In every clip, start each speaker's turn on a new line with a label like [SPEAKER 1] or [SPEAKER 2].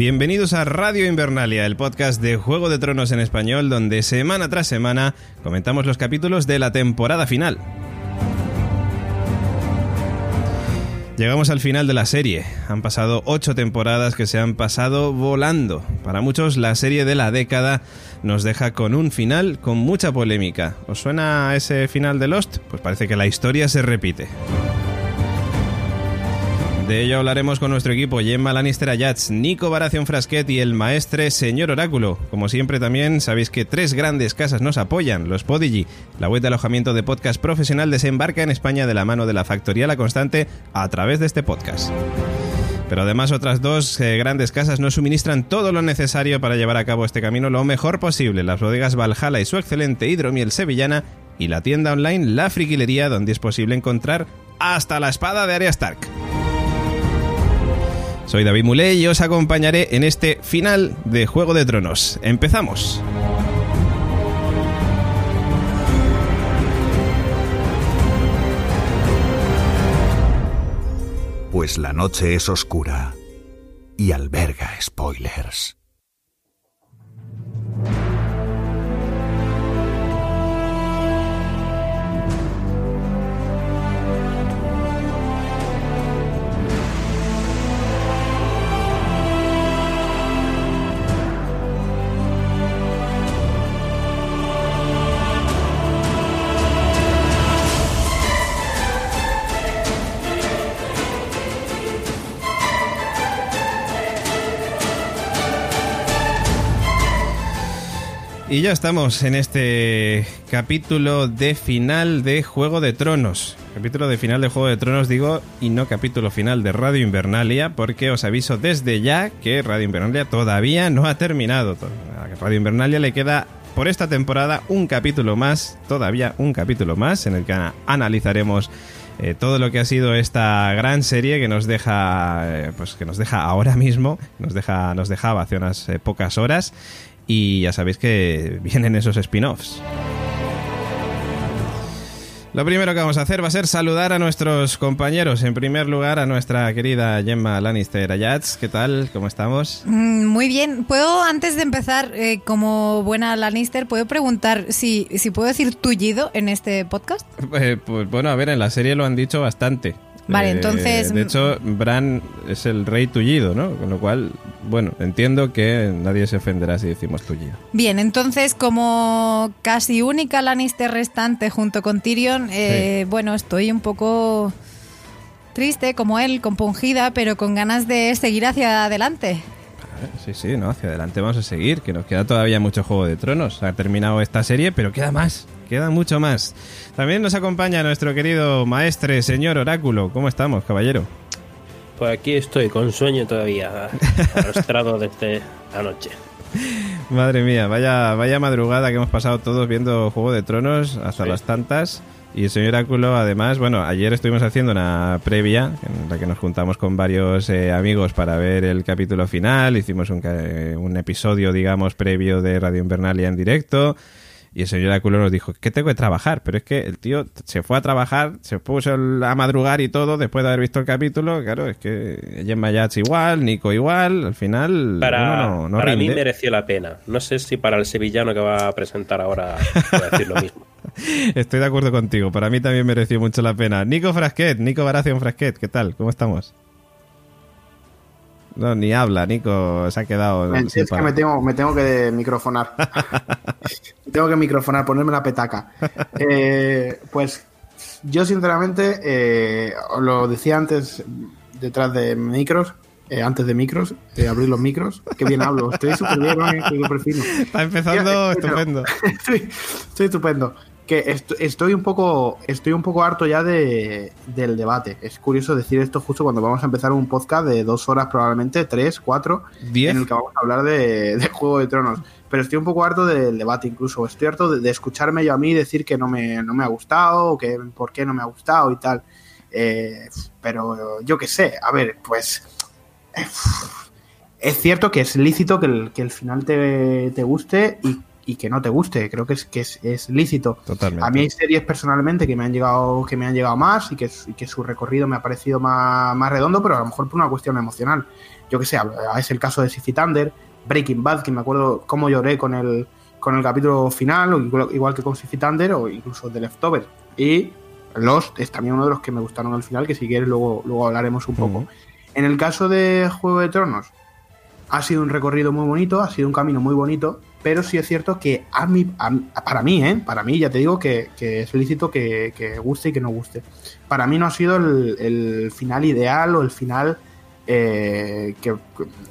[SPEAKER 1] Bienvenidos a Radio Invernalia, el podcast de Juego de Tronos en español, donde semana tras semana comentamos los capítulos de la temporada final. Llegamos al final de la serie. Han pasado ocho temporadas que se han pasado volando. Para muchos, la serie de la década nos deja con un final con mucha polémica. ¿Os suena ese final de Lost? Pues parece que la historia se repite. De ello hablaremos con nuestro equipo, Gemma Lannister Ayats, Nico Baración Frasquet y el maestre Señor Oráculo. Como siempre también sabéis que tres grandes casas nos apoyan, los Podigi. La web de alojamiento de podcast profesional desembarca en España de la mano de la Factoría La Constante a través de este podcast. Pero además otras dos eh, grandes casas nos suministran todo lo necesario para llevar a cabo este camino lo mejor posible. Las bodegas Valhalla y su excelente hidromiel sevillana y la tienda online La Friquilería donde es posible encontrar hasta la espada de Arya Stark. Soy David Muley y os acompañaré en este final de Juego de Tronos. ¡Empezamos!
[SPEAKER 2] Pues la noche es oscura y alberga spoilers.
[SPEAKER 1] Y ya estamos en este capítulo de final de Juego de Tronos. Capítulo de final de Juego de Tronos digo y no capítulo final de Radio Invernalia porque os aviso desde ya que Radio Invernalia todavía no ha terminado. A Radio Invernalia le queda por esta temporada un capítulo más, todavía un capítulo más en el que analizaremos eh, todo lo que ha sido esta gran serie que nos deja eh, pues que nos deja ahora mismo nos deja nos dejaba hace unas eh, pocas horas y ya sabéis que vienen esos spin-offs. Lo primero que vamos a hacer va a ser saludar a nuestros compañeros. En primer lugar, a nuestra querida Gemma Lannister Ayats. ¿Qué tal? ¿Cómo estamos?
[SPEAKER 3] Mm, muy bien. ¿Puedo, antes de empezar, eh, como buena Lannister, puedo preguntar si, si puedo decir tullido en este podcast?
[SPEAKER 1] Eh, pues bueno, a ver, en la serie lo han dicho bastante.
[SPEAKER 3] Vale,
[SPEAKER 1] Eh,
[SPEAKER 3] entonces-
[SPEAKER 1] De hecho, Bran es el rey tullido, ¿no? Con lo cual, bueno, entiendo que nadie se ofenderá si decimos tullido.
[SPEAKER 3] Bien, entonces como casi única Lannister restante junto con Tyrion, eh, bueno, estoy un poco triste como él, compungida, pero con ganas de seguir hacia adelante.
[SPEAKER 1] Sí, sí, no, hacia adelante vamos a seguir, que nos queda todavía mucho Juego de Tronos. Ha terminado esta serie, pero queda más, queda mucho más. También nos acompaña nuestro querido maestre, señor Oráculo. ¿Cómo estamos, caballero?
[SPEAKER 4] Pues aquí estoy, con sueño todavía, arrastrado desde anoche.
[SPEAKER 1] Madre mía, vaya, vaya madrugada que hemos pasado todos viendo Juego de Tronos hasta
[SPEAKER 4] Sí.
[SPEAKER 1] las tantas. Y el señor Oráculo, además, bueno, ayer estuvimos haciendo una previa en la que nos juntamos con varios eh, amigos para ver el capítulo final. Hicimos un, eh, un episodio, digamos, previo de Radio Invernalia en directo. Y el señor Oráculo nos dijo que tengo que trabajar, pero es que el tío se fue a trabajar, se puso a madrugar y todo después de haber visto el capítulo. Claro, es que Gemma Yats igual, Nico igual, al final
[SPEAKER 4] Para,
[SPEAKER 1] no, no
[SPEAKER 4] para mí mereció la pena. No sé si para el sevillano que va a presentar ahora voy a decir lo mismo.
[SPEAKER 1] Estoy de acuerdo contigo. Para mí también mereció mucho la pena. Nico Frasquet, Nico Baración Frasquet, ¿qué tal? ¿Cómo estamos? No, ni habla, Nico. Se ha quedado.
[SPEAKER 5] Es
[SPEAKER 1] sin
[SPEAKER 5] que
[SPEAKER 1] palabras.
[SPEAKER 5] me tengo, me tengo que microfonar. Me tengo que microfonar, ponerme la petaca. Eh, pues yo, sinceramente, eh, os lo decía antes detrás de micros, eh, antes de micros, eh, abrir los micros. Qué bien hablo, estoy súper bien, estoy súper fino.
[SPEAKER 1] Está empezando estupendo.
[SPEAKER 5] estoy, estoy estupendo. Que est- estoy un poco, estoy un poco harto ya de, del debate. Es curioso decir esto justo cuando vamos a empezar un podcast de dos horas, probablemente, tres, cuatro,
[SPEAKER 1] Diez.
[SPEAKER 5] en el que vamos a hablar de, de Juego de Tronos. Pero estoy un poco harto del debate, incluso. Estoy harto de, de escucharme yo a mí decir que no me, no me ha gustado, o que por qué no me ha gustado y tal. Eh, pero yo qué sé, a ver, pues. eh, Es cierto que es lícito que el, que el final te, te guste y, y que no te guste. Creo que es, que es, es lícito.
[SPEAKER 1] Totalmente.
[SPEAKER 5] A mí hay series personalmente que me han llegado, que me han llegado más y que, y que su recorrido me ha parecido más, más redondo, pero a lo mejor por una cuestión emocional. Yo que sé, es el caso de Sissy Thunder, Breaking Bad, que me acuerdo cómo lloré con el, con el capítulo final, o igual, que con Sissy Thunder, o incluso The Leftovers. Y Lost es también uno de los que me gustaron al final, que si quieres luego, luego hablaremos un poco. En el caso de Juego de Tronos, ha sido un recorrido muy bonito, ha sido un camino muy bonito, pero sí es cierto que a mí, para mí, ¿eh? para mí, ya te digo que, que es lícito que, guste y que no guste. Para mí no ha sido el, final ideal o el final eh, que,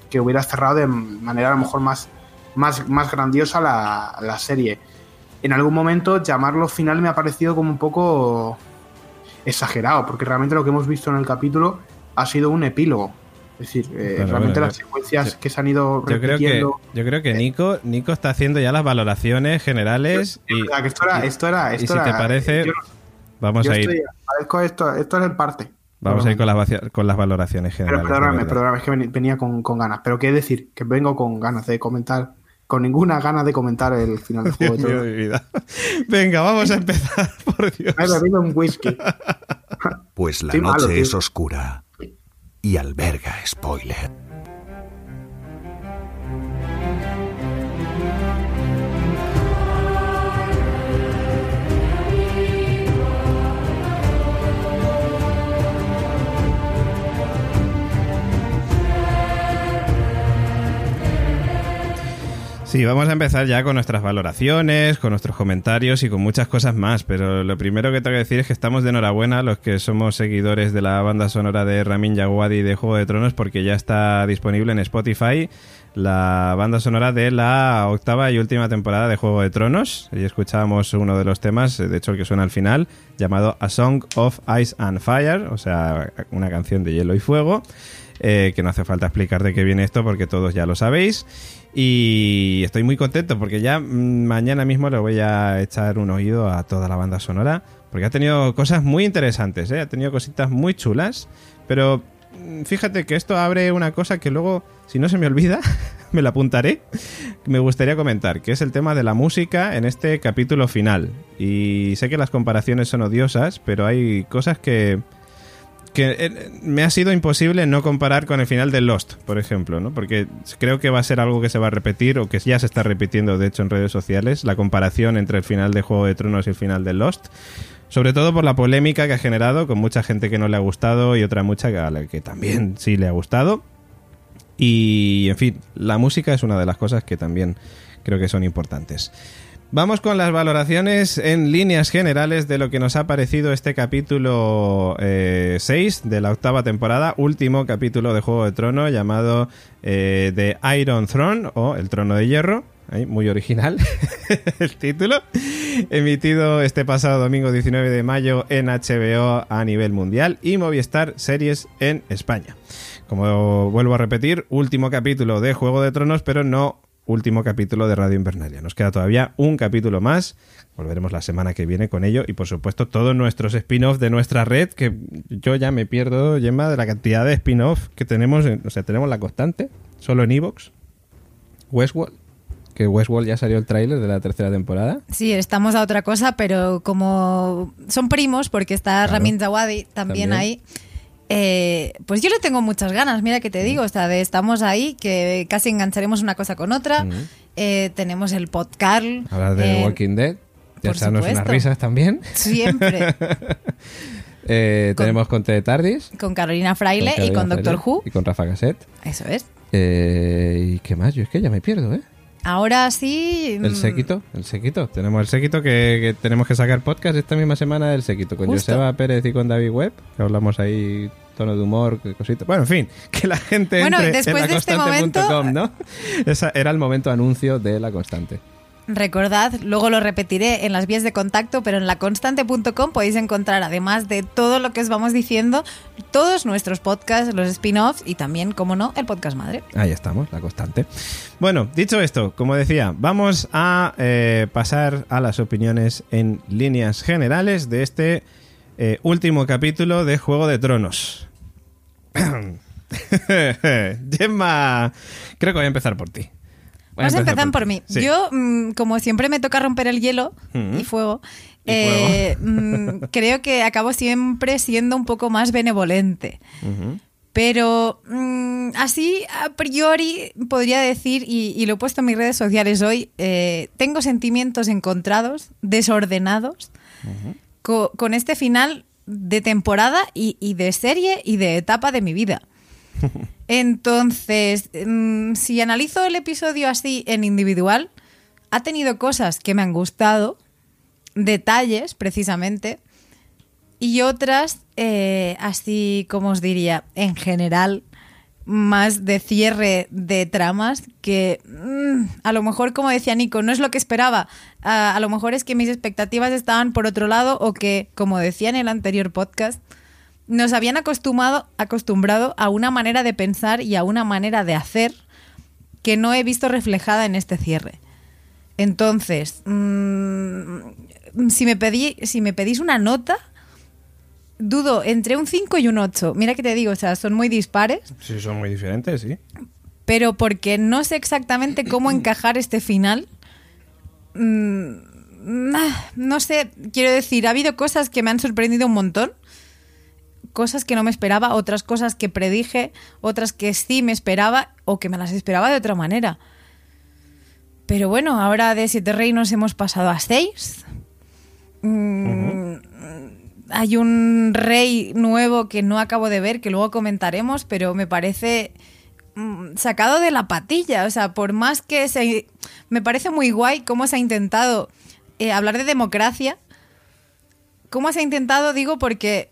[SPEAKER 5] que hubiera cerrado de manera a lo mejor más, más, más grandiosa la, la serie. En algún momento llamarlo final me ha parecido como un poco exagerado, porque realmente lo que hemos visto en el capítulo ha sido un epílogo. Es decir, eh,
[SPEAKER 1] Bueno,
[SPEAKER 5] realmente
[SPEAKER 1] bueno,
[SPEAKER 5] las secuencias
[SPEAKER 1] yo-
[SPEAKER 5] que se han ido
[SPEAKER 1] Yo creo que,
[SPEAKER 5] repitiendo.
[SPEAKER 1] yo creo que Nico, Nico está haciendo ya las valoraciones generales y,
[SPEAKER 5] O sea, que esto era, esto era,
[SPEAKER 1] y
[SPEAKER 5] esto
[SPEAKER 1] si te
[SPEAKER 5] era-
[SPEAKER 1] parece,
[SPEAKER 5] yo,
[SPEAKER 1] vamos
[SPEAKER 5] yo
[SPEAKER 1] a ir,
[SPEAKER 5] estoy- esto, esto es el parte.
[SPEAKER 1] vamos a ir con las, con las valoraciones
[SPEAKER 5] Pero
[SPEAKER 1] generales. de
[SPEAKER 5] perdóname, perdóname, es que ven- venía con, con ganas. Pero qué decir, que vengo con ganas de comentar, con ninguna ganas de comentar el final del juego.
[SPEAKER 1] Dios
[SPEAKER 5] de
[SPEAKER 1] mío mi vida. Venga, vamos a empezar, por Dios.
[SPEAKER 5] Me he bebido un whisky.
[SPEAKER 2] Pues la
[SPEAKER 5] Estoy
[SPEAKER 2] noche es oscura y alberga spoiler.
[SPEAKER 1] Sí, vamos a empezar ya con nuestras valoraciones, con nuestros comentarios y con muchas cosas más, pero lo primero que tengo que decir es que estamos de enhorabuena los que somos seguidores de la banda sonora de Ramin Djawadi de Juego de Tronos porque ya está disponible en Spotify la banda sonora de la octava y última temporada de Juego de Tronos. Y escuchábamos uno de los temas, de hecho el que suena al final, llamado A Song of Ice and Fire, o sea, una canción de hielo y fuego. eh, que no hace falta explicar de qué viene esto porque todos ya lo sabéis. Y estoy muy contento porque ya mm, mañana mismo le voy a echar un oído a toda la banda sonora porque ha tenido cosas muy interesantes, ¿eh? ha tenido cositas muy chulas, pero mm, fíjate que esto abre una cosa que luego, si no se me olvida, me la apuntaré, me gustaría comentar, que es el tema de la música en este capítulo final. Y sé que las comparaciones son odiosas, pero hay cosas que que eh, me ha sido imposible no comparar con el final de Lost, por ejemplo, ¿no? Porque creo que va a ser algo que se va a repetir o que ya se está repitiendo, de hecho, en redes sociales, la comparación entre el final de Juego de Tronos y el final de Lost. Sobre todo por la polémica que ha generado, con mucha gente que no le ha gustado y otra mucha que, a la que también sí le ha gustado. Y, en fin, la música es una de las cosas que también creo que son importantes. Vamos con las valoraciones en líneas generales de lo que nos ha parecido este capítulo 6 de la octava temporada, último capítulo de Juego de Trono llamado eh, The Iron Throne o El Trono de Hierro. Muy original el título. Emitido este pasado domingo 19 de mayo en HBO a nivel mundial y Movistar Series en España. Como vuelvo a repetir, último capítulo de Juego de Tronos, pero no último capítulo de Radio Invernalia. Nos queda todavía un capítulo más. Volveremos la semana que viene con ello y por supuesto todos nuestros spin-off de nuestra red, que yo ya me pierdo, Gemma, de la cantidad de spin-off que tenemos. en- o sea, tenemos la constante, solo en Evox, Westworld, que Westworld ya salió el tráiler de la tercera temporada.
[SPEAKER 3] Sí, estamos a otra cosa, pero como son primos, porque está
[SPEAKER 1] Claro.
[SPEAKER 3] Ramin Djawadi también,
[SPEAKER 1] También.
[SPEAKER 3] ahí, eh, pues yo le tengo muchas ganas, mira que te digo, o sea, de estamos ahí, que casi engancharemos una cosa con otra.
[SPEAKER 1] Ujú.
[SPEAKER 3] Eh, tenemos el podcast.
[SPEAKER 1] Hablar de
[SPEAKER 3] eh,
[SPEAKER 1] Walking Dead, ya echarnos unas risas también.
[SPEAKER 3] Siempre.
[SPEAKER 1] Eh,
[SPEAKER 3] Con-
[SPEAKER 1] tenemos con Ted Tardis.
[SPEAKER 3] Con Carolina Fraile
[SPEAKER 1] con
[SPEAKER 3] y con Doctor Who.
[SPEAKER 1] Y con Rafa Gasset.
[SPEAKER 3] Eso es.
[SPEAKER 1] Eh, ¿Y qué más? Yo es que ya me pierdo, ¿eh?
[SPEAKER 3] Ahora sí.
[SPEAKER 1] El
[SPEAKER 3] mm,
[SPEAKER 1] séquito, el séquito. Tenemos el séquito que, que tenemos que sacar podcast esta misma semana del séquito con
[SPEAKER 3] Justo.
[SPEAKER 1] Joseba Pérez y con David Webb, que hablamos ahí tono de humor, cositas. Bueno, en fin, que la gente
[SPEAKER 3] Bueno,
[SPEAKER 1] entre
[SPEAKER 3] después
[SPEAKER 1] en
[SPEAKER 3] de este
[SPEAKER 1] laconstante.com, ¿no? Esa era el momento anuncio de la constante.
[SPEAKER 3] Recordad, luego lo repetiré en las vías de contacto, pero en laconstante.com podéis encontrar, además de todo lo que os vamos diciendo, todos nuestros podcasts, los spin-offs y también, como no, el podcast madre.
[SPEAKER 1] Ahí estamos, la constante. Bueno, dicho esto, como decía, vamos a eh, pasar a las opiniones en líneas generales de este eh, último capítulo de Juego de Tronos. Gemma, creo que voy a empezar por ti.
[SPEAKER 3] Vamos a empezar por mí.
[SPEAKER 1] Sí.
[SPEAKER 3] Yo, mm, como siempre me toca romper el hielo
[SPEAKER 1] Mm.
[SPEAKER 3] y fuego,
[SPEAKER 1] Y
[SPEAKER 3] eh, mm, creo que acabo siempre siendo un poco más benevolente.
[SPEAKER 1] Ujú.
[SPEAKER 3] Pero mm, así, a priori, podría decir, y, y lo he puesto en mis redes sociales hoy, eh, tengo sentimientos encontrados, desordenados, co- con este final de temporada y, y de serie y de etapa de mi vida. Entonces, mm, si analizo el episodio así en individual, ha tenido cosas que me han gustado, detalles precisamente, y otras, eh, así como os diría, en general, más de cierre de tramas que mm, a lo mejor, como decía Nico, no es lo que esperaba. A, a lo mejor es que mis expectativas estaban por otro lado o que, como decía en el anterior podcast, nos habían acostumbrado, acostumbrado a una manera de pensar y a una manera de hacer que no he visto reflejada en este cierre. Entonces, mm, si, me pedí, si me pedís una nota, dudo entre un 5 y un 8. Mira que te digo, o sea, son muy dispares,
[SPEAKER 1] Sí, son muy diferentes, sí.
[SPEAKER 3] pero porque no sé exactamente cómo encajar este final. Mm, ah, no sé, quiero decir, ha habido cosas que me han sorprendido un montón, cosas que no me esperaba, otras cosas que predije, otras que sí me esperaba o que me las esperaba de otra manera. Pero bueno, ahora de siete reinos hemos pasado a seis. Mm, Hay un rey nuevo que no acabo de ver, que luego comentaremos, pero me parece mm, sacado de la patilla. O sea, por más que se... Me parece muy guay cómo se ha intentado eh, hablar de democracia. ¿Cómo se ha intentado? Digo, porque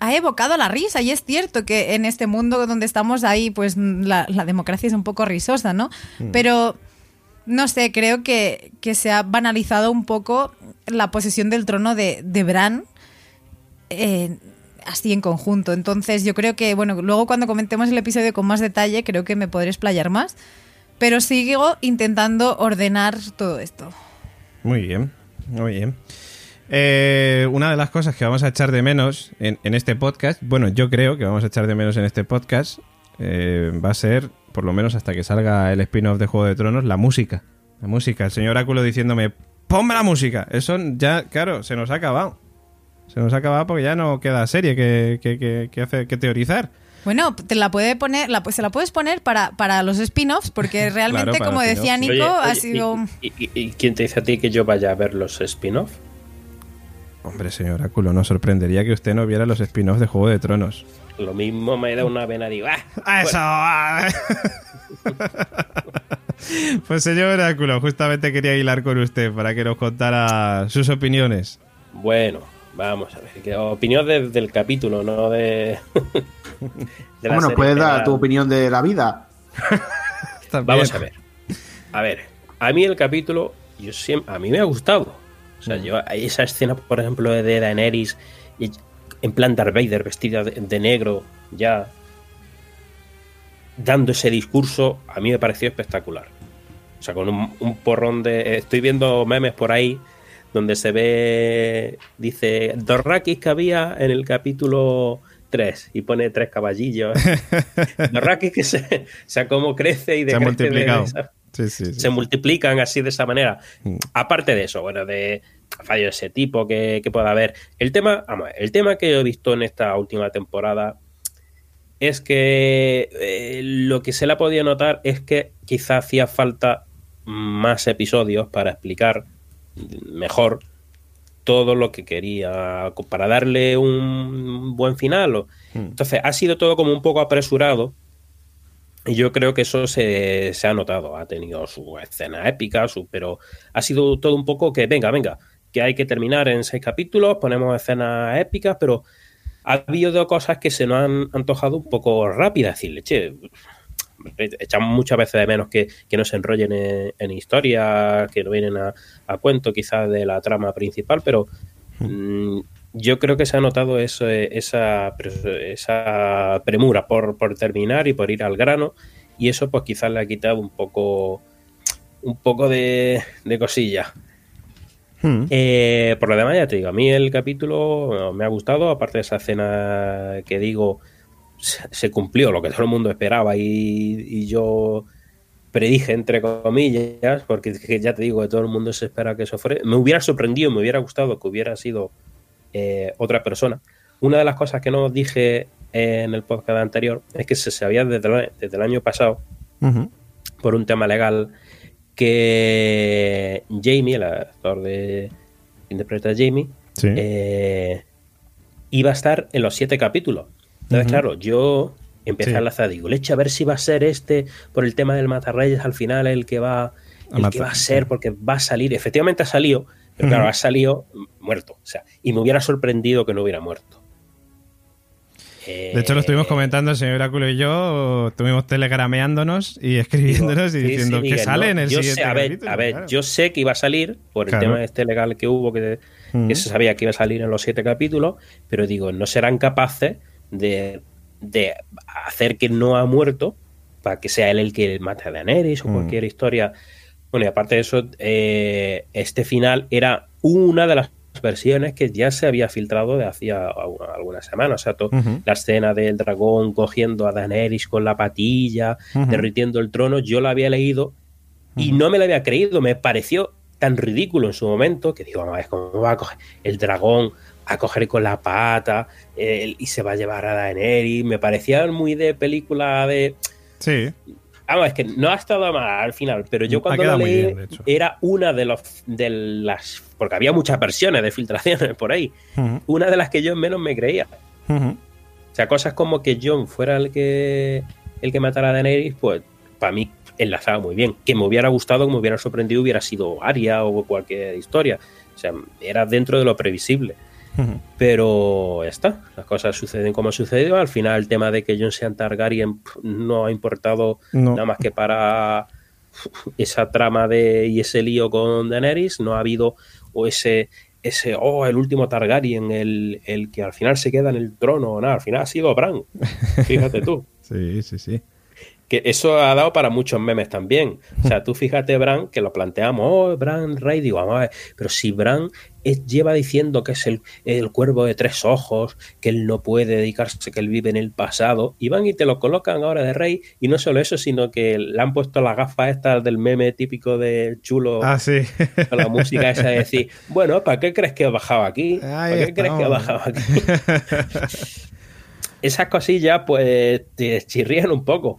[SPEAKER 3] ha evocado la risa y es cierto que en este mundo donde estamos ahí, pues la, la democracia es un poco risosa, ¿no? Pero, no sé, creo que, que se ha banalizado un poco la posesión del trono de, de Bran eh, así en conjunto. Entonces yo creo que, bueno, luego cuando comentemos el episodio con más detalle, creo que me podré explayar más. Pero sigo intentando ordenar todo esto.
[SPEAKER 1] Muy bien, muy bien. Eh, una de las cosas que vamos a echar de menos en, en este podcast, bueno, yo creo que vamos a echar de menos en este podcast, eh, va a ser, por lo menos hasta que salga el spin-off de Juego de Tronos, la música. La música, el señor Áculo diciéndome, ponme la música. Eso ya, claro, se nos ha acabado. Se nos ha acabado porque ya no queda serie que, que, que- que hace, que teorizar.
[SPEAKER 3] Bueno, te la puede poner, la, se la puedes poner para, para los spin-offs, porque realmente, como decía
[SPEAKER 1] spin-offs,
[SPEAKER 3] Nico,
[SPEAKER 4] Oye,
[SPEAKER 3] ha sido.
[SPEAKER 4] ¿y, y- y quién te dice a ti que yo vaya a ver los spin-off?
[SPEAKER 1] Hombre, señor Áculo, nos sorprendería que usted no viera los spin-offs de Juego de Tronos.
[SPEAKER 4] Lo mismo me da una vena, digo, ¡ah!
[SPEAKER 1] ¡A eso! ah. pues señor Oráculo, justamente quería hilar con usted para que nos contara sus opiniones.
[SPEAKER 4] Bueno, vamos a ver. Opinión de- del capítulo, no de. de la
[SPEAKER 5] ¿Cómo nos
[SPEAKER 4] serie
[SPEAKER 5] puedes dar tu opinión de la vida?
[SPEAKER 4] Vamos a ver. A ver, a mí el capítulo, yo siempre, a mí me ha gustado. O sea, yo, esa escena, por ejemplo, de Daenerys en plan Darth Vader, vestida de, de negro, ya dando ese discurso, a mí me pareció espectacular. O sea, con un, un porrón de... Estoy viendo memes por ahí donde se ve, dice, Dorrakis que había en el capítulo 3 y pone tres caballillos. Dorrakis que se, o sea, cómo crece y
[SPEAKER 1] Se ha
[SPEAKER 4] decrece de
[SPEAKER 1] multiplicado.
[SPEAKER 4] esa-
[SPEAKER 1] Sí, sí, sí.
[SPEAKER 4] se multiplican así de esa manera.
[SPEAKER 1] Mm.
[SPEAKER 4] Aparte de eso, bueno, de fallos de ese tipo que, que pueda haber. El tema, vamos, el tema que he visto en esta última temporada es que eh, lo que se le ha podido notar es que quizá hacía falta más episodios para explicar mejor todo lo que quería para darle un buen final.
[SPEAKER 1] Hmm.
[SPEAKER 4] Entonces, ha sido todo como un poco apresurado. Y yo creo que eso se, se ha notado. Ha tenido su escena épica, su, pero ha sido todo un poco que, venga, venga, que hay que terminar en seis capítulos, ponemos escenas épicas, pero ha habido cosas que se nos han antojado un poco rápidas. Decirle, che, echamos muchas veces de menos que, que no se enrollen en, en historias, que no vienen a, a cuento quizás de la trama principal, pero mm, yo creo que se ha notado eso, eh, esa, esa premura por, por terminar y por ir al grano, y eso pues quizás le ha quitado un poco un poco de, de cosilla.
[SPEAKER 1] Hmm.
[SPEAKER 4] Eh, por lo demás, ya te digo, a mí el capítulo me ha gustado, aparte de esa escena que digo, se, cumplió lo que todo el mundo esperaba y, y yo predije, entre comillas, porque ya te digo que todo el mundo se espera que eso fuera. Me hubiera sorprendido, me hubiera gustado que hubiera sido eh, otra persona. Una de las cosas que no dije en el podcast anterior es que se sabía desde el, desde el año pasado por un tema legal que Jamie, el actor de que interpreta a Jamie,
[SPEAKER 1] Sí.
[SPEAKER 4] eh, iba a estar en los siete capítulos. Entonces, claro, yo empecé
[SPEAKER 1] Sí.
[SPEAKER 4] a enlazar, digo, leche, a ver si va a ser este, por el tema del Matarreyes, al final el que va, el que va a ser, porque va a salir. Efectivamente ha salido, pero claro, ha salido muerto. O sea, y me hubiera sorprendido que no hubiera muerto.
[SPEAKER 1] De hecho, lo estuvimos
[SPEAKER 4] Eh,
[SPEAKER 1] comentando el señor Oráculo y yo, estuvimos telegrameándonos y escribiéndonos y
[SPEAKER 4] Sí, sí,
[SPEAKER 1] diciendo que sale
[SPEAKER 4] no,
[SPEAKER 1] en el
[SPEAKER 4] yo
[SPEAKER 1] siguiente
[SPEAKER 4] sé, a ver,
[SPEAKER 1] capítulo,
[SPEAKER 4] a ver,
[SPEAKER 1] claro.
[SPEAKER 4] yo sé que iba a salir por el
[SPEAKER 1] Claro.
[SPEAKER 4] tema este legal que hubo, que, se sabía que iba a salir en los siete capítulos, pero digo, no serán capaces de, de hacer que no ha muerto para que sea él el que mate a Daenerys o cualquier historia. Bueno, y aparte de eso, eh, este final era una de las versiones que ya se había filtrado de hacía algunas semanas. O sea,
[SPEAKER 1] Ujú.
[SPEAKER 4] la escena del dragón cogiendo a Daenerys con la patilla, derritiendo el trono, yo la había leído y no me la había creído. Me pareció tan ridículo en su momento que digo, "Vamos, ¿cómo va a coger el dragón a coger con la pata eh, y se va a llevar a Daenerys? Me parecía muy de película de...
[SPEAKER 1] Sí.
[SPEAKER 4] Vamos, es que no ha estado mal al final, pero yo cuando lo leí
[SPEAKER 1] bien,
[SPEAKER 4] era una de, los, de las... Porque había muchas versiones de filtraciones por ahí. Una de las que yo menos me creía. O sea, cosas como que John fuera el que el que matara a Daenerys, pues para mí enlazaba muy bien. Que me hubiera gustado, que me hubiera sorprendido, hubiera sido Arya o cualquier historia. O sea, era dentro de lo previsible. Pero ya está, las cosas suceden como sucedió. Al final, el tema de que John sea Targaryen no ha importado
[SPEAKER 1] No.
[SPEAKER 4] nada más que para esa trama de y ese lío con Daenerys. No ha habido o ese, ese oh, el último Targaryen, el, el que al final se queda en el trono. Nada, al final ha sido Bran. Fíjate tú.
[SPEAKER 1] Sí, sí, sí.
[SPEAKER 4] Que eso ha dado para muchos memes también. O sea, tú fíjate, Bran, que lo planteamos, oh, Bran Rey, digo, vamos a ver, pero si Bran es- lleva diciendo que es el, el cuervo de tres ojos, que él no puede dedicarse, que él vive en el pasado, y van y te lo colocan ahora de rey, y no solo eso, sino que le han puesto las gafas estas del meme típico del chulo,
[SPEAKER 1] Ah, sí.
[SPEAKER 4] con la música esa de decir, bueno, ¿para qué crees que he bajado aquí? ¿Para qué crees que he bajado aquí? Esas cosillas, pues, te chirrían un poco.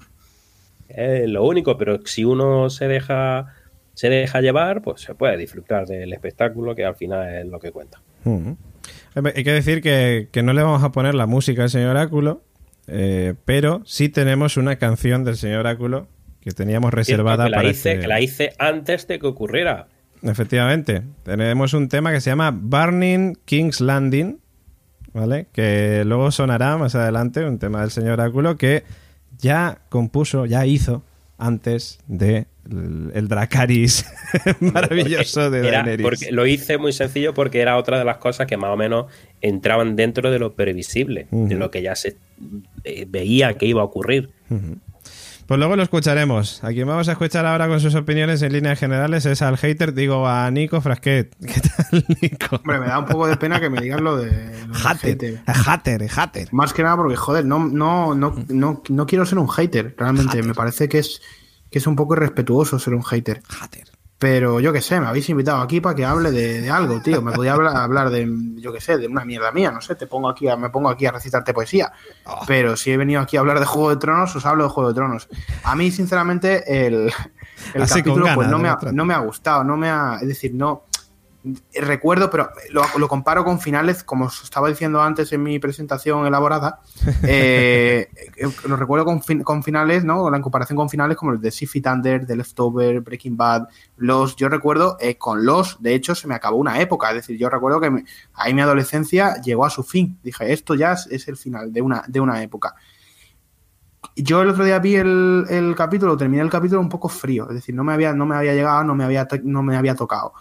[SPEAKER 4] Es lo único, pero si uno se deja se deja llevar, pues se puede disfrutar del espectáculo, que al final es lo que cuenta.
[SPEAKER 1] Hay que decir que, que no le vamos a poner la música al señor Oráculo, eh, pero sí tenemos una canción del señor Oráculo que teníamos reservada
[SPEAKER 4] que la,
[SPEAKER 1] para
[SPEAKER 4] hice,
[SPEAKER 1] este-
[SPEAKER 4] que la hice antes de que ocurriera.
[SPEAKER 1] Efectivamente. Tenemos un tema que se llama Burning King's Landing, ¿vale? Que luego sonará más adelante, un tema del señor Oráculo que ya compuso, ya hizo antes de el, el Dracaris maravilloso de
[SPEAKER 4] Era-
[SPEAKER 1] Daenerys.
[SPEAKER 4] porque lo hice muy sencillo porque era otra de las cosas que más o menos entraban dentro de lo previsible, de lo que ya se eh, veía que iba a ocurrir.
[SPEAKER 1] Pues luego lo escucharemos. A quien vamos a escuchar ahora con sus opiniones en líneas generales es al hater, digo a Nico Frasquet. ¿Qué tal, Nico?
[SPEAKER 5] Hombre, me da un poco de pena que me digan lo de. lo
[SPEAKER 1] Hater,
[SPEAKER 5] hater.
[SPEAKER 1] hater, hater.
[SPEAKER 5] Más que nada porque, joder, no, no, no, no, no quiero ser un hater, realmente. Me parece que es, que es un poco irrespetuoso ser un hater.
[SPEAKER 1] Hater.
[SPEAKER 5] Pero yo qué sé, me habéis invitado aquí para que hable de, de algo, tío. Me podía hablar, hablar de, yo qué sé, de una mierda mía, no sé, te pongo aquí a, me pongo aquí a recitarte poesía. Pero si he venido aquí a hablar de Juego de Tronos, os hablo de Juego de Tronos. A mí, sinceramente, el, el
[SPEAKER 1] Así
[SPEAKER 5] capítulo pues, no, me ha, no me ha gustado, no me ha. Es decir, no. Recuerdo, pero lo, lo, comparo con finales, como os estaba diciendo antes en mi presentación elaborada, eh, lo recuerdo con, fin, con, finales, ¿no? En comparación con finales como el de Sifty Thunder, The Leftover, Breaking Bad, Los, yo recuerdo eh, con Los, de hecho, se me acabó una época, es decir, yo recuerdo que me, ahí mi adolescencia llegó a su fin, dije, esto ya es, es el final de una, de una época. Yo el otro día vi el, el, capítulo, terminé el capítulo un poco frío, es decir, no me había, no me había llegado, no me había, no me había tocado.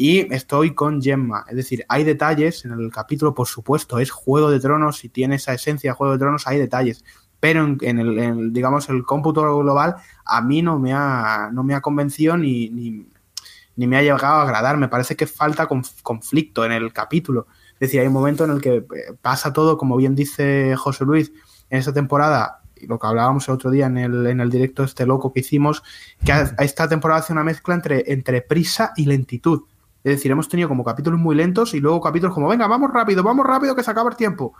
[SPEAKER 5] Y estoy con Gemma, es decir, hay detalles en el capítulo, por supuesto, es Juego de Tronos y tiene esa esencia de Juego de Tronos, hay detalles. Pero en, en, el, digamos, el cómputo global a mí no me ha, no me ha convencido ni, ni, me ha llegado a agradar. Me parece que falta conf, conflicto en el capítulo. Es decir, hay un momento en el que pasa todo, como bien dice José Luis, en esa temporada lo que hablábamos el otro día en el, en el directo este loco que hicimos, que esta temporada hace una mezcla entre, entre prisa y lentitud. Es decir, hemos tenido como capítulos muy lentos y luego capítulos como, venga, vamos rápido, vamos rápido, que se acaba el tiempo.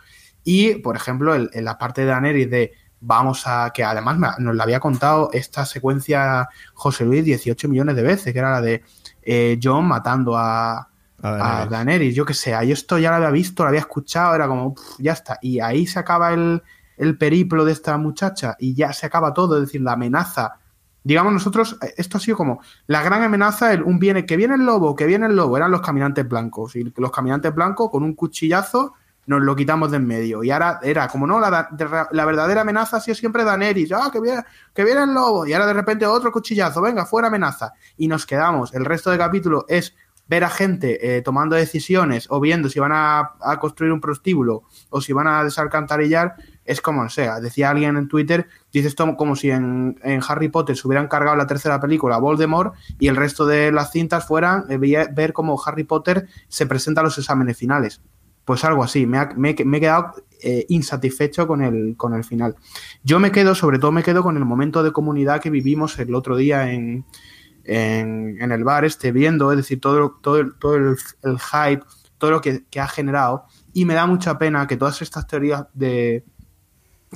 [SPEAKER 5] Y, por ejemplo, en la parte de Daenerys de vamos a, que además me, nos la había contado esta secuencia José Luis 18 millones de veces, que era la de eh, John matando a, a Daenerys. a Daenerys. Yo que sé, yo esto ya lo había visto, lo había escuchado, era como, pff, ya está. Y ahí se acaba el, el periplo de esta muchacha y ya se acaba todo, es decir, la amenaza. Digamos nosotros, esto ha sido como la gran amenaza, el, un viene, que viene el lobo, que viene el lobo, eran los caminantes blancos. Y los caminantes blancos con un cuchillazo nos lo quitamos de en medio. Y ahora era como, no, la, la verdadera amenaza ha sido siempre Daenerys, ah, que viene, que viene el lobo. Y ahora de repente otro cuchillazo, venga, fuera amenaza. Y nos quedamos. El resto del capítulo es ver a gente eh, tomando decisiones o viendo si van a, a, construir un prostíbulo o si van a desalcantarillar, es como sea. Decía alguien en Twitter, dice esto como si en, en, Harry Potter se hubieran cargado la tercera película Voldemort y el resto de las cintas fueran eh, ver cómo Harry Potter se presenta a los exámenes finales. Pues algo así, me he quedado eh, insatisfecho con el, con el final. Yo me quedo, sobre todo me quedo con el momento de comunidad que vivimos el otro día en, en, en el bar, este, viendo, es decir, todo, todo, todo el, el hype, todo lo que, que ha generado. Y me da mucha pena que todas estas teorías de,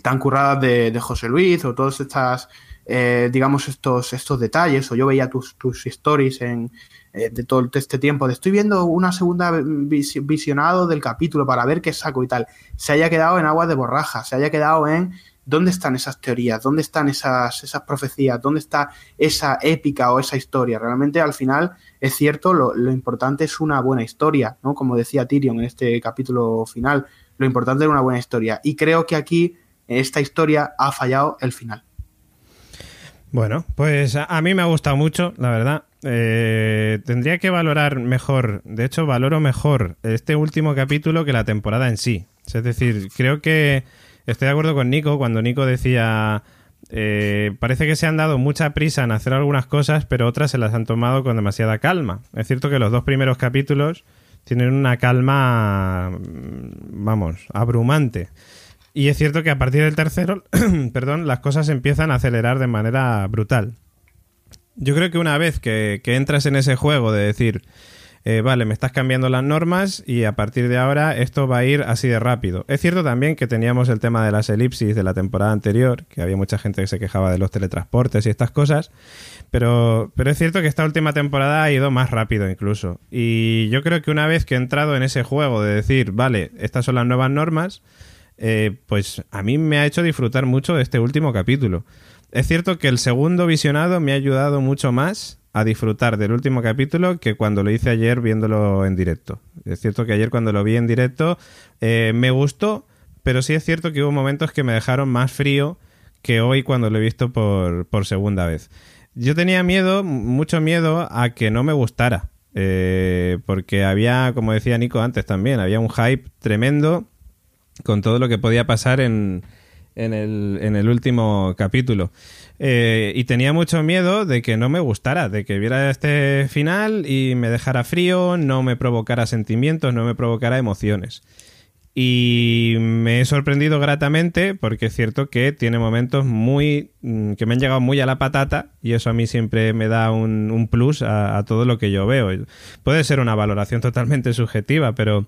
[SPEAKER 5] tan curradas de, José Luis o todas estas, eh, digamos, estos, estos detalles, o yo veía tus, tus stories en, eh, de todo este tiempo, de estoy viendo una segunda vis visionado del capítulo para ver qué saco y tal, se haya quedado en aguas de borraja, se haya quedado en dónde están esas teorías, dónde están esas, esas profecías, dónde está esa épica o esa historia. Realmente al final es cierto, lo, lo importante es una buena historia, ¿no? Como decía Tyrion en este capítulo final, lo importante es una buena historia. Y creo que aquí esta historia ha fallado el final.
[SPEAKER 1] Bueno, pues a, mí me ha gustado mucho, la verdad. Eh, tendría que valorar mejor, de hecho valoro mejor este último capítulo que la temporada en sí. Es decir, creo que estoy de acuerdo con Nico cuando Nico decía, eh, parece que se han dado mucha prisa en hacer algunas cosas, pero otras se las han tomado con demasiada calma. Es cierto que los dos primeros capítulos tienen una calma, vamos, abrumante. Y es cierto que a partir del tercero, perdón, las cosas empiezan a acelerar de manera brutal. Yo creo que una vez que, entras en ese juego de decir, eh, vale, me estás cambiando las normas y a partir de ahora esto va a ir así de rápido. Es cierto también que teníamos el tema de las elipsis de la temporada anterior, que había mucha gente que se quejaba de los teletransportes y estas cosas, pero, pero es cierto que esta última temporada ha ido más rápido incluso. Y yo creo que una vez que he entrado en ese juego de decir, vale, estas son las nuevas normas, eh, pues a mí me ha hecho disfrutar mucho de este último capítulo. Es cierto que el segundo visionado me ha ayudado mucho más a disfrutar del último capítulo que cuando lo hice ayer viéndolo en directo. Es cierto que ayer cuando lo vi en directo eh, me gustó, pero sí es cierto que hubo momentos que me dejaron más frío que hoy cuando lo he visto por, por segunda vez. Yo tenía miedo, mucho miedo a que no me gustara. Eh, porque había, como decía Nico antes también, había un hype tremendo con todo lo que podía pasar en, en el, en el último capítulo. Eh, y tenía mucho miedo de que no me gustara, de que viera este final y me dejara frío, no me provocara sentimientos, no me provocara emociones. Y me he sorprendido gratamente porque es cierto que tiene momentos muy mm, que me han llegado muy a la patata y eso a mí siempre me da un, un plus a, a, todo lo que yo veo. Puede ser una valoración totalmente subjetiva, pero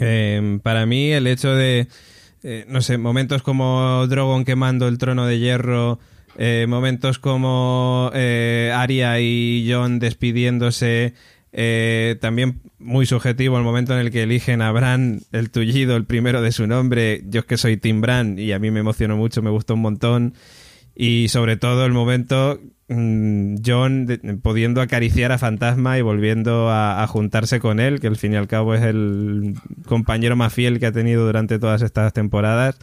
[SPEAKER 1] eh, para mí el hecho de eh, no sé, momentos como Drogon quemando el trono de hierro, eh, momentos como eh, Arya y John despidiéndose, también muy subjetivo el momento en el que eligen a Bran, el tullido, el primero de su nombre. Yo es que soy Tim Bran y a mí me emocionó mucho, me gustó un montón. Y sobre todo el momento John pudiendo acariciar a Fantasma y volviendo a, juntarse con él, que al fin y al cabo es el compañero más fiel que ha tenido durante todas estas temporadas.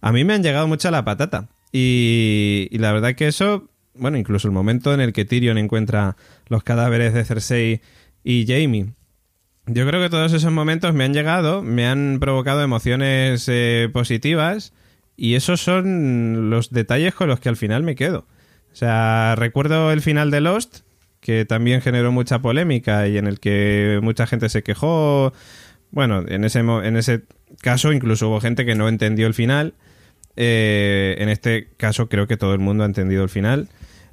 [SPEAKER 1] A mí me han llegado mucho a la patata. Y, y la verdad que eso, bueno, incluso el momento en el que Tyrion encuentra los cadáveres de Cersei y Jamie. Yo creo que todos esos momentos me han llegado, me han provocado emociones eh, positivas y esos son los detalles con los que al final me quedo. O sea, recuerdo el final de Lost, que también generó mucha polémica y en el que mucha gente se quejó. Bueno, en ese, en ese caso incluso hubo gente que no entendió el final. Eh, en este caso creo que todo el mundo ha entendido el final.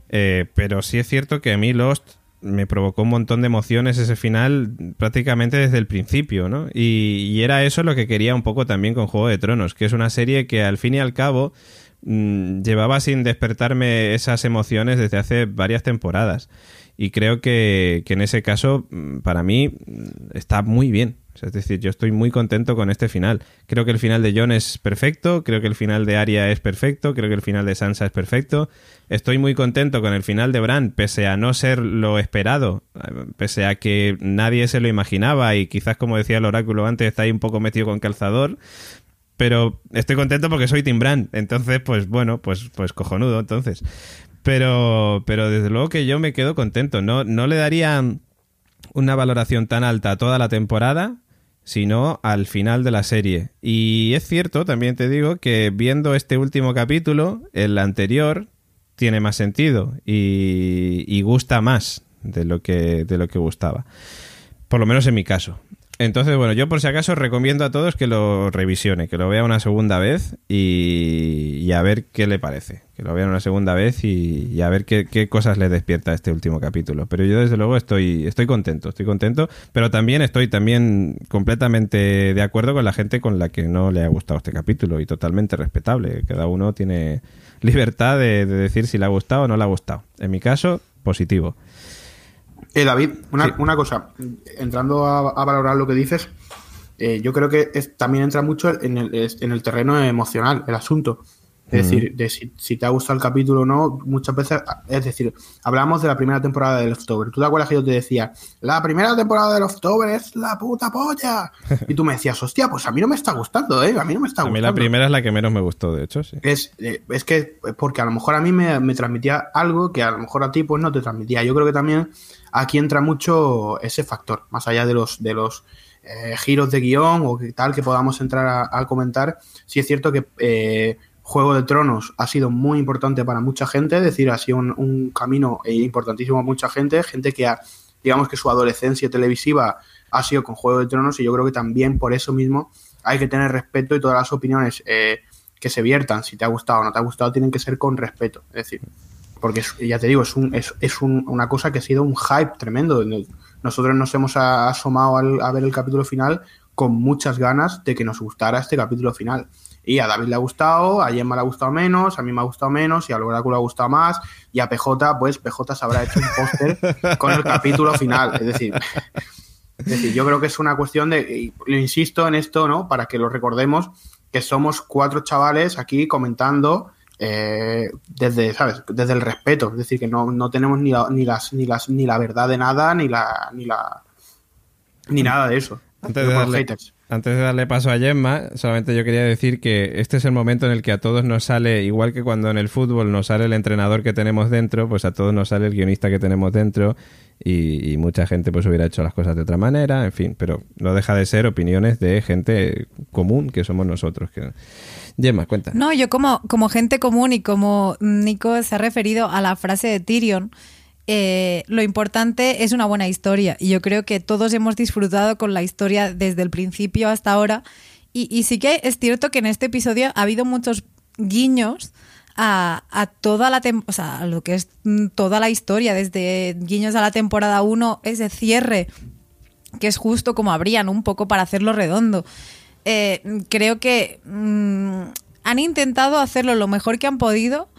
[SPEAKER 1] Eh, pero sí es cierto que a mí Lost me provocó un montón de emociones ese final prácticamente desde el principio, ¿no? Y, era eso lo que quería un poco también con Juego de Tronos, que es una serie que al fin y al cabo mm, llevaba sin despertarme esas emociones desde hace varias temporadas. Y creo que, que en ese caso, mm, para mí, mm, está muy bien. Es decir, yo estoy muy contento con este final. Creo que el final de Jon es perfecto, creo que el final de Arya es perfecto, creo que el final de Sansa es perfecto. Estoy muy contento con el final de Bran, pese a no ser lo esperado, pese a que nadie se lo imaginaba y quizás, como decía el oráculo antes, está ahí un poco metido con calzador. Pero estoy contento porque soy Tim Bran, entonces, pues bueno, pues, pues cojonudo, entonces. Pero, pero desde luego que yo me quedo contento. No, no le daría una valoración tan alta toda la temporada, sino al final de la serie. Y es cierto, también te digo, que viendo este último capítulo, el anterior tiene más sentido y, gusta más de lo que, de lo que gustaba. Por lo menos en mi caso. Entonces, bueno, yo por si acaso recomiendo a todos que lo revisione, que lo vea una segunda vez y, a ver qué le parece. Que lo vean una segunda vez y, a ver qué, cosas le despierta este último capítulo. Pero yo desde luego estoy, estoy contento, estoy contento, pero también estoy también completamente de acuerdo con la gente con la que no le ha gustado este capítulo y totalmente respetable. Cada uno tiene libertad de, de decir si le ha gustado o no le ha gustado. En mi caso, positivo.
[SPEAKER 5] Eh, David, una, cosa, entrando a, valorar lo que dices, eh, yo creo que también entra mucho en el, en el terreno emocional, el asunto. Es decir, de si, te ha gustado el capítulo o no, muchas veces, es decir, hablamos de la primera temporada de Loftover. ¿Tú te acuerdas que yo te decía, la primera temporada de Loftover es la puta polla? Y tú me decías, hostia, pues a mí no me está gustando, ¿eh? A mí no me está gustando.
[SPEAKER 1] A mí la primera es la que menos me gustó, de hecho, sí.
[SPEAKER 5] Es, eh, es que, porque a lo mejor a mí me, me, transmitía algo que a lo mejor a ti pues no te transmitía. Yo creo que también aquí entra mucho ese factor, más allá de los, de los eh, giros de guion o tal que podamos entrar a, comentar. Sí es cierto que... Eh, Juego de Tronos ha sido muy importante para mucha gente, es decir, ha sido un, camino importantísimo para mucha gente, gente que ha, digamos que su adolescencia televisiva ha sido con Juego de Tronos y yo creo que también por eso mismo hay que tener respeto y todas las opiniones eh, que se viertan, si te ha gustado o no te ha gustado, tienen que ser con respeto, es decir, porque ya te digo, es, un, es, es una cosa que ha sido un hype tremendo. Nosotros nos hemos asomado a ver el capítulo final con muchas ganas de que nos gustara este capítulo final. Y a David le ha gustado, a Gemma le ha gustado menos, a mí me ha gustado menos, y a Oráculo le ha gustado más, y a PJ, pues PJ se habrá hecho un póster con el capítulo final. Es decir, es decir, yo creo que es una cuestión de, lo insisto en esto, ¿no? Para que lo recordemos, que somos cuatro chavales aquí comentando eh, desde, ¿sabes? Desde el respeto. Es decir, que no, no tenemos ni, ni, las, ni, las, ni la verdad de nada, ni la, ni la, ni nada de eso.
[SPEAKER 1] Antes de, darle, antes de darle paso a Gemma, solamente yo quería decir que este es el momento en el que a todos nos sale, igual que cuando en el fútbol nos sale el entrenador que tenemos dentro, pues a todos nos sale el guionista que tenemos dentro y, mucha gente pues hubiera hecho las cosas de otra manera, en fin, pero no deja de ser opiniones de gente común que somos nosotros. Que... Gemma, cuenta.
[SPEAKER 3] No, yo como, como gente común y como Nico se ha referido a la frase de Tyrion, eh, lo importante es una buena historia. Y yo creo que todos hemos disfrutado con la historia desde el principio hasta ahora. Y, sí que es cierto que en este episodio ha habido muchos guiños a, toda la o sea, lo que es toda la historia, desde guiños a la temporada 1, ese cierre, que es justo como habrían un poco para hacerlo redondo. Eh, creo que mm, han intentado hacerlo lo mejor que han podido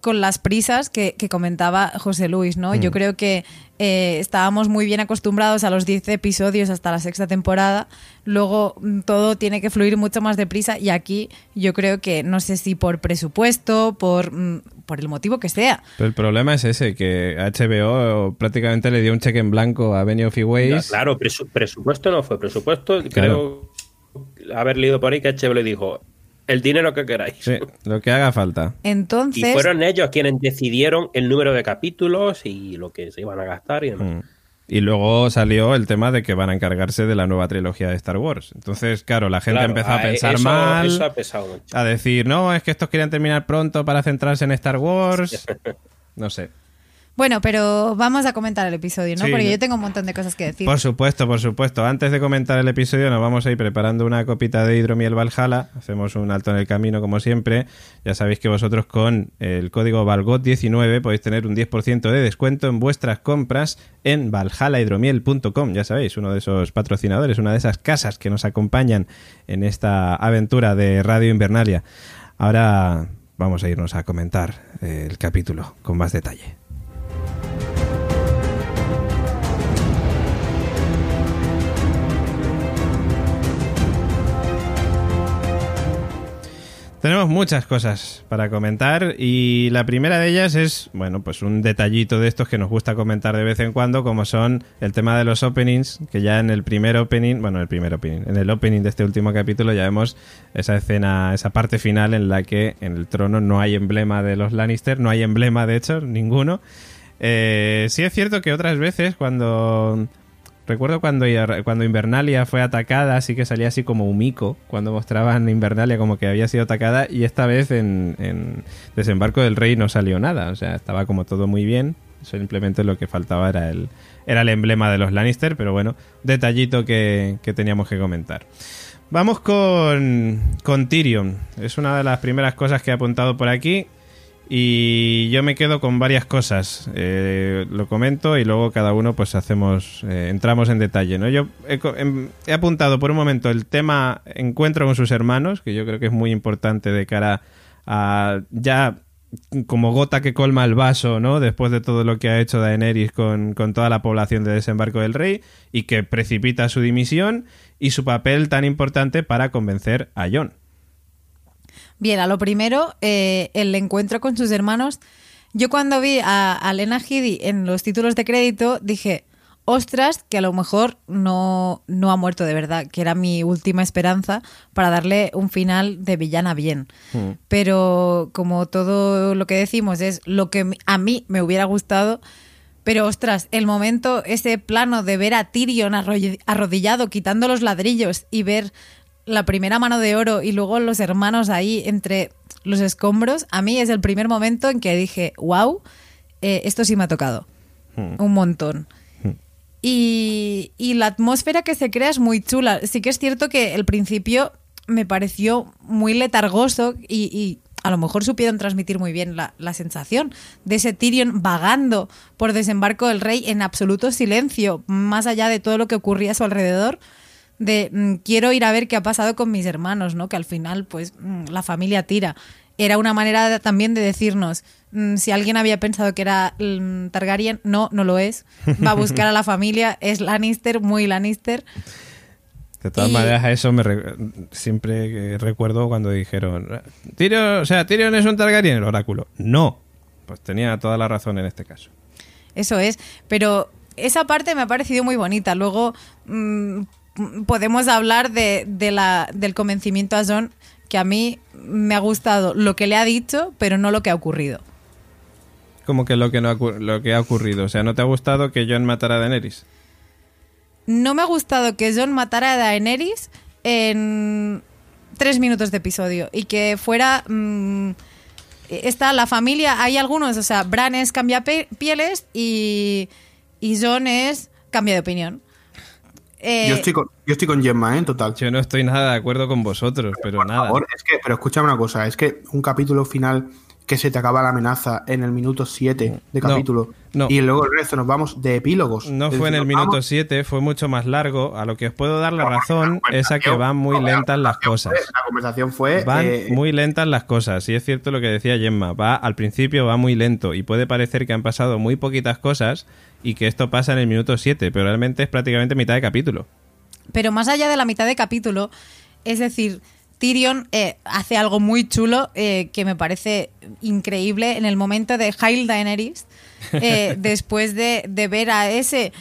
[SPEAKER 3] con las prisas que, que comentaba José Luis, ¿no? Yo creo que eh, estábamos muy bien acostumbrados a los 10 episodios hasta la sexta temporada, luego mm, todo tiene que fluir mucho más deprisa y aquí yo creo que no sé si por presupuesto, por, mm, por el motivo que sea.
[SPEAKER 1] Pero el problema es ese, que HBO prácticamente le dio un cheque en blanco a Benioff y Weiss.
[SPEAKER 4] Claro, presu- presupuesto no fue presupuesto. Creo haber leído por ahí que HBO le dijo el dinero que queráis.
[SPEAKER 1] Sí, lo que haga falta.
[SPEAKER 4] Y
[SPEAKER 3] Entonces,
[SPEAKER 4] fueron ellos quienes decidieron el número de capítulos y lo que se iban a gastar y demás.
[SPEAKER 1] Mm. Y luego salió el tema de que van a encargarse de la nueva trilogía de Star Wars. Entonces, claro, la gente
[SPEAKER 4] Claro,
[SPEAKER 1] empezó a
[SPEAKER 4] ah,
[SPEAKER 1] pensar
[SPEAKER 4] eso-
[SPEAKER 1] mal,
[SPEAKER 4] Eso ha pesado mucho.
[SPEAKER 1] a decir, no, es que estos quieren terminar pronto para centrarse en Star Wars. No sé.
[SPEAKER 3] Bueno, pero vamos a comentar el episodio, ¿no?
[SPEAKER 1] Sí,
[SPEAKER 3] Porque yo tengo un montón de cosas que decir.
[SPEAKER 1] Por supuesto, por supuesto. Antes de comentar el episodio, nos vamos a ir preparando una copita de hidromiel Valhalla. Hacemos un alto en el camino, como siempre. Ya sabéis que vosotros con el código VALGOT19 podéis tener un 10% de descuento en vuestras compras en valhallahidromiel.com. Ya sabéis, uno de esos patrocinadores, una de esas casas que nos acompañan en esta aventura de Radio Invernalia. Ahora vamos a irnos a comentar eh, el capítulo con más detalle. Tenemos muchas cosas para comentar y la primera de ellas es, bueno, pues un detallito de estos que nos gusta comentar de vez en cuando, como son el tema de los openings, que ya en el primer opening, bueno, el primer opening, en el opening de este último capítulo ya vemos esa escena, esa parte final en la que en el trono no hay emblema de los Lannister, no hay emblema de hecho, ninguno. Eh, sí es cierto que otras veces cuando Recuerdo cuando, cuando Invernalia fue atacada, así que salía así como humico, cuando mostraban Invernalia como que había sido atacada, y esta vez en, en Desembarco del Rey no salió nada, o sea, estaba como todo muy bien, simplemente lo que faltaba era el, era el emblema de los Lannister, pero bueno, detallito que, que teníamos que comentar. Vamos con, con Tyrion, es una de las primeras cosas que he apuntado por aquí. Y yo me quedo con varias cosas. Eh, lo comento y luego cada uno pues hacemos, eh, entramos en detalle. ¿no? Yo he, em, he, apuntado por un momento el tema encuentro con sus hermanos, que yo creo que es muy importante de cara a ya como gota que colma el vaso, ¿no? Después de todo lo que ha hecho Daenerys con, con toda la población de desembarco del rey y que precipita su dimisión y su papel tan importante para convencer a Jon.
[SPEAKER 3] Bien, a lo primero, eh, el encuentro con sus hermanos. Yo cuando vi a, a Lena Headey en los títulos de crédito dije, ostras, que a lo mejor no, no ha muerto de verdad, que era mi última esperanza para darle un final de villana bien. Mm. Pero como todo lo que decimos es lo que a mí me hubiera gustado, pero ostras, el momento, ese plano de ver a Tyrion arrodillado quitando los ladrillos y ver la primera mano de oro y luego los hermanos ahí entre los escombros, a mí es el primer momento en que dije, wow, eh, esto sí me ha tocado. Hmm. Un montón. Hmm. Y, y, la atmósfera que se crea es muy chula. Sí que es cierto que el principio me pareció muy letargoso y, y a lo mejor supieron transmitir muy bien la, la, sensación de ese Tyrion vagando por desembarco del rey en absoluto silencio, más allá de todo lo que ocurría a su alrededor de mmm, quiero ir a ver qué ha pasado con mis hermanos, ¿no? Que al final, pues, mmm, la familia tira. Era una manera de, también de decirnos, mmm, si alguien había pensado que era Targaryen, no, no lo es. Va a buscar a la familia, es Lannister, muy Lannister.
[SPEAKER 1] De todas y... maneras, a eso me re siempre recuerdo cuando dijeron, Tyrion, o sea, Tyrion es un Targaryen, el oráculo. No, pues tenía toda la razón en este caso.
[SPEAKER 3] Eso es, pero esa parte me ha parecido muy bonita. Luego podemos hablar de, de la, del convencimiento a John, que a mí me ha gustado lo que le ha dicho, pero no lo que ha ocurrido.
[SPEAKER 1] Como que lo que, no ha, lo que ha ocurrido. O sea, ¿no te ha gustado que John matara a Daenerys?
[SPEAKER 3] No me ha gustado que John matara a Daenerys en tres minutos de episodio y que fuera... Mmm, está la familia, hay algunos, o sea, Bran es cambia pieles y, y John es cambia de opinión.
[SPEAKER 5] Eh, yo, estoy con, yo estoy con Gemma, ¿eh? En total.
[SPEAKER 1] Yo no estoy nada de acuerdo con vosotros, pero,
[SPEAKER 5] por
[SPEAKER 1] nada.
[SPEAKER 5] Favor, es que, pero escúchame una cosa, es que un capítulo final que se te acaba la amenaza en el minuto 7 de
[SPEAKER 1] No,
[SPEAKER 5] capítulo.
[SPEAKER 1] no.
[SPEAKER 5] Y luego el resto nos vamos de epílogos.
[SPEAKER 1] No fue en el minuto
[SPEAKER 5] vamos-
[SPEAKER 1] 7, fue mucho más largo. A lo que os puedo dar la razón
[SPEAKER 5] la
[SPEAKER 1] es a que van muy
[SPEAKER 5] no, la
[SPEAKER 1] lentas las cosas.
[SPEAKER 5] fue- La conversación fue.
[SPEAKER 1] Van
[SPEAKER 5] eh,
[SPEAKER 1] muy lentas las cosas. Y es cierto lo que decía Gemma. Va, al principio va muy lento y puede parecer que han pasado muy poquitas cosas y que esto pasa en el minuto 7, pero realmente es prácticamente mitad de capítulo.
[SPEAKER 3] Pero más allá de la mitad de capítulo, es decir, Tyrion eh, hace algo muy chulo eh, que me parece increíble en el momento de Hail Daenerys, eh, después de, de ver a ese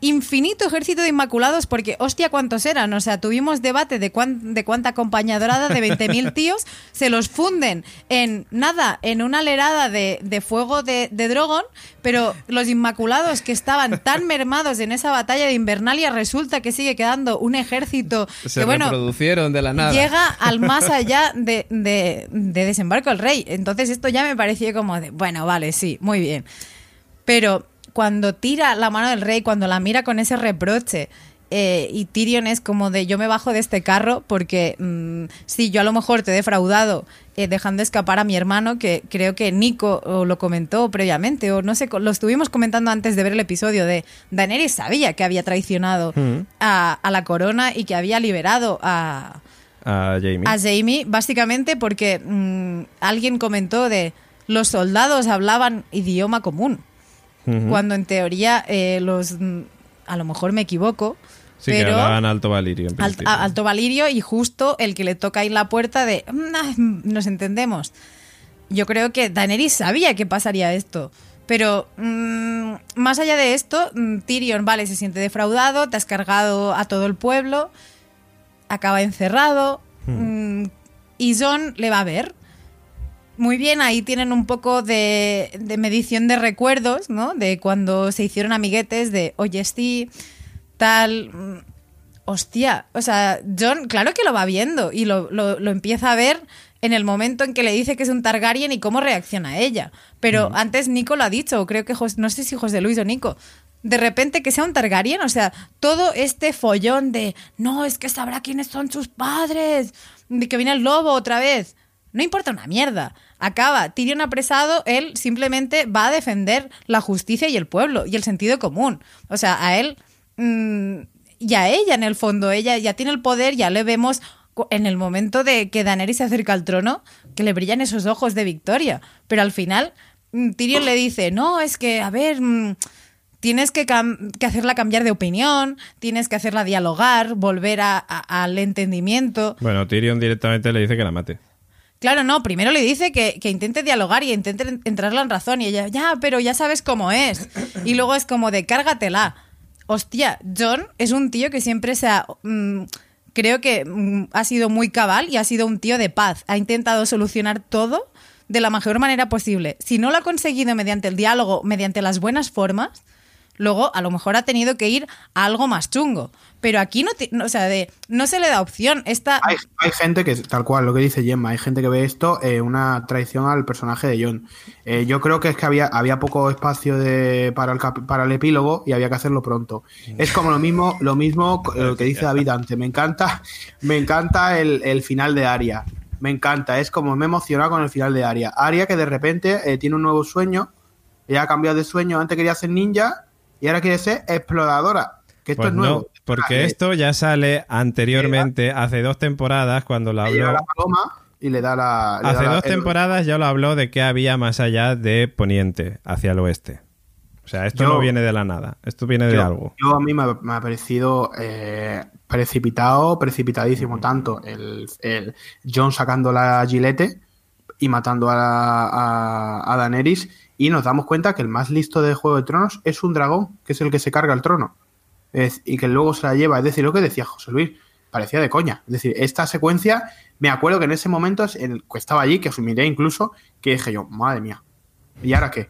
[SPEAKER 3] infinito ejército de inmaculados, porque hostia, ¿cuántos eran? O sea, tuvimos debate de, cuán- de cuánta compañía dorada de 20.000 tíos se los funden en nada, en una lerada de, de fuego de, de Drogon, pero los inmaculados que estaban tan mermados en esa batalla de Invernalia resulta que sigue quedando un ejército
[SPEAKER 1] Se
[SPEAKER 3] que bueno
[SPEAKER 1] reproducieron de la nada.
[SPEAKER 3] llega al más allá de, de- de desembarco el rey. Entonces esto ya me pareció como de, bueno, vale, sí, muy bien. Pero cuando tira la mano del rey, cuando la mira con ese reproche, eh, y Tyrion es como de yo me bajo de este carro porque mm, sí, yo a lo mejor te he defraudado eh, dejando escapar a mi hermano, que creo que Nico o lo comentó previamente, o no sé, lo estuvimos comentando antes de ver el episodio de Daenerys sabía que había traicionado
[SPEAKER 1] Mm.
[SPEAKER 3] a, a la corona y que había liberado a,
[SPEAKER 1] A Jamie.
[SPEAKER 3] a Jamie, básicamente porque mm, alguien comentó de los soldados hablaban idioma común, Cuando en teoría eh, los... mm, a lo mejor me equivoco,
[SPEAKER 1] Sí, que
[SPEAKER 3] pero...
[SPEAKER 1] hablaban alto valirio. en
[SPEAKER 3] a- Alto Valirio y justo el que le toca ahí la puerta de "Mm, ah, nos entendemos. Yo creo que Daenerys sabía que pasaría esto. Pero mm, más allá de esto, mm, Tyrion, vale, se siente defraudado, te has cargado a todo el pueblo, acaba encerrado, mm, y John le va a ver. Muy bien, ahí tienen un poco de, de medición de recuerdos, ¿no? De cuando se hicieron amiguetes, de oye, sí, tal. mm, Hostia, o sea, John, claro que lo va viendo y lo, lo- lo empieza a ver en el momento en que le dice que es un Targaryen y cómo reacciona ella. Pero antes Nico lo ha dicho, o creo que Jos- no sé si José Luis o Nico. De repente que sea un Targaryen, o sea, todo este follón de no, es que sabrá quiénes son sus padres, de que viene el lobo otra vez. No importa una mierda. Acaba Tyrion apresado, él simplemente va a defender la justicia y el pueblo y el sentido común. O sea, a él mm, y a ella en el fondo, ella ya tiene el poder, ya le vemos en el momento de que Daenerys se acerca al trono, que le brillan esos ojos de victoria. Pero al final mm, Tyrion le dice, no, es que, a ver, mm, tienes que, que hacerla cambiar de opinión, tienes que hacerla dialogar, volver a- al entendimiento.
[SPEAKER 1] Bueno, Tyrion directamente le dice que la mate.
[SPEAKER 3] Claro, no, primero le dice que, que intente dialogar y intente en- entrarla en razón. Y ella, ya, pero ya sabes cómo es. Y luego es como de cárgatela. Hostia, John es un tío que siempre se ha. mm, creo que mm, ha sido muy cabal y ha sido un tío de paz. Ha intentado solucionar todo de la mejor manera posible. Si no lo ha conseguido mediante el diálogo, mediante las buenas formas, luego a lo mejor ha tenido que ir a algo más chungo. Pero aquí no, o sea, de, no se le da opción. Esta,
[SPEAKER 5] Hay, gente que, tal cual, lo que dice Gemma, hay gente que ve esto eh, una traición al personaje de John. Eh, yo creo que es que había, había poco espacio de, para, el, para el epílogo y había que hacerlo pronto. Es como lo mismo, lo mismo lo que dice David antes. Me encanta, me encanta el, el final de Aria. Me encanta, es como me he emocionado con el final de Aria. Aria que de repente eh, tiene un nuevo sueño, ella ha cambiado de sueño, antes quería ser ninja y ahora quiere ser exploradora. Que esto
[SPEAKER 1] Pues
[SPEAKER 5] es nuevo.
[SPEAKER 1] no, porque
[SPEAKER 5] Ah,
[SPEAKER 1] esto ya sale anteriormente, hace dos temporadas, cuando
[SPEAKER 5] llega
[SPEAKER 1] habló.
[SPEAKER 5] la paloma y le da la. le
[SPEAKER 1] Hace
[SPEAKER 5] da la-
[SPEAKER 1] dos
[SPEAKER 5] el-
[SPEAKER 1] temporadas ya lo habló de qué había más allá de Poniente, hacia el oeste. O sea, esto
[SPEAKER 5] Yo-
[SPEAKER 1] no viene de la nada, esto viene de
[SPEAKER 5] yo,
[SPEAKER 1] algo.
[SPEAKER 5] yo a mí me, ha- me ha parecido eh, precipitado, precipitadísimo, tanto el, el John sacando la gilete y matando a, a, a Daenerys. Y nos damos cuenta que el más listo de Juego de Tronos es un dragón, que es el que se carga el trono. Y que luego se la lleva. Es decir, lo que decía José Luis, parecía de coña. Es decir, esta secuencia, me acuerdo que en ese momento, que estaba allí, que os miré incluso, que dije yo, madre mía, ¿y ahora qué?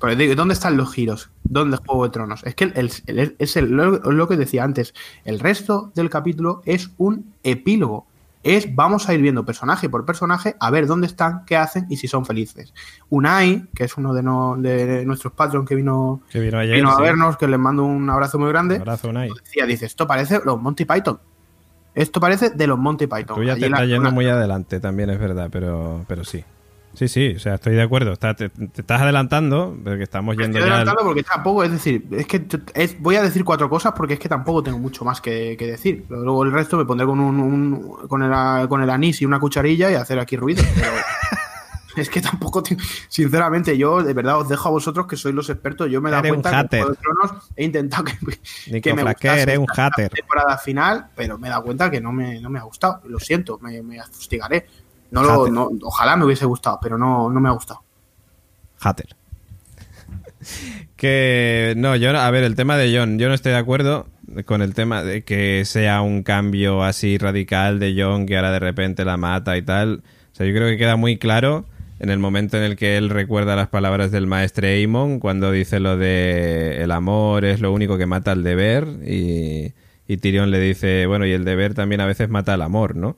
[SPEAKER 5] Pero digo, ¿dónde están los giros? ¿Dónde Juego de Tronos? Es que el, es lo que decía antes. El resto del capítulo es un epílogo. Es vamos a ir viendo personaje por personaje a ver dónde están, qué hacen y si son felices. Unai, que es uno de, no- de nuestros patrons que vino,
[SPEAKER 1] Que vino ayer.
[SPEAKER 5] vino a
[SPEAKER 1] sí.
[SPEAKER 5] vernos, que les mando un abrazo muy grande.
[SPEAKER 1] Un abrazo, Unai.
[SPEAKER 5] Decía, dice, esto parece los Monty Python. Esto parece de los Monty Python.
[SPEAKER 1] Tú ya
[SPEAKER 5] Allí
[SPEAKER 1] te estás yendo muy adelante, también es verdad, pero, pero sí. Sí, sí, o sea, estoy de acuerdo. Está- te, te estás adelantando, porque estamos yendo
[SPEAKER 5] Estoy
[SPEAKER 1] al-
[SPEAKER 5] adelantando porque tampoco, es decir, es que es- voy a decir cuatro cosas porque es que tampoco tengo mucho más que, que decir. Luego el resto me pondré con un, un- con, el, con el anís y una cucharilla y hacer aquí ruido. Pero es que tampoco, te- sinceramente, yo de verdad os dejo a vosotros que sois los expertos. Yo me he dado cuenta que de Tronos he intentado que, que me gustase
[SPEAKER 1] eres un hater.
[SPEAKER 5] temporada final, pero me he dado cuenta que no me, no me ha gustado. Lo siento, me, me fustigaré. No lo,
[SPEAKER 1] Hater.
[SPEAKER 5] no- ojalá me hubiese gustado, pero no, no me ha gustado.
[SPEAKER 1] Hatter. que no, yo, a ver, el tema de John, yo no estoy de acuerdo con el tema de que sea un cambio así radical de John que ahora de repente la mata y tal. O sea, yo creo que queda muy claro en el momento en el que él recuerda las palabras del maestre Aemon cuando dice lo de el amor es lo único que mata al deber y, y Tyrion le dice, bueno, y el deber también a veces mata al amor, ¿no?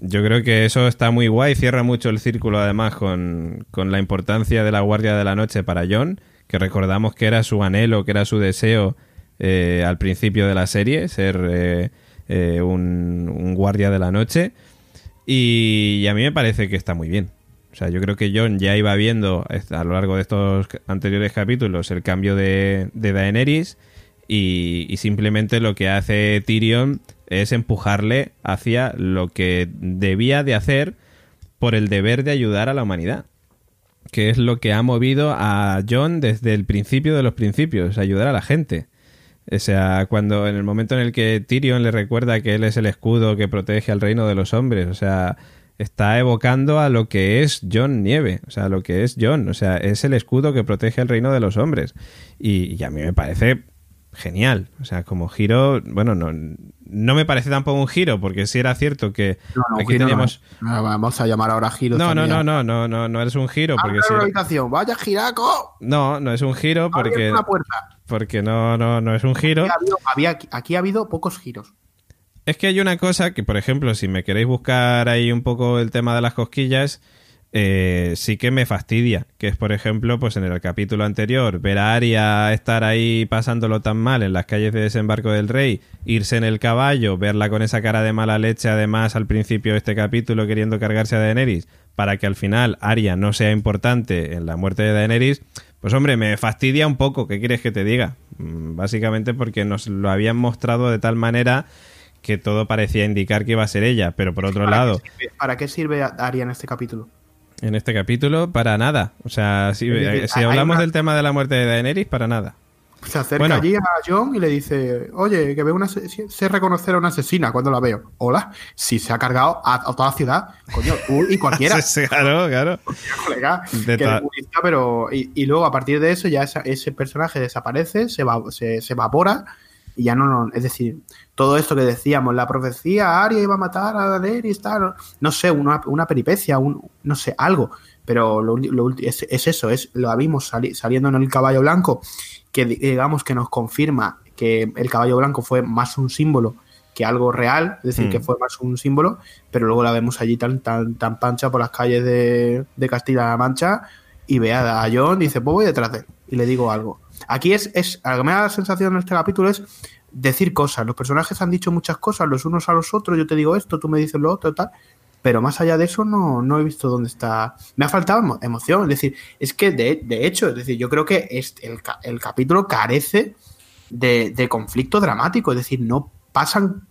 [SPEAKER 1] Yo creo que eso está muy guay, cierra mucho el círculo además con, con la importancia de la Guardia de la Noche para John, que recordamos que era su anhelo, que era su deseo eh, al principio de la serie, ser eh, eh, un, Guardia de la Noche. Y, a mí me parece que está muy bien. O sea, yo creo que John ya iba viendo a lo largo de estos anteriores capítulos el cambio de, de Daenerys y, y simplemente lo que hace Tyrion es empujarle hacia lo que debía de hacer por el deber de ayudar a la humanidad. Que es lo que ha movido a John desde el principio de los principios, ayudar a la gente. O sea, cuando en el momento en el que Tyrion le recuerda que él es el escudo que protege al reino de los hombres, o sea, está evocando a lo que es John Nieve, o sea, lo que es John, o sea, es el escudo que protege el reino de los hombres. Y, y a mí me parece genial, o sea, como giro, bueno, no, no me parece tampoco un giro, porque sí era cierto que
[SPEAKER 5] No, no,
[SPEAKER 1] aquí
[SPEAKER 5] no.
[SPEAKER 1] teníamos...
[SPEAKER 5] Vamos a llamar ahora Giro.
[SPEAKER 1] No, no, no, no, no, no, no eres un giro, porque era-
[SPEAKER 5] habitación, vaya giraco.
[SPEAKER 1] No, no es un giro porque,
[SPEAKER 5] una puerta.
[SPEAKER 1] porque no, no, no es un giro.
[SPEAKER 5] Aquí ha habido- había- aquí ha habido pocos giros.
[SPEAKER 1] Es que hay una cosa que, por ejemplo, si me queréis buscar ahí un poco el tema de las cosquillas, eh, sí que me fastidia. Que es, por ejemplo, pues en el capítulo anterior, ver a Arya estar ahí pasándolo tan mal en las calles de desembarco del rey, irse en el caballo, verla con esa cara de mala leche, además, al principio de este capítulo queriendo cargarse a Daenerys, para que al final Arya no sea importante en la muerte de Daenerys. Pues hombre, me fastidia un poco, ¿qué quieres que te diga? Mm, Básicamente porque nos lo habían mostrado de tal manera que todo parecía indicar que iba a ser ella, pero por otro
[SPEAKER 5] ¿Para
[SPEAKER 1] lado,
[SPEAKER 5] qué ¿Para qué sirve Aria en este capítulo?
[SPEAKER 1] En este capítulo, para nada. O sea, si,
[SPEAKER 5] decir,
[SPEAKER 1] hablamos
[SPEAKER 5] una-
[SPEAKER 1] del tema de la muerte de Daenerys, para nada.
[SPEAKER 5] Se acerca
[SPEAKER 1] Bueno.
[SPEAKER 5] allí a John y le dice, oye, que veo una sé reconocer a una asesina cuando la veo. Hola, si se ha cargado a, a toda la ciudad, coño, tú y cualquiera.
[SPEAKER 1] Sí, claro, claro.
[SPEAKER 5] colega,
[SPEAKER 1] De
[SPEAKER 5] que pero y, y luego a partir de eso ya esa- ese personaje desaparece, se, va, se, se evapora y ya no, no, es decir, todo esto que decíamos, la profecía, Arya iba a matar a Daenerys, tal, no sé, una, una peripecia, un, no sé, algo, pero lo, lo es, es eso, es lo vimos sali- saliendo en el caballo blanco, que di- digamos que nos confirma que el caballo blanco fue más un símbolo que algo real, es decir,
[SPEAKER 1] Mm.
[SPEAKER 5] que fue más un símbolo, pero luego la vemos allí tan, tan, tan pancha por las calles de, de Castilla-La Mancha y ve a a John y dice, pues voy detrás de él y le digo algo. Aquí es, es, que me da la sensación en este capítulo es decir cosas. Los personajes han dicho muchas cosas los unos a los otros, yo te digo esto, tú me dices lo otro, tal. Pero más allá de eso no, no he visto dónde está. Me ha faltado emo- emoción. Es decir, es que de, de hecho, es decir, yo creo que este, el, el capítulo carece de, de conflicto dramático. Es decir, no pasan,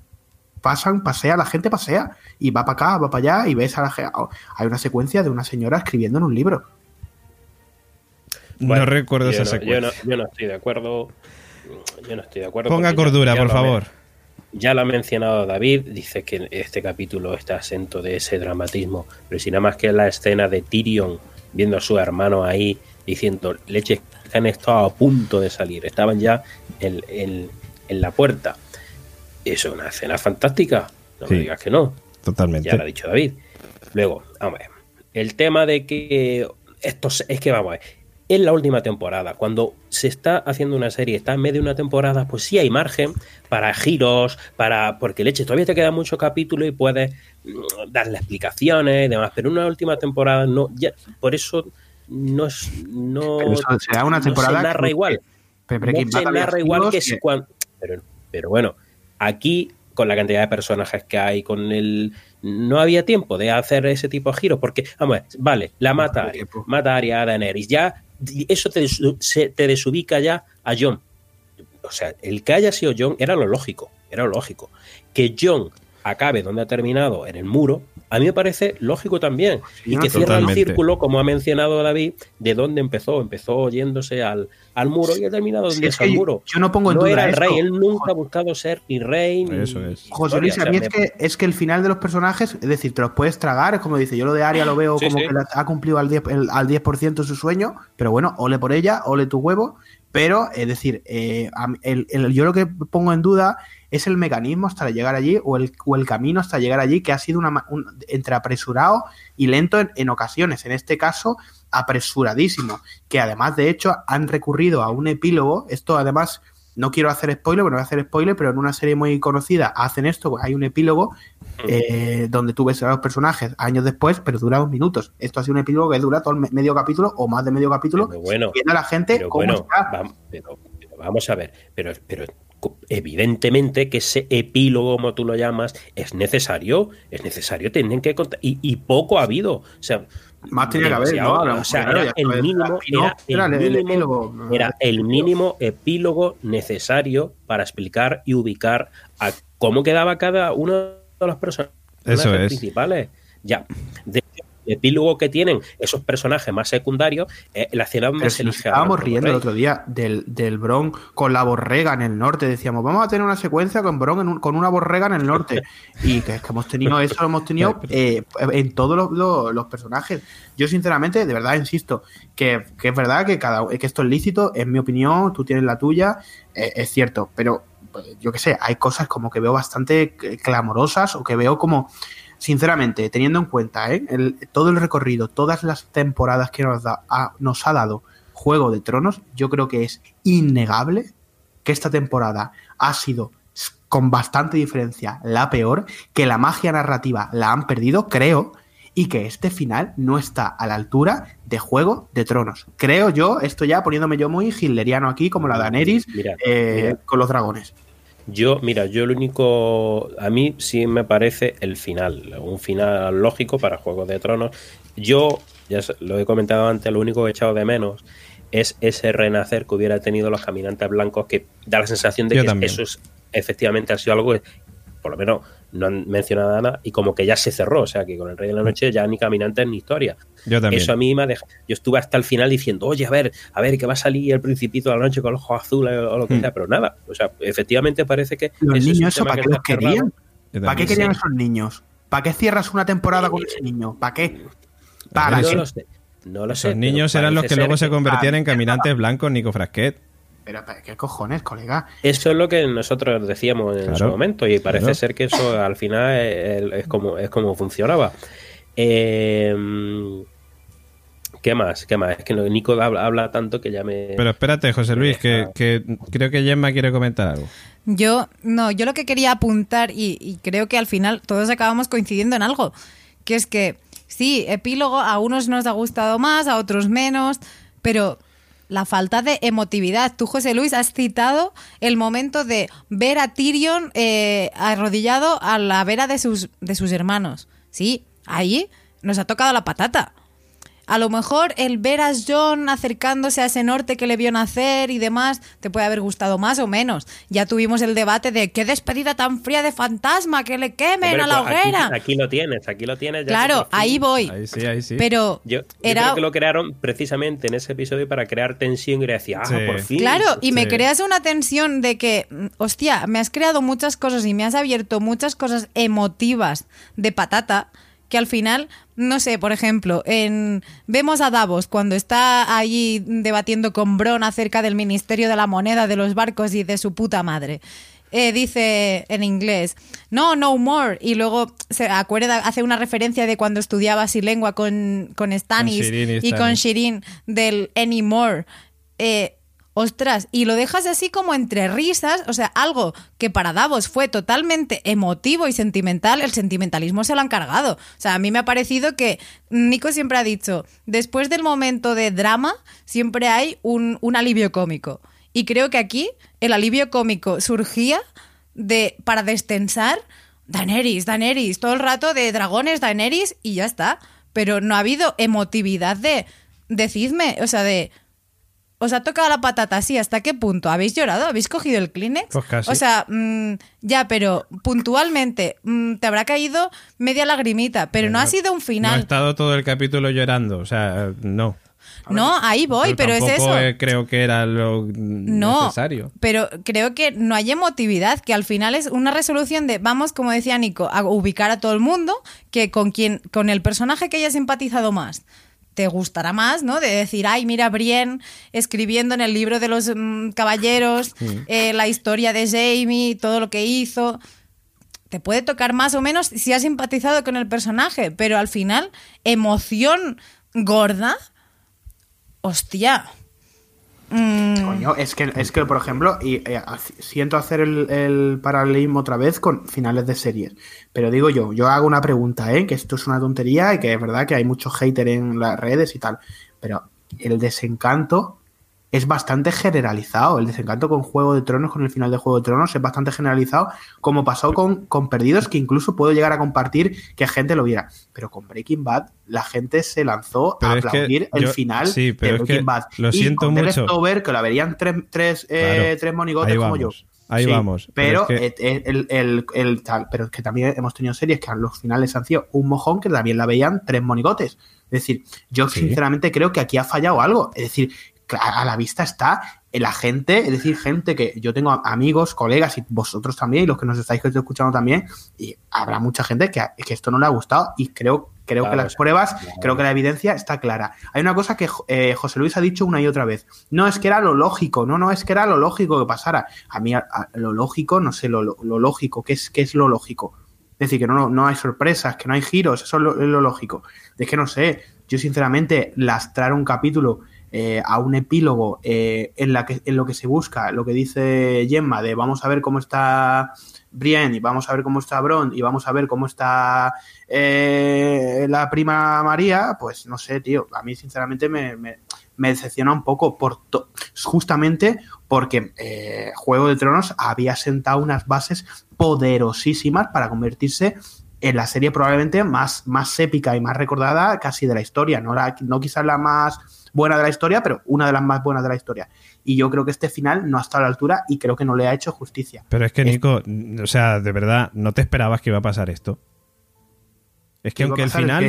[SPEAKER 5] pasan, pasea, la gente pasea y va para acá, va para allá y ves a la gente. Hay una secuencia de una señora escribiendo en un libro.
[SPEAKER 1] No recuerdo esa
[SPEAKER 4] no- yo no,
[SPEAKER 1] secuencia.
[SPEAKER 4] yo no estoy de acuerdo. Yo no estoy de acuerdo.
[SPEAKER 1] Ponga
[SPEAKER 4] ya-
[SPEAKER 1] cordura,
[SPEAKER 4] ya
[SPEAKER 1] por favor.
[SPEAKER 4] me- Ya lo ha mencionado David, dice que este capítulo está asento de ese dramatismo, pero si nada más que la escena de Tyrion viendo a su hermano ahí diciendo leches que han estado a punto de salir, estaban ya en, en- en la puerta. Eso es una escena fantástica, no
[SPEAKER 1] Sí.
[SPEAKER 4] me digas que no.
[SPEAKER 1] Totalmente.
[SPEAKER 4] Ya lo ha dicho David. Luego, vamos a ver. El tema de que esto se- es que vamos a ver. En la última temporada, cuando se está haciendo una serie, está en medio de una temporada, pues sí hay margen para giros, para. porque leche, todavía te queda mucho capítulo y puedes mm, darle explicaciones y demás. Pero en una última temporada no, ya, por eso no es. No,
[SPEAKER 5] Pero eso será una
[SPEAKER 4] no
[SPEAKER 5] temporada
[SPEAKER 4] se narra
[SPEAKER 5] que-
[SPEAKER 4] igual.
[SPEAKER 5] Pero
[SPEAKER 4] No se narra igual que si cuan- pero, pero bueno, aquí con la cantidad de personajes que hay, con el... No había tiempo de hacer ese tipo de giros, porque, vamos, vale, la mata, Arya,
[SPEAKER 5] tiempo.
[SPEAKER 4] mata a Arya, a Daenerys, ya, eso te, te desubica ya a John. O sea, el que haya sido John era lo lógico, era lo lógico. Que John acabe donde ha terminado, en el muro, a mí me parece lógico también.
[SPEAKER 5] Sí,
[SPEAKER 4] y que cierra el círculo, como ha mencionado David, de dónde empezó. Empezó yéndose al, al muro y ha terminado
[SPEAKER 5] Sí,
[SPEAKER 4] donde
[SPEAKER 5] es que yo-
[SPEAKER 4] muro.
[SPEAKER 5] yo no pongo en
[SPEAKER 4] no
[SPEAKER 5] duda
[SPEAKER 4] era el
[SPEAKER 5] esto.
[SPEAKER 4] rey, él nunca ha buscado ser ni rey ni
[SPEAKER 1] Eso es.
[SPEAKER 5] José. Luis,
[SPEAKER 4] O sea,
[SPEAKER 5] a mí es que, es que el final de los personajes, es decir, te los puedes tragar, es como dice, yo lo de Aria lo veo
[SPEAKER 4] Sí,
[SPEAKER 5] como
[SPEAKER 4] sí.
[SPEAKER 5] que la- ha cumplido al 10%, el- al 10 su sueño, pero bueno, ole por ella, ole tu huevo, pero es decir, eh, yo lo que pongo en duda es el mecanismo hasta llegar allí o el, camino hasta llegar allí, que ha sido entre apresurado y lento en, en ocasiones, en este caso apresuradísimo, que además de hecho han recurrido a un epílogo, esto además... No quiero hacer spoiler, bueno, voy a hacer spoiler, pero en una serie muy conocida hacen esto, hay un epílogo eh, donde tú ves a los personajes años después, pero dura dos minutos. Esto ha sido un epílogo que dura todo el me- medio capítulo o más de medio capítulo,
[SPEAKER 4] Pero bueno,
[SPEAKER 5] viendo a la gente
[SPEAKER 4] pero
[SPEAKER 5] cómo
[SPEAKER 4] bueno,
[SPEAKER 5] está.
[SPEAKER 4] pero, pero vamos a ver, pero, pero evidentemente que ese epílogo, como tú lo llamas, es necesario, es necesario, tienen que contar, y, y poco ha habido, o sea,
[SPEAKER 5] Más tenía que haber,
[SPEAKER 4] era el mínimo, era el mínimo,
[SPEAKER 5] epílogo.
[SPEAKER 4] era el mínimo epílogo necesario para explicar y ubicar a cómo quedaba cada uno de los personajes
[SPEAKER 1] Eso es.
[SPEAKER 4] principales. Ya, de epílogo que tienen esos personajes más secundarios, es la
[SPEAKER 5] Pero
[SPEAKER 4] se
[SPEAKER 5] si estábamos riendo el otro día del, del Bron con la borrega en el norte. Decíamos, vamos a tener una secuencia con Bron en un- con una borrega en el norte. Y que es que hemos tenido eso, lo hemos tenido eh, en todos los, los- los personajes. Yo, sinceramente, de verdad, insisto, que, que es verdad que, cada, que esto es lícito, es mi opinión, tú tienes la tuya, eh, es cierto, pero yo qué sé, hay cosas como que veo bastante eh, clamorosas o que veo como sinceramente, teniendo en cuenta ¿eh? el- todo el recorrido, todas las temporadas que nos, ha, dado Juego de Tronos, yo creo que es innegable que esta temporada ha sido con bastante diferencia la peor, que la magia narrativa la han perdido, creo, y que este final no está a la altura de Juego de Tronos. Creo yo, esto ya poniéndome yo muy hitleriano aquí, como la Daenerys,
[SPEAKER 4] Mira,
[SPEAKER 5] eh,
[SPEAKER 4] mira.
[SPEAKER 5] con los dragones.
[SPEAKER 4] Yo, mira, yo lo único, a mí sí me parece el final, un final lógico para Juegos de Tronos. Yo, ya lo he comentado antes, lo único que he echado de menos es ese renacer que hubiera tenido los caminantes blancos, que da la sensación de
[SPEAKER 1] Yo
[SPEAKER 4] que
[SPEAKER 1] también.
[SPEAKER 4] eso es, efectivamente ha sido algo que, por lo menos, no han mencionado nada y como que ya se cerró, o sea, que con el Rey de la Noche ya ni caminantes ni historia.
[SPEAKER 1] Yo también.
[SPEAKER 4] Eso a mí me ha dejado. Yo estuve hasta el final diciendo, oye, a ver, a ver, que va a salir el Principito de la noche con los ojos azules o lo que
[SPEAKER 1] Hmm.
[SPEAKER 4] sea, pero nada. O sea, efectivamente parece que.
[SPEAKER 5] Los niños, ¿eso para qué los querían? ¿Para qué querían
[SPEAKER 4] sí.
[SPEAKER 5] esos niños? ¿Para qué cierras una temporada con ese niño? ¿Para qué? Para
[SPEAKER 4] No
[SPEAKER 5] que-
[SPEAKER 4] lo sé. No lo sé.
[SPEAKER 1] Esos niños eran los que luego se convertían en caminantes blancos, Nico Frasquet.
[SPEAKER 5] Pero, ¿qué cojones, colega?
[SPEAKER 4] Eso es lo que nosotros decíamos en
[SPEAKER 1] Claro,
[SPEAKER 4] su momento y parece
[SPEAKER 1] claro.
[SPEAKER 4] ser que eso al final es, es como, es como funcionaba. Eh, ¿Qué más? ¿Qué más? Es que Nico habla, habla tanto que ya me...
[SPEAKER 1] Pero espérate, José Luis, que, que creo que Gemma quiere comentar algo.
[SPEAKER 3] Yo, no, yo lo que quería apuntar, y, y creo que al final todos acabamos coincidiendo en algo, que es que sí, epílogo a unos nos ha gustado más, a otros menos, pero la falta de emotividad. Tú, José Luis, has citado el momento de ver a Tyrion eh, arrodillado a la vera de sus, de sus hermanos. Sí, ahí nos ha tocado la patata. A lo mejor el ver a John acercándose a ese norte que le vio nacer y demás te puede haber gustado más o menos. Ya tuvimos el debate de qué despedida tan fría de fantasma, que le quemen
[SPEAKER 4] Hombre,
[SPEAKER 3] a la
[SPEAKER 4] pues aquí-
[SPEAKER 3] hoguera.
[SPEAKER 4] Aquí, lo tienes, aquí lo tienes. ya
[SPEAKER 3] claro, ahí voy.
[SPEAKER 1] Ahí sí, ahí sí.
[SPEAKER 3] Pero
[SPEAKER 4] Yo, yo
[SPEAKER 3] era
[SPEAKER 4] creo que lo crearon precisamente en ese episodio para crear tensión y decía, ah,
[SPEAKER 1] Sí.
[SPEAKER 4] por fin.
[SPEAKER 3] Claro, y me
[SPEAKER 1] Sí.
[SPEAKER 3] creas una tensión de que, mm, hostia, me has creado muchas cosas y me has abierto muchas cosas emotivas de patata que al final, no sé, por ejemplo, en vemos a Davos cuando está ahí debatiendo con Bron acerca del Ministerio de la Moneda, de los barcos y de su puta madre. Eh, dice en inglés, no, no more. Y luego se acuerda, hace una referencia de cuando estudiaba así lengua con, con Stannis
[SPEAKER 1] Shirin y
[SPEAKER 3] y con. Shirin del anymore. Eh, ostras, y lo dejas así como entre risas, o sea, algo que para Davos fue totalmente emotivo y sentimental, el sentimentalismo se lo han cargado. O sea, a mí me ha parecido que Nico siempre ha dicho, después del momento de drama, siempre hay un, alivio cómico. Y creo que aquí el alivio cómico surgía de para destensar Daenerys, Daenerys, todo el rato de dragones, Daenerys y ya está. Pero no ha habido emotividad de decidme, o sea, de os ha tocado la patata así, ¿hasta qué punto? ¿Habéis llorado? ¿Habéis cogido el Kleenex?
[SPEAKER 1] Pues casi.
[SPEAKER 3] O sea, mm, ya, pero puntualmente mm, te habrá caído media lagrimita, pero no ha sido un
[SPEAKER 1] No he
[SPEAKER 3] final.
[SPEAKER 1] estado todo el capítulo llorando, o sea, no.
[SPEAKER 3] No, ahí voy, pero es eso.
[SPEAKER 1] eh, creo que era lo
[SPEAKER 3] No,
[SPEAKER 1] necesario.
[SPEAKER 3] pero creo que no hay emotividad, que al final es una resolución de, vamos, como decía Nico, a ubicar a todo el mundo, que con quien, con el personaje que haya simpatizado más, te gustará más, ¿no? De decir, ay, mira, Brienne escribiendo en el libro de los mm, caballeros eh, la historia de Jamie, todo lo que hizo. Te puede tocar más o menos si has simpatizado con el personaje, pero al final, emoción gorda, hostia. Mm,
[SPEAKER 5] Coño, es que, es que, por ejemplo, y, eh, siento hacer el, el paralelismo otra vez con finales de series. Pero digo yo, yo hago una pregunta, ¿eh? Que esto es una tontería y que es verdad que hay muchos hater en las redes y tal. Pero el desencanto es bastante generalizado. El desencanto con Juego de Tronos, con el final de Juego de Tronos, es bastante generalizado, como pasó con, con Perdidos, que incluso puedo llegar a compartir que gente lo viera. Pero con Breaking Bad, la gente se lanzó
[SPEAKER 1] Pero
[SPEAKER 5] a
[SPEAKER 1] que
[SPEAKER 5] aplaudir el
[SPEAKER 1] yo-
[SPEAKER 5] final
[SPEAKER 1] sí, pero
[SPEAKER 5] de
[SPEAKER 1] es que
[SPEAKER 5] Breaking Bad.
[SPEAKER 1] lo
[SPEAKER 5] Y
[SPEAKER 1] siento
[SPEAKER 5] con
[SPEAKER 1] mucho.
[SPEAKER 5] Que la verían tres, tres, eh, tres monigotes como yo.
[SPEAKER 1] ahí vamos.
[SPEAKER 5] Pero,
[SPEAKER 1] Pero es
[SPEAKER 5] eh, el, el- el tal, pero es que también hemos tenido series que a los finales han sido un mojón que también la veían tres monigotes. Es decir, yo
[SPEAKER 1] Sí.
[SPEAKER 5] sinceramente creo que aquí ha fallado algo. Es decir, a la vista está la gente, es decir, gente que yo tengo amigos, colegas y vosotros también, y los que nos estáis escuchando también, y habrá mucha gente que, que esto no le ha gustado y creo, creo
[SPEAKER 4] Claro,
[SPEAKER 5] que las pruebas,
[SPEAKER 4] Claro.
[SPEAKER 5] creo que la evidencia está clara. Hay una cosa que eh, José Luis ha dicho una y otra vez. No es que era lo lógico, no, no es que era lo lógico que pasara. A mí a- a- lo lógico, no sé, lo, lo- lógico, ¿qué es, ¿qué es lo lógico? Es decir, que no, no, no hay sorpresas, que no hay giros, eso es lo, es lo lógico. Es que no sé, yo sinceramente lastrar un capítulo eh, a un epílogo eh, en, la que, en lo que se busca, lo que dice Gemma, de vamos a ver cómo está Brienne y vamos a ver cómo está Bron y vamos a ver cómo está eh, la prima María, pues no sé, tío, a mí sinceramente me, decepciona un poco por justamente porque eh, Juego de Tronos había sentado unas bases poderosísimas para convertirse en la serie probablemente más, más épica y más recordada casi de la historia, no, la, no quizás la más buena de la historia, pero una de las más buenas de la historia. Y yo creo que este final no ha estado a la altura y creo que no le ha hecho justicia.
[SPEAKER 1] Pero es que, Nico, o sea, de verdad, ¿no te esperabas que iba a pasar esto? Es que
[SPEAKER 5] ¿Qué iba
[SPEAKER 1] aunque el final,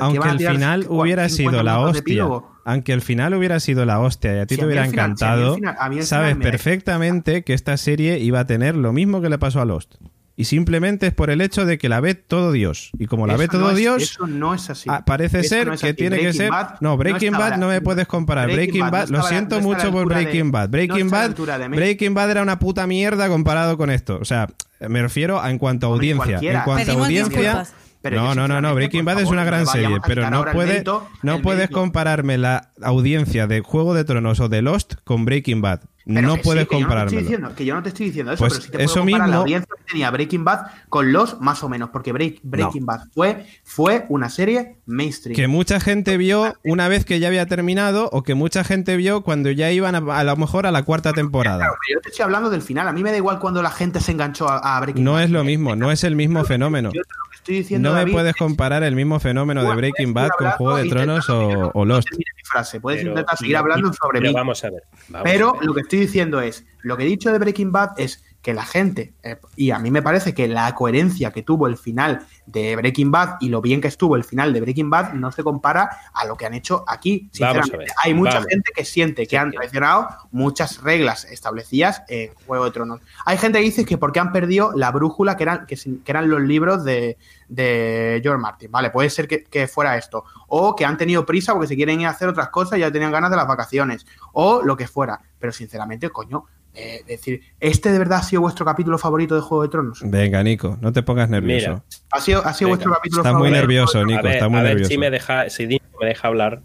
[SPEAKER 1] aunque el final
[SPEAKER 5] 50
[SPEAKER 1] hubiera sido la hostia, aunque el final hubiera sido la hostia y a ti
[SPEAKER 5] Si
[SPEAKER 1] te hubiera
[SPEAKER 5] final- si
[SPEAKER 1] encantado,
[SPEAKER 5] final-
[SPEAKER 1] sabes perfectamente que esta serie iba a tener lo mismo que le pasó a Lost. Y simplemente es por el hecho de que la ve todo Dios. Y como la ve todo
[SPEAKER 5] no es-
[SPEAKER 1] Dios,
[SPEAKER 5] Eso no es así.
[SPEAKER 1] Ah, parece
[SPEAKER 5] Eso
[SPEAKER 1] ser
[SPEAKER 5] no es
[SPEAKER 1] que
[SPEAKER 5] así.
[SPEAKER 1] tiene que
[SPEAKER 5] Breaking
[SPEAKER 1] ser.
[SPEAKER 5] Bad
[SPEAKER 1] no, Breaking Bad no me puedes comparar. Breaking, Bad,
[SPEAKER 5] no
[SPEAKER 1] lo siento mucho por
[SPEAKER 5] de-
[SPEAKER 1] Breaking Bad. Breaking Bad, Breaking Bad era una puta mierda comparado con esto. O sea, me refiero a en cuanto a audiencia. En cuanto a audiencia.
[SPEAKER 5] Pero
[SPEAKER 1] no, no, no, no. Breaking Bad es una gran serie, pero no puede,
[SPEAKER 5] mérito-
[SPEAKER 1] no puedes
[SPEAKER 5] mérito.
[SPEAKER 1] compararme la audiencia de Juego de Tronos o de Lost con Breaking Bad.
[SPEAKER 5] Pero
[SPEAKER 1] no
[SPEAKER 5] sí,
[SPEAKER 1] puedes
[SPEAKER 5] yo no que yo no te estoy diciendo eso,
[SPEAKER 1] Pues
[SPEAKER 5] pero sí te puedo
[SPEAKER 1] eso
[SPEAKER 5] comparar la
[SPEAKER 1] mismo-
[SPEAKER 5] audiencia que tenía Breaking Bad con los más o menos, porque Break- Breaking Bad fue, fue una serie mainstream.
[SPEAKER 1] que mucha gente vio una vez que ya había terminado o que mucha gente vio cuando ya iban a, a lo mejor a la cuarta temporada.
[SPEAKER 5] Claro, pero yo te estoy hablando del final. A mí me da igual cuando la gente se enganchó a, a Breaking
[SPEAKER 1] No
[SPEAKER 5] Bad.
[SPEAKER 1] es lo mismo, no es el mismo fenómeno.
[SPEAKER 5] Yo te lo que estoy diciendo,
[SPEAKER 1] No me
[SPEAKER 5] David,
[SPEAKER 1] puedes
[SPEAKER 5] es-
[SPEAKER 1] comparar el mismo fenómeno de
[SPEAKER 5] Puedes
[SPEAKER 1] Breaking Bad con Juego de Tronos o,
[SPEAKER 5] no-
[SPEAKER 1] o
[SPEAKER 5] no
[SPEAKER 1] Lost.
[SPEAKER 5] termine mi frase. Puedes
[SPEAKER 4] Pero-
[SPEAKER 5] intentar seguir hablando sobre
[SPEAKER 4] pero
[SPEAKER 5] mí.
[SPEAKER 4] vamos a ver. vamos a
[SPEAKER 5] Pero
[SPEAKER 4] ver.
[SPEAKER 5] lo que estoy diciendo es, lo que he dicho de Breaking Bad es que la gente, eh, y a mí me parece que la coherencia que tuvo el final de Breaking Bad y lo bien que estuvo el final de Breaking Bad no se compara a lo que han hecho aquí. Sinceramente, hay mucha gente que siente que han traicionado muchas reglas establecidas en Juego de Tronos. Hay gente que dice que porque han perdido la brújula que eran, que eran los libros de, de George Martin. Vale, puede ser que, que fuera esto. O que han tenido prisa porque se quieren ir a hacer otras cosas y ya tenían ganas de las vacaciones. O lo que fuera. Pero sinceramente, coño, eh, decir, ¿este de verdad ha sido vuestro capítulo favorito de Juego de Tronos?
[SPEAKER 1] Venga, Nico, no te pongas nervioso.
[SPEAKER 4] Mira,
[SPEAKER 5] ¿Ha sido, ha sido vuestro capítulo
[SPEAKER 1] Estás muy
[SPEAKER 5] favorito?
[SPEAKER 1] nervioso, Nico,
[SPEAKER 4] a ver,
[SPEAKER 1] está muy
[SPEAKER 4] a ver
[SPEAKER 1] nervioso.
[SPEAKER 4] si me deja, si Dino me deja hablar,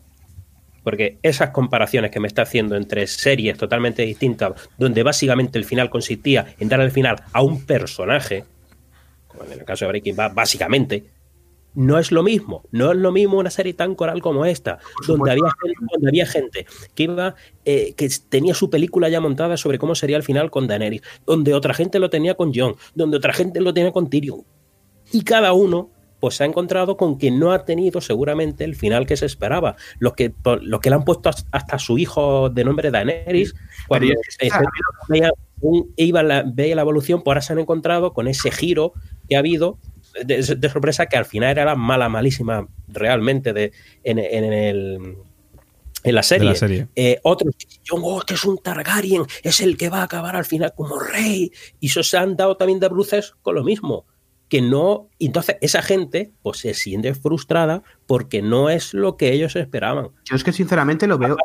[SPEAKER 4] porque esas comparaciones que me está haciendo entre series totalmente distintas, donde básicamente el final consistía en dar el final a un personaje, como en el caso de Breaking Bad, básicamente, no es lo mismo, no es lo mismo una serie tan coral como esta, donde había, gente, donde había gente que iba, eh, que tenía su película ya montada sobre cómo sería el final con Daenerys, donde otra gente lo tenía con Jon, donde otra gente lo tenía con Tyrion. Y cada uno pues se ha encontrado con que no ha tenido seguramente el final que se esperaba. Los que, los que le han puesto hasta su hijo de nombre Daenerys, cuando veía, iba la, veía la evolución, pues ahora se han encontrado con ese giro que ha habido de, sorpresa que al final era la mala, malísima realmente de, en, el, en la serie.
[SPEAKER 1] serie.
[SPEAKER 4] Eh, otros, oh, que es un Targaryen, es el que va a acabar al final como rey. Y eso se han dado también de bruces con lo mismo. Que no. Entonces, esa gente pues se siente frustrada porque no es lo que ellos esperaban.
[SPEAKER 5] Yo es que sinceramente lo veo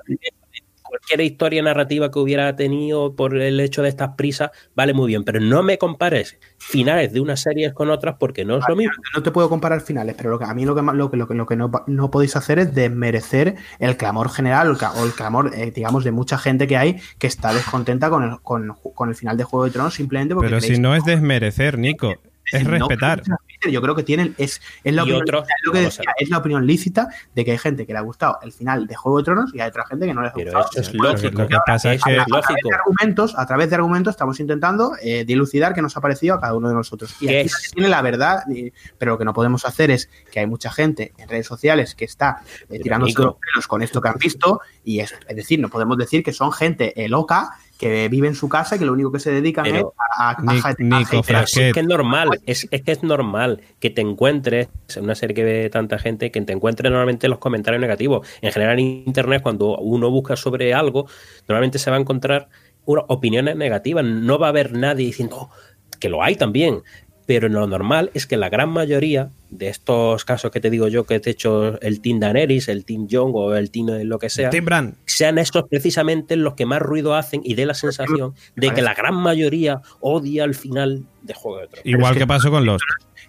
[SPEAKER 4] cualquier historia narrativa que hubiera tenido por el hecho de estas prisas, vale muy bien, pero no me compares finales de unas series con otras porque no es lo mismo.
[SPEAKER 5] No te puedo comparar finales, pero lo que, a mí lo que, lo que, lo que, no, podéis hacer es desmerecer el clamor general o el clamor, eh, digamos, de mucha gente que hay que está descontenta con el, con, el final de Juego de Tronos simplemente porque...
[SPEAKER 1] Pero si no es desmerecer, Nico, es respetar.
[SPEAKER 5] yo creo que tienen, es, es, la opinión, lo que decía, es la opinión lícita de que hay gente que le ha gustado el final de Juego de Tronos y hay otra gente que no le ha gustado.
[SPEAKER 4] Eso es lógico.
[SPEAKER 1] Lo que pasa es que
[SPEAKER 5] a, través de argumentos, a través de argumentos estamos intentando eh, dilucidar qué nos ha parecido a cada uno de nosotros. Y aquí tiene la verdad, pero lo que no podemos hacer es que hay mucha gente en redes sociales que está eh, tirando los pelos con esto que han visto y es, es decir, no podemos decir que son gente eh, loca que vive en su casa y que lo único que se dedican es a, a,
[SPEAKER 4] es que es normal, es, que es normal que te encuentres, en una serie que ve tanta gente, que te encuentres normalmente los comentarios negativos. En general en internet, cuando uno busca sobre algo, normalmente se va a encontrar opiniones negativas. No va a haber nadie diciendo oh, que lo hay también, pero lo normal es que la gran mayoría de estos casos que te digo yo, que te he hecho el Team Daenerys, el Team Young o el Team lo que sea, sean estos precisamente los que más ruido hacen y dé la sensación de que la gran mayoría odia el final de Juego de Tronos.
[SPEAKER 1] Igual que, pasó con los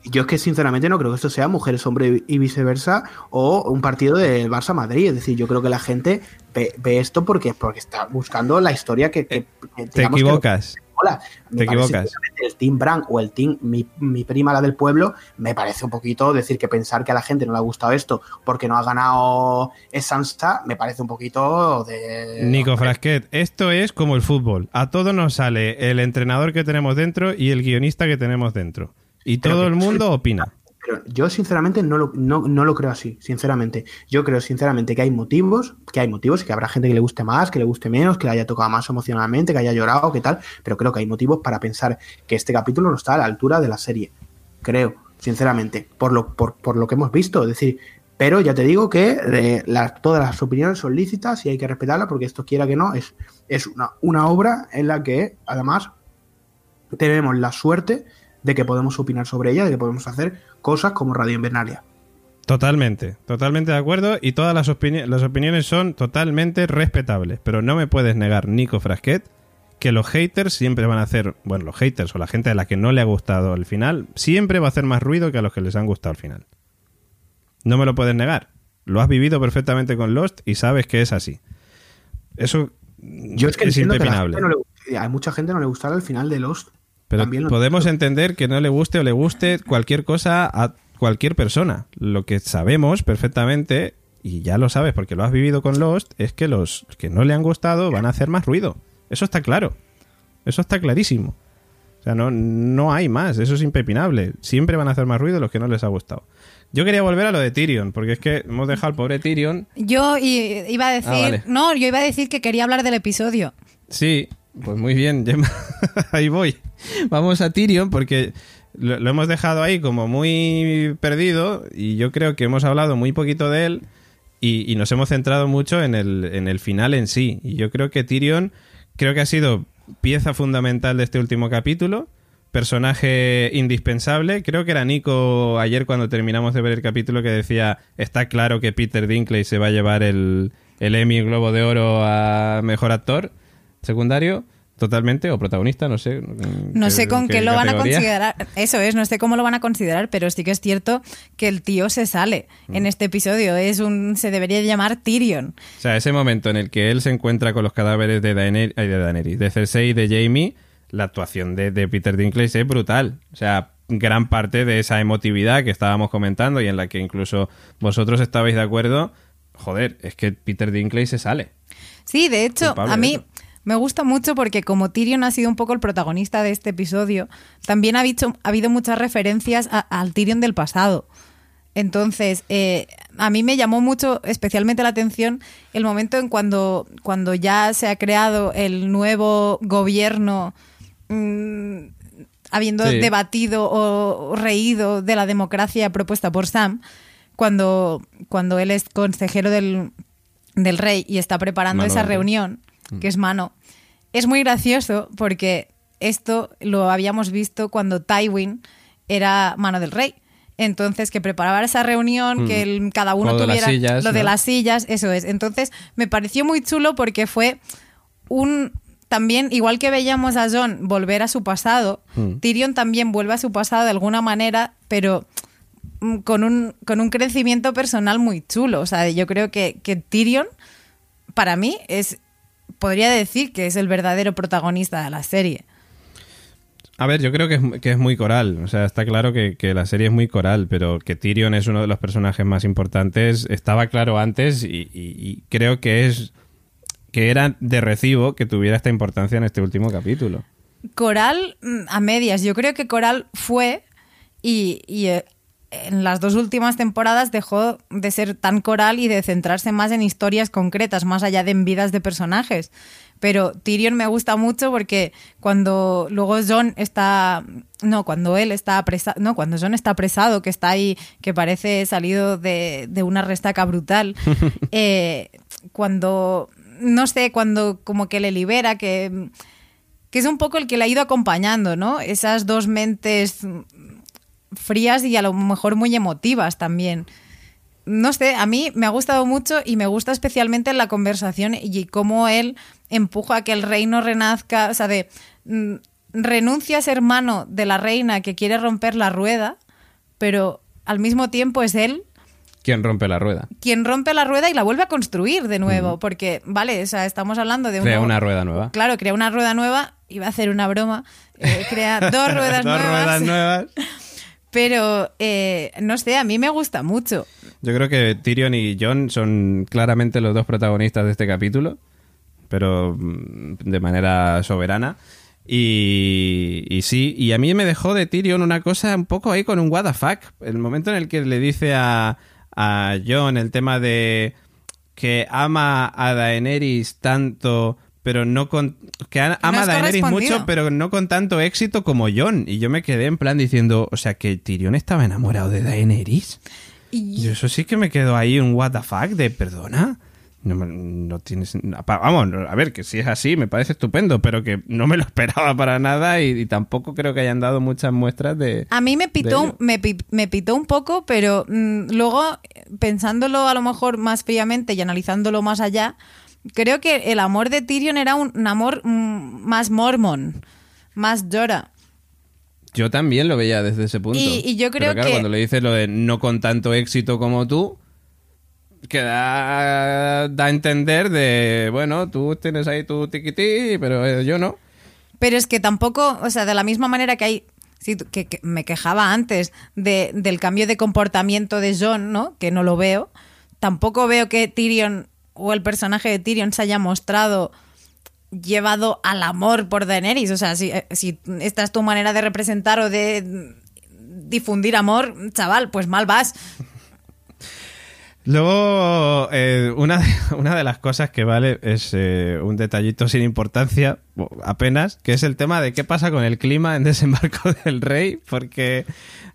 [SPEAKER 5] yo es que sinceramente no creo que esto sea mujeres, hombre y viceversa o un partido de Barça Madrid. Es decir, yo creo que la gente ve, esto porque, porque está buscando la historia que.
[SPEAKER 1] Te equivocas.
[SPEAKER 5] Hola,
[SPEAKER 1] te equivocas.
[SPEAKER 5] El Team Brand o el Team mi, mi, prima, la del pueblo, me parece un poquito decir que pensar que a la gente no le ha gustado esto porque no ha ganado Sansa, me parece un poquito de.
[SPEAKER 1] Nico Frasquet, esto es como el fútbol. A todos nos sale el entrenador que tenemos dentro y el guionista que tenemos dentro. Y todo el mundo opina.
[SPEAKER 5] Yo sinceramente no lo, no, lo creo así, sinceramente. Yo creo sinceramente que hay motivos, que hay motivos, que habrá gente que le guste más, que le guste menos, que le haya tocado más emocionalmente, que haya llorado, que tal, pero creo que hay motivos para pensar que este capítulo no está a la altura de la serie. Creo, sinceramente, por lo, por, lo que hemos visto. Es decir, pero ya te digo que eh, todas las opiniones son lícitas y hay que respetarlas porque esto quiera que no, es, es una, una obra en la que además tenemos la suerte de que podemos opinar sobre ella, de que podemos hacer cosas como Radio Invernalia.
[SPEAKER 1] Totalmente, totalmente de acuerdo y todas las, las opiniones son totalmente respetables, pero no me puedes negar, Nico Frasquet, que los haters siempre van a hacer, bueno, los haters o la gente a la que no le ha gustado el final, siempre va a hacer más ruido que a los que les han gustado el final. No me lo puedes negar. Lo has vivido perfectamente con Lost y sabes que es así. Eso
[SPEAKER 5] Yo es, que es impepinable. Que a mucha gente no le gustará el final de Lost
[SPEAKER 1] pero podemos entender que no le guste o le guste cualquier cosa a cualquier persona. Lo que sabemos perfectamente, y ya lo sabes porque lo has vivido con Lost, es que los que no le han gustado van a hacer más ruido. Eso está claro. Eso está clarísimo. O sea, no, no hay más. Eso es impepinable. Siempre van a hacer más ruido los que no les ha gustado. Yo quería volver a lo de Tyrion, porque es que hemos dejado al pobre Tyrion.
[SPEAKER 3] Yo iba a decir. Ah, no, yo iba a decir que quería hablar del episodio.
[SPEAKER 1] Sí, pues muy bien, ahí voy. Vamos a Tyrion porque lo, hemos dejado ahí como muy perdido y yo creo que hemos hablado muy poquito de él y, nos hemos centrado mucho en el, en el final en sí. Y yo creo que Tyrion creo que ha sido pieza fundamental de este último capítulo, personaje indispensable. Creo que era Nico ayer cuando terminamos de ver el capítulo que decía, está claro que Peter Dinklage se va a llevar el, el Emmy Globo de Oro a Mejor Actor secundario totalmente o protagonista, no sé.
[SPEAKER 3] No sé con qué, lo van a considerar. Eso es, no sé cómo lo van a considerar, pero sí que es cierto que el tío se sale en mm. este episodio. Es un se debería llamar Tyrion.
[SPEAKER 1] O sea, ese momento en el que él se encuentra con los cadáveres de Daenerys, de, Daenerys, de Cersei y de Jamie, la actuación de, Peter Dinklage es brutal. O sea, gran parte de esa emotividad que estábamos comentando y en la que incluso vosotros estabais de acuerdo. Joder, es que Peter Dinklage se sale.
[SPEAKER 3] Sí, de hecho, a mí. Me gusta mucho porque como Tyrion ha sido un poco el protagonista de este episodio, también ha, dicho- ha habido muchas referencias a- al Tyrion del pasado. Entonces, eh, a mí me llamó mucho, especialmente la atención, el momento en cuando, cuando ya se ha creado el nuevo gobierno, mm, habiendo
[SPEAKER 1] Sí.
[SPEAKER 3] debatido o, reído de la democracia propuesta por Sam, cuando, cuando él es consejero del, del rey y está preparando
[SPEAKER 1] Mano
[SPEAKER 3] esa reunión, que es mano. Es muy gracioso porque esto lo habíamos visto cuando Tywin era mano del rey. Entonces, que preparaba esa reunión,
[SPEAKER 1] Mm.
[SPEAKER 3] que el- cada uno
[SPEAKER 1] Lo de
[SPEAKER 3] tuviera
[SPEAKER 1] sillas,
[SPEAKER 3] lo de las sillas, eso es. Entonces, me pareció muy chulo porque fue un también, igual que veíamos a John volver a su pasado,
[SPEAKER 1] Mm.
[SPEAKER 3] Tyrion también vuelve a su pasado de alguna manera, pero mm, con un, con un crecimiento personal muy chulo. O sea, yo creo que, que Tyrion, para mí, es. Podría decir que es el verdadero protagonista de la serie.
[SPEAKER 1] A ver, yo creo que es, que es muy coral. O sea, está claro que, que la serie es muy coral, pero que Tyrion es uno de los personajes más importantes estaba claro antes y, y- y creo que es que era de recibo que tuviera esta importancia en este último capítulo.
[SPEAKER 3] Coral mm, a medias. Yo creo que Coral fue y, y, eh, en las dos últimas temporadas dejó de ser tan coral y de centrarse más en historias concretas, más allá de en vidas de personajes. Pero Tyrion me gusta mucho porque cuando luego John está. No, cuando él está apresado. No, cuando John está apresado, que está ahí, que parece salido de, de una restaca brutal. eh, cuando. No sé, cuando como que le libera, que que es un poco el que le ha ido acompañando, ¿no? Esas dos mentes frías y a lo mejor muy emotivas también. No sé, a mí me ha gustado mucho y me gusta especialmente la conversación y cómo él empuja a que el reino renazca, o sea, de mm, renuncia a ser mano de la reina que quiere romper la rueda, pero al mismo tiempo es él
[SPEAKER 1] ¿Quién rompe la rueda?
[SPEAKER 3] quien rompe la rueda y la vuelve a construir de nuevo, porque, vale, o sea, estamos hablando de
[SPEAKER 1] Crea una rueda nueva.
[SPEAKER 3] Claro, crea una rueda nueva, iba a hacer una broma, eh, crea dos ruedas
[SPEAKER 1] Dos
[SPEAKER 3] nuevas,
[SPEAKER 1] ruedas nuevas.
[SPEAKER 3] Pero eh, no sé, a mí me gusta mucho.
[SPEAKER 1] Yo creo que Tyrion y John son claramente los dos protagonistas de este capítulo, pero mm, de manera soberana. Y, y sí, y a mí me dejó de Tyrion una cosa un poco ahí con un what the fuck. El momento en el que le dice a, a John el tema de que ama a Daenerys tanto, pero no con... que a- ama a
[SPEAKER 3] has
[SPEAKER 1] Daenerys mucho, pero no con tanto éxito como John. Y yo me quedé en plan diciendo, o sea, que Tyrion estaba enamorado de Daenerys.
[SPEAKER 3] Y
[SPEAKER 1] Yo eso sí que me quedo ahí un what the fuck de perdona. No, no tienes. Vamos, a ver, que si es así me parece estupendo, pero que no me lo esperaba para nada y, y tampoco creo que hayan dado muchas muestras de.
[SPEAKER 3] a mí me pitó, me pitó un poco, pero mm, luego, pensándolo a lo mejor más fríamente y analizándolo más allá, creo que el amor de Tyrion era un, un amor mm, más mormon, más Jorah.
[SPEAKER 1] Yo también lo veía desde ese punto.
[SPEAKER 3] Y- y yo creo
[SPEAKER 1] Pero claro,
[SPEAKER 3] que-
[SPEAKER 1] cuando le dices lo de no con tanto éxito como tú, que da, da a entender de, bueno, tú tienes ahí tu tiquití, pero eh, yo no.
[SPEAKER 3] Pero es que tampoco, o sea, de la misma manera que hay, sí, que, que me quejaba antes de, del cambio de comportamiento de John, ¿no? Que no lo veo. Tampoco veo que Tyrion o el personaje de Tyrion se haya mostrado llevado al amor por Daenerys. O sea, si, eh, esta es tu manera de representar o de difundir amor, chaval, pues mal vas.
[SPEAKER 1] Luego, eh, una, de, una de las cosas que vale es eh, un detallito sin importancia, apenas, que es el tema de qué pasa con el clima en Desembarco del Rey, porque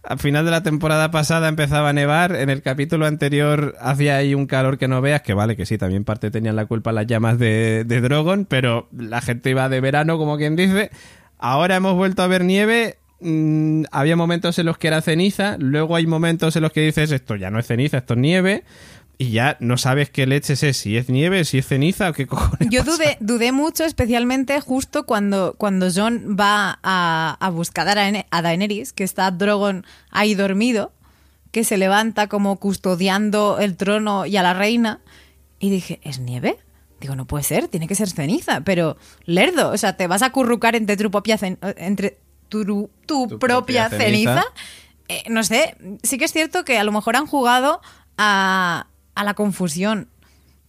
[SPEAKER 1] al final de la temporada pasada empezaba a nevar, en el capítulo anterior hacía ahí un calor que no veas, que vale, que sí, también parte tenían la culpa las llamas de, de Drogon, pero la gente iba de verano, como quien dice. Ahora hemos vuelto a ver nieve, mm, había momentos en los que era ceniza, luego hay momentos en los que dices esto ya no es ceniza, esto es nieve, y ya no sabes qué leches es, si es nieve, si es ceniza o qué cojones.
[SPEAKER 3] Yo dudé, dudé mucho, especialmente justo cuando, cuando John va a, a buscar a, Daene- a Daenerys, que está Drogon ahí dormido, que se levanta como custodiando el trono y a la reina, y dije, ¿es nieve? Digo, no puede ser, tiene que ser ceniza, pero lerdo, o sea, te vas a currucar entre tu propia, cen- entre tu, tu
[SPEAKER 1] Tu
[SPEAKER 3] propia,
[SPEAKER 1] propia
[SPEAKER 3] ceniza.
[SPEAKER 1] ceniza.
[SPEAKER 3] Eh, no sé, sí que es cierto que a lo mejor han jugado a, a la confusión,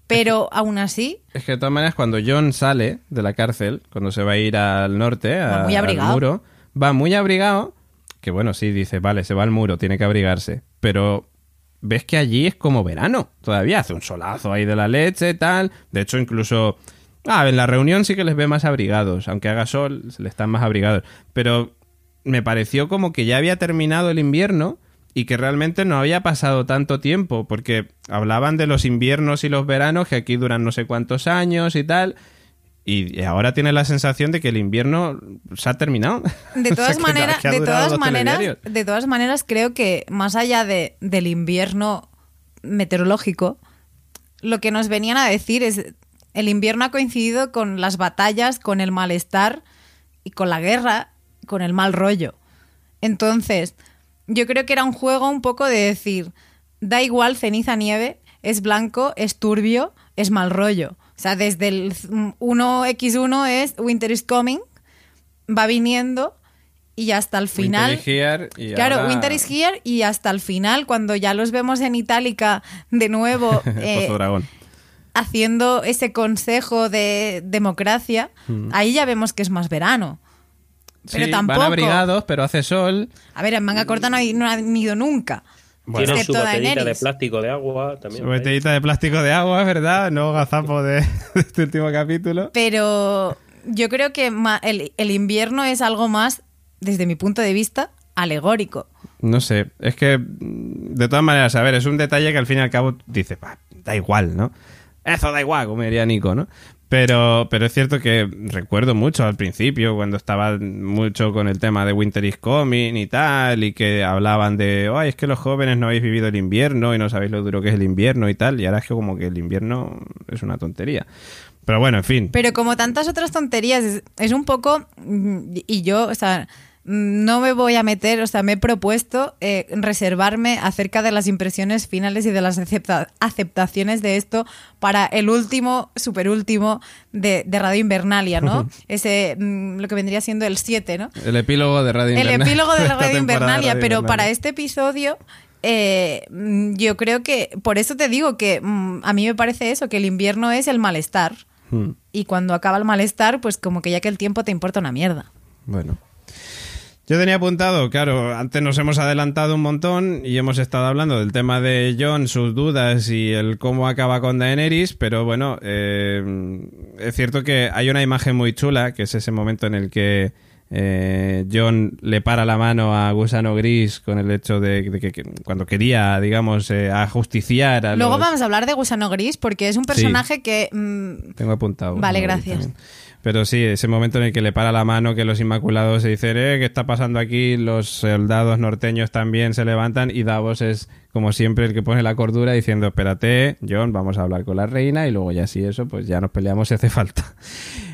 [SPEAKER 3] pero aún así,
[SPEAKER 1] Es que de todas maneras, cuando John sale de la cárcel, cuando se va a ir al norte,
[SPEAKER 3] Va
[SPEAKER 1] a-
[SPEAKER 3] muy
[SPEAKER 1] al
[SPEAKER 3] abrigado.
[SPEAKER 1] muro, va muy abrigado, que bueno, sí, dice, vale, se va al muro, tiene que abrigarse, pero ves que allí es como verano, todavía hace un solazo ahí de la leche, tal, de hecho incluso... Ah, en la reunión sí que les ve más abrigados, aunque haga sol, se le están más abrigados, pero me pareció como que ya había terminado el invierno y que realmente no había pasado tanto tiempo, porque hablaban de los inviernos y los veranos que aquí duran no sé cuántos años y tal, y ahora tiene la sensación de que el invierno se ha terminado.
[SPEAKER 3] de
[SPEAKER 1] O sea,
[SPEAKER 3] todas
[SPEAKER 1] que-
[SPEAKER 3] maneras,
[SPEAKER 1] que ha
[SPEAKER 3] de todas maneras,
[SPEAKER 1] telediarios.
[SPEAKER 3] de todas maneras, creo que más allá de, del invierno meteorológico, lo que nos venían a decir es el invierno ha coincidido con las batallas, con el malestar y con la guerra, con el mal rollo. Entonces, yo creo que era un juego un poco de decir, da igual ceniza nieve, es blanco, es turbio, es mal rollo. O sea, desde el 1x1 es Winter is coming, va viniendo y hasta el final...
[SPEAKER 1] Winter is here y
[SPEAKER 3] Claro,
[SPEAKER 1] ahora-
[SPEAKER 3] Winter is here y hasta el final, cuando ya los vemos en Itálica de nuevo eh, haciendo ese consejo de democracia, ahí ya vemos que es más verano. Pero.
[SPEAKER 1] Sí,
[SPEAKER 3] tampoco.
[SPEAKER 1] Van abrigados, pero hace sol.
[SPEAKER 3] A ver, en manga corta no, hay- no han ido nunca.
[SPEAKER 4] Tienen su botellita de plástico de agua también.
[SPEAKER 1] Su botellita de plástico de agua, ¿verdad? No gazapo de, de este último capítulo.
[SPEAKER 3] Pero yo creo que ma- el, el invierno es algo más, desde mi punto de vista, alegórico.
[SPEAKER 1] No sé, es que mm, de todas maneras, a ver, es un detalle que al fin y al cabo dice, "Bah, da igual, ¿no? Eso da igual, como diría Nico, ¿no? Pero, pero es cierto que recuerdo mucho al principio, cuando estaba mucho con el tema de Winter is Coming y tal, y que hablaban de, ay, es que los jóvenes no habéis vivido el invierno y no sabéis lo duro que es el invierno y tal, y ahora es que como que el invierno es una tontería. Pero bueno, en fin.
[SPEAKER 3] Pero como tantas otras tonterías, es, es un poco. mm, Y yo, o sea, no me voy a meter, o sea, me he propuesto eh, reservarme acerca de las impresiones finales y de las acepta- aceptaciones de esto para el último, super último de, de Radio Invernalia, ¿no? Ese, mm, lo que vendría siendo el 7, ¿no?
[SPEAKER 1] El epílogo de Radio
[SPEAKER 3] el
[SPEAKER 1] Invernalia.
[SPEAKER 3] epílogo de la radio
[SPEAKER 1] de
[SPEAKER 3] invernalia,
[SPEAKER 1] Radio
[SPEAKER 3] pero
[SPEAKER 1] Invernalia.
[SPEAKER 3] para este episodio eh, mm, yo creo que, por eso te digo que mm, a mí me parece eso, que el invierno es el malestar.
[SPEAKER 1] Hmm,
[SPEAKER 3] Y cuando acaba el malestar, pues como que ya que el tiempo te importa una mierda.
[SPEAKER 1] Bueno. Yo tenía apuntado, claro, antes nos hemos adelantado un montón y hemos estado hablando del tema de John, sus dudas y el cómo acaba con Daenerys, pero bueno, eh, es cierto que hay una imagen muy chula, que es ese momento en el que eh, John le para la mano a Gusano Gris con el hecho de, de que, que cuando quería, digamos, eh, ajusticiar a
[SPEAKER 3] Luego
[SPEAKER 1] los...
[SPEAKER 3] vamos a hablar de Gusano Gris porque es un personaje que... mm,
[SPEAKER 1] Tengo apuntado.
[SPEAKER 3] Vale, gracias.
[SPEAKER 1] también. Pero sí, ese momento en el que le para la mano, que los Inmaculados se dicen, eh, ¿qué está pasando aquí? Los soldados norteños también se levantan y Davos es, como siempre, el que pone la cordura diciendo, espérate, John, vamos a hablar con la reina y luego ya sí eso, pues ya nos peleamos si hace falta.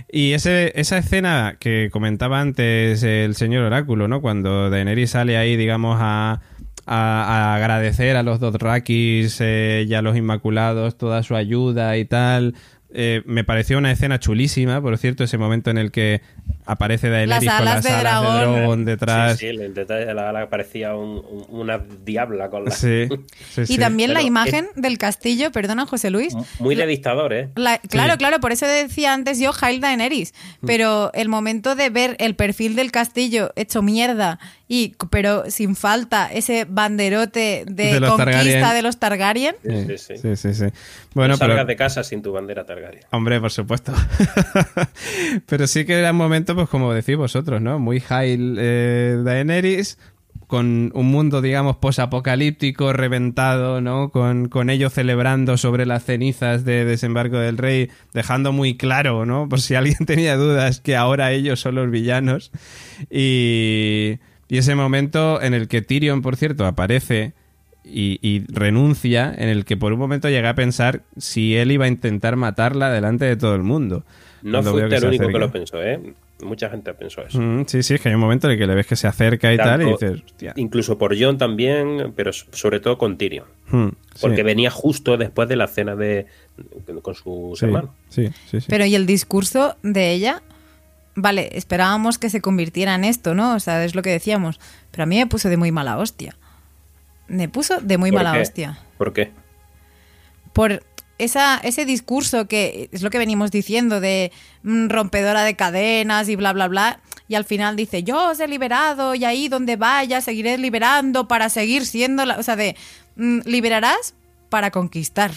[SPEAKER 1] Y ese, esa escena que comentaba antes el señor Oráculo, ¿no? Cuando Daenerys sale ahí, digamos, a, a- a agradecer a los Dothrakis eh, y a los Inmaculados toda su ayuda y tal. Eh, me pareció una escena chulísima, por cierto, ese momento en el que aparece Daenerys
[SPEAKER 3] Las
[SPEAKER 1] con las
[SPEAKER 3] de
[SPEAKER 1] alas
[SPEAKER 3] dragón.
[SPEAKER 1] de dragón detrás.
[SPEAKER 4] Sí, sí, el detalle de la ala parecía un- un- una diabla con la...
[SPEAKER 1] Sí, sí,
[SPEAKER 3] y también la imagen del castillo, perdona José Luis.
[SPEAKER 4] Muy de dictador, ¿eh?
[SPEAKER 3] La- claro, claro, por eso decía antes yo Hail Daenerys.
[SPEAKER 1] Mm.
[SPEAKER 3] Pero el momento de ver el perfil del castillo hecho mierda, y pero sin falta ese banderote de, conquista
[SPEAKER 1] Targaryen.
[SPEAKER 3] de los Targaryen.
[SPEAKER 4] Sí,
[SPEAKER 1] Sí,
[SPEAKER 4] sí.
[SPEAKER 1] sí, sí, sí. Bueno,
[SPEAKER 4] no
[SPEAKER 1] pero...
[SPEAKER 4] salgas de casa sin tu bandera Targaryen.
[SPEAKER 1] Hombre, por supuesto. Pero sí que era un momento, pues como decís vosotros, ¿no? Muy high eh, Daenerys, con un mundo, digamos, posapocalíptico, reventado, ¿no? Con, con ellos celebrando sobre las cenizas de desembarco del rey, dejando muy claro, ¿no? Por si alguien tenía dudas, que ahora ellos son los villanos. Y, y ese momento en el que Tyrion, por cierto, aparece y, y renuncia, en el que por un momento llega a pensar si él iba a intentar matarla delante de todo el mundo.
[SPEAKER 4] No fuiste el único que lo pensó, ¿eh? Mucha gente pensó eso.
[SPEAKER 1] Mm, sí, sí, es que hay un momento en el que le ves que se acerca y tal, y dices, hostia.
[SPEAKER 4] Incluso por John también, pero so- sobre todo con Tyrion.
[SPEAKER 1] Mm, sí,
[SPEAKER 4] Porque venía justo después de la cena de con sus
[SPEAKER 1] sí,
[SPEAKER 4] hermanos.
[SPEAKER 1] sí, sí, sí.
[SPEAKER 3] Pero y el discurso de ella, vale, esperábamos que se convirtiera en esto, ¿no? O sea, es lo que decíamos. Pero a mí me puso de muy mala hostia. Me puso de muy
[SPEAKER 4] ¿Por
[SPEAKER 3] mala
[SPEAKER 4] qué?
[SPEAKER 3] hostia.
[SPEAKER 4] ¿Por qué?
[SPEAKER 3] Por esa, ese discurso que es lo que venimos diciendo de mm, rompedora de cadenas y bla, bla, bla. Y al final dice, yo os he liberado y ahí donde vaya seguiré liberando para seguir siendo... La... O sea, de mm, liberarás para conquistar.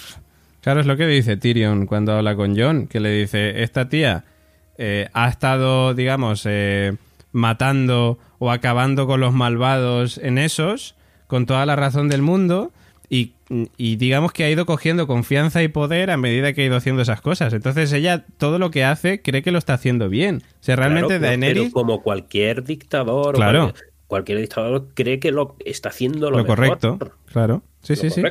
[SPEAKER 1] Claro, es lo que dice Tyrion cuando habla con John, que le dice, esta tía eh, ha estado, digamos, eh, matando o acabando con los malvados en esos, con toda la razón del mundo, y, y digamos que ha ido cogiendo confianza y poder a medida que ha ido haciendo esas cosas. Entonces ella todo lo que hace cree que lo está haciendo bien. O sea, realmente
[SPEAKER 4] Claro,
[SPEAKER 1] Daenerys...
[SPEAKER 4] pero como cualquier dictador, o
[SPEAKER 1] Claro.
[SPEAKER 4] cualquier, cualquier dictador cree que lo está haciendo lo,
[SPEAKER 1] Lo
[SPEAKER 4] mejor,
[SPEAKER 1] correcto, claro. Sí,
[SPEAKER 4] lo
[SPEAKER 1] sí, sí.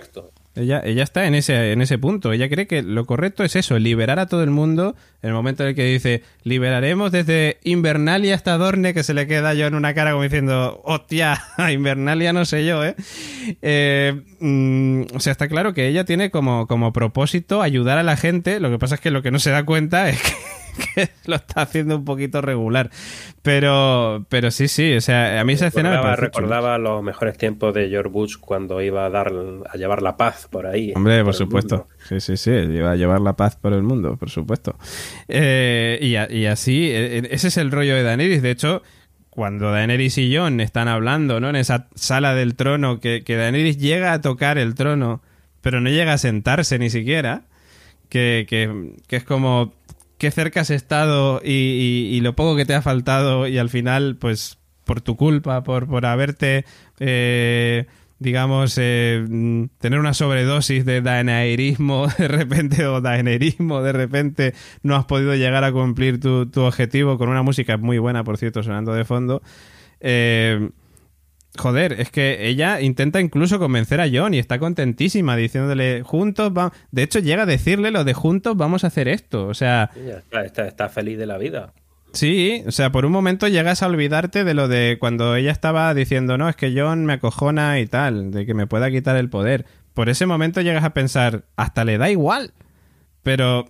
[SPEAKER 1] Ella, ella está en ese, en ese punto. Ella cree que lo correcto es eso, liberar a todo el mundo. En el momento en el que dice, liberaremos desde Invernalia hasta Dorne, que se le queda yo en una cara como diciendo, hostia, Invernalia no sé yo, ¿eh? Eh, mm, o sea, está claro que ella tiene como, como propósito ayudar a la gente. Lo que pasa es que lo que no se da cuenta es que, que lo está haciendo un poquito regular. Pero, pero sí, sí, o sea, a mí esa escena me
[SPEAKER 4] Recordaba,
[SPEAKER 1] parece
[SPEAKER 4] los mejores tiempos de George Bush cuando iba a dar a llevar la paz por ahí.
[SPEAKER 1] Hombre, por supuesto. Sí, sí, sí. Lleva a llevar la paz por el mundo, por supuesto. Eh, y, a- y así, eh, ese es el rollo de Daenerys. De hecho, cuando Daenerys y Jon están hablando, ¿no? En esa sala del trono, que, que Daenerys llega a tocar el trono, pero no llega a sentarse ni siquiera. Que, que- que es como qué cerca has estado y, lo poco que te ha faltado y al final, pues, por tu culpa, por, por haberte, eh, digamos, eh, tener una sobredosis de daenerismo de repente o daenerismo de repente, no has podido llegar a cumplir tu, tu objetivo con una música muy buena, por cierto, sonando de fondo. Eh, Joder, es que ella intenta incluso convencer a John y está contentísima diciéndole juntos vamos. De hecho, llega a decirle lo de juntos vamos a hacer esto. O sea,
[SPEAKER 4] está, está, está feliz de la vida.
[SPEAKER 1] sí, o sea, por un momento llegas a olvidarte de lo de cuando ella estaba diciendo, no, es que John me acojona y tal, de que me pueda quitar el poder. Por ese momento llegas a pensar, hasta le da igual. Pero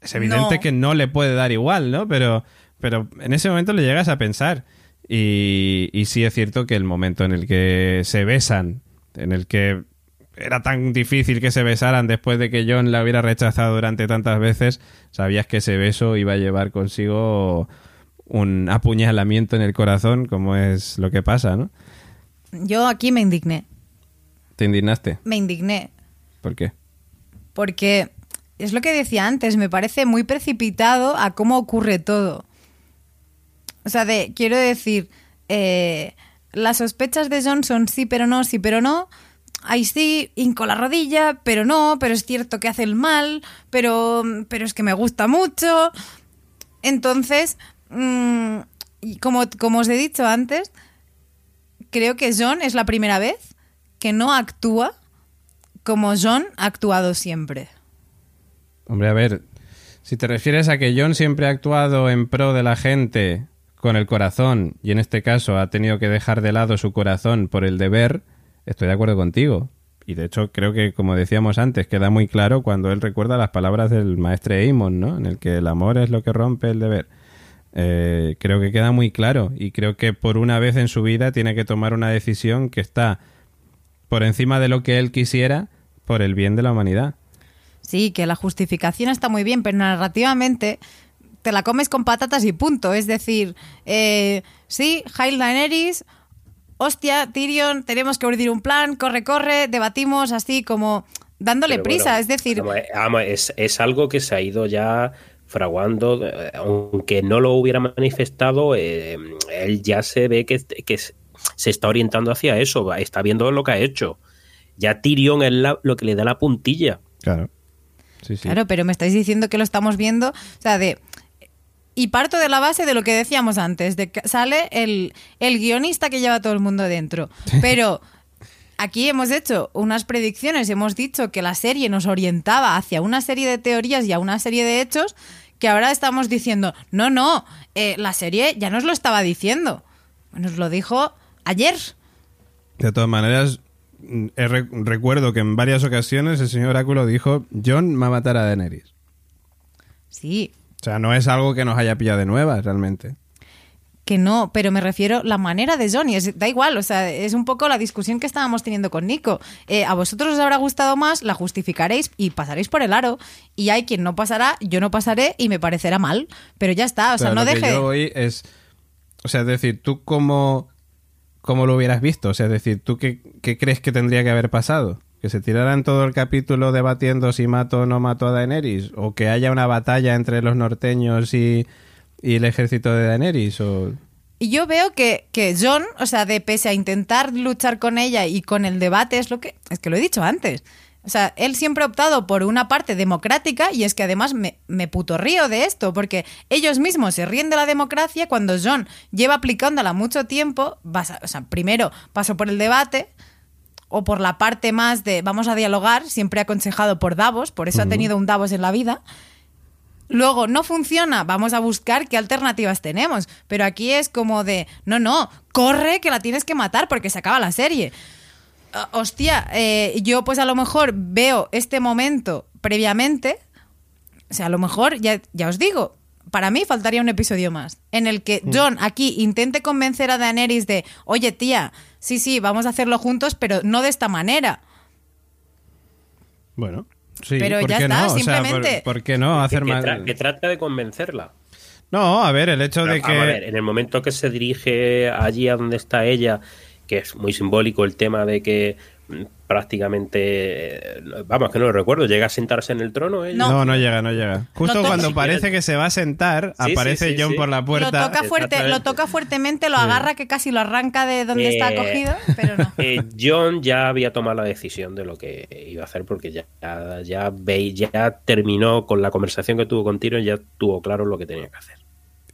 [SPEAKER 1] es evidente
[SPEAKER 3] No.
[SPEAKER 1] que no le puede dar igual, ¿no? Pero, pero en ese momento le llegas a pensar. Y, y sí es cierto que el momento en el que se besan, en el que era tan difícil que se besaran después de que John la hubiera rechazado durante tantas veces, sabías que ese beso iba a llevar consigo un apuñalamiento en el corazón, como es lo que pasa, ¿no?
[SPEAKER 3] Yo aquí me indigné.
[SPEAKER 1] ¿Te indignaste?
[SPEAKER 3] Me indigné.
[SPEAKER 1] ¿Por qué?
[SPEAKER 3] Porque es lo que decía antes, me parece muy precipitado a cómo ocurre todo. O sea, de, quiero decir, eh, las sospechas de Johnson sí, pero no, sí, pero no. Ahí sí, hinco la rodilla, pero no, pero es cierto que hace el mal, pero, pero es que me gusta mucho. Entonces, mm, como, como os he dicho antes, creo que John es la primera vez que no actúa como John ha actuado siempre.
[SPEAKER 1] Hombre, a ver, si te refieres a que John siempre ha actuado en pro de la gente con el corazón y en este caso ha tenido que dejar de lado su corazón por el deber, estoy de acuerdo contigo. Y de hecho creo que, como decíamos antes, queda muy claro cuando él recuerda las palabras del maestre Amon, ¿no? En el que el amor es lo que rompe el deber. Eh, creo que queda muy claro y creo que por una vez en su vida tiene que tomar una decisión que está por encima de lo que él quisiera por el bien de la humanidad.
[SPEAKER 3] Sí, que la justificación está muy bien, pero narrativamente te la comes con patatas y punto. Es decir, eh, sí, Hail Daenerys, hostia, Tyrion, tenemos que urdir un plan, corre, corre, debatimos así como dándole
[SPEAKER 4] Pero
[SPEAKER 3] prisa.
[SPEAKER 4] bueno,
[SPEAKER 3] es decir,
[SPEAKER 4] es, es algo que se ha ido ya fraguando, eh, aunque no lo hubiera manifestado, eh, él ya se ve que, que se está orientando hacia eso, está viendo lo que ha hecho. Ya Tyrion es la- lo que le da la puntilla.
[SPEAKER 1] Claro. Sí, sí.
[SPEAKER 3] Claro, pero me estáis diciendo que lo estamos viendo, o sea, de... Y parto de la base de lo que decíamos antes, de que sale el, el guionista que lleva a todo el mundo dentro. Pero aquí hemos hecho unas predicciones, hemos dicho que la serie nos orientaba hacia una serie de teorías y a una serie de hechos que ahora estamos diciendo, no, no, eh, la serie ya nos lo estaba diciendo. Nos lo dijo ayer.
[SPEAKER 1] De todas maneras, recuerdo que en varias ocasiones el señor Oráculo dijo, John va a matar a Daenerys.
[SPEAKER 3] Sí,
[SPEAKER 1] O sea, no es algo que nos haya pillado de nuevas, realmente.
[SPEAKER 3] que no, pero me refiero la manera de Johnny, es, da igual, o sea, es un poco la discusión que estábamos teniendo con Nico. Eh, a vosotros os habrá gustado más, la justificaréis y pasaréis por el aro, y hay quien no pasará, yo no pasaré y me parecerá mal, pero ya está, o sea,
[SPEAKER 1] Pero
[SPEAKER 3] no
[SPEAKER 1] lo que
[SPEAKER 3] deje...
[SPEAKER 1] yo es. O sea, es decir, tú cómo, cómo lo hubieras visto. O sea, es decir, ¿tú qué, qué crees que tendría que haber pasado? ¿Que se tiraran todo el capítulo debatiendo si mato o no mato a Daenerys? ¿O que haya una batalla entre los norteños y, y el ejército de Daenerys? O...
[SPEAKER 3] Y yo veo que, que John, o sea, de pese a intentar luchar con ella y con el debate, es lo que. Es que lo he dicho antes. O sea, él siempre ha optado por una parte democrática y es que además me, me puto río de esto, porque ellos mismos se ríen de la democracia cuando John lleva aplicándola mucho tiempo. basa- o sea, primero pasó por el debate o por la parte más de vamos a dialogar, siempre aconsejado por Davos, por eso ha tenido un Davos en la vida. Luego, no funciona, vamos a buscar qué alternativas tenemos. Pero aquí es como de, no, no, corre que la tienes que matar porque se acaba la serie. Ah, hostia, eh, yo pues a lo mejor veo este momento previamente, o sea, a lo mejor, ya, ya os digo, para mí faltaría un episodio más, en el que John aquí intente convencer a Daenerys de, oye tía, sí, sí, vamos a hacerlo juntos, pero no de esta manera.
[SPEAKER 1] Bueno, sí.
[SPEAKER 3] Pero
[SPEAKER 1] ¿por
[SPEAKER 3] ya
[SPEAKER 1] qué
[SPEAKER 3] está,
[SPEAKER 1] no? O sea,
[SPEAKER 3] simplemente-
[SPEAKER 1] ¿por, por qué no
[SPEAKER 4] Que,
[SPEAKER 1] hacer
[SPEAKER 4] que tra- que trata de convencerla.
[SPEAKER 1] No, a ver, el hecho
[SPEAKER 4] Pero,
[SPEAKER 1] de
[SPEAKER 4] vamos a ver,
[SPEAKER 1] que.
[SPEAKER 4] en el momento que se dirige allí a donde está ella, que es muy simbólico el tema de que mm, prácticamente, eh, vamos, que no lo recuerdo, llega a sentarse en el trono ella.
[SPEAKER 1] No, no llega, no llega. Justo
[SPEAKER 3] toca-
[SPEAKER 1] cuando parece que se va a sentar,
[SPEAKER 4] Sí,
[SPEAKER 1] aparece
[SPEAKER 4] sí,
[SPEAKER 1] John
[SPEAKER 4] sí.
[SPEAKER 1] por la
[SPEAKER 3] Lo
[SPEAKER 1] puerta.
[SPEAKER 3] toca, fuerte, lo toca fuertemente, lo agarra que casi lo arranca de donde está
[SPEAKER 4] Eh,
[SPEAKER 3] cogido, pero no.
[SPEAKER 4] Eh, John ya había tomado la decisión de lo que iba a hacer porque ya, ya, ya, veis- ya terminó con la conversación que tuvo con Tyrion, ya tuvo claro lo que tenía que hacer.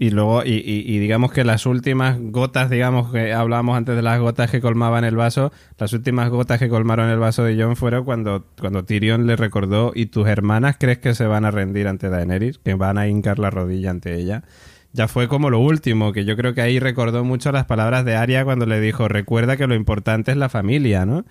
[SPEAKER 1] Y luego, y, y- y digamos que las últimas gotas, digamos que hablábamos antes de las gotas que colmaban el vaso, las últimas gotas que colmaron el vaso de John fueron cuando, cuando Tyrion le recordó, ¿y tus hermanas crees que se van a rendir ante Daenerys? Que van a hincar la rodilla ante ella. Ya fue como lo último, que yo creo que ahí recordó mucho las palabras de Arya cuando le dijo, recuerda que lo importante es la familia, ¿no?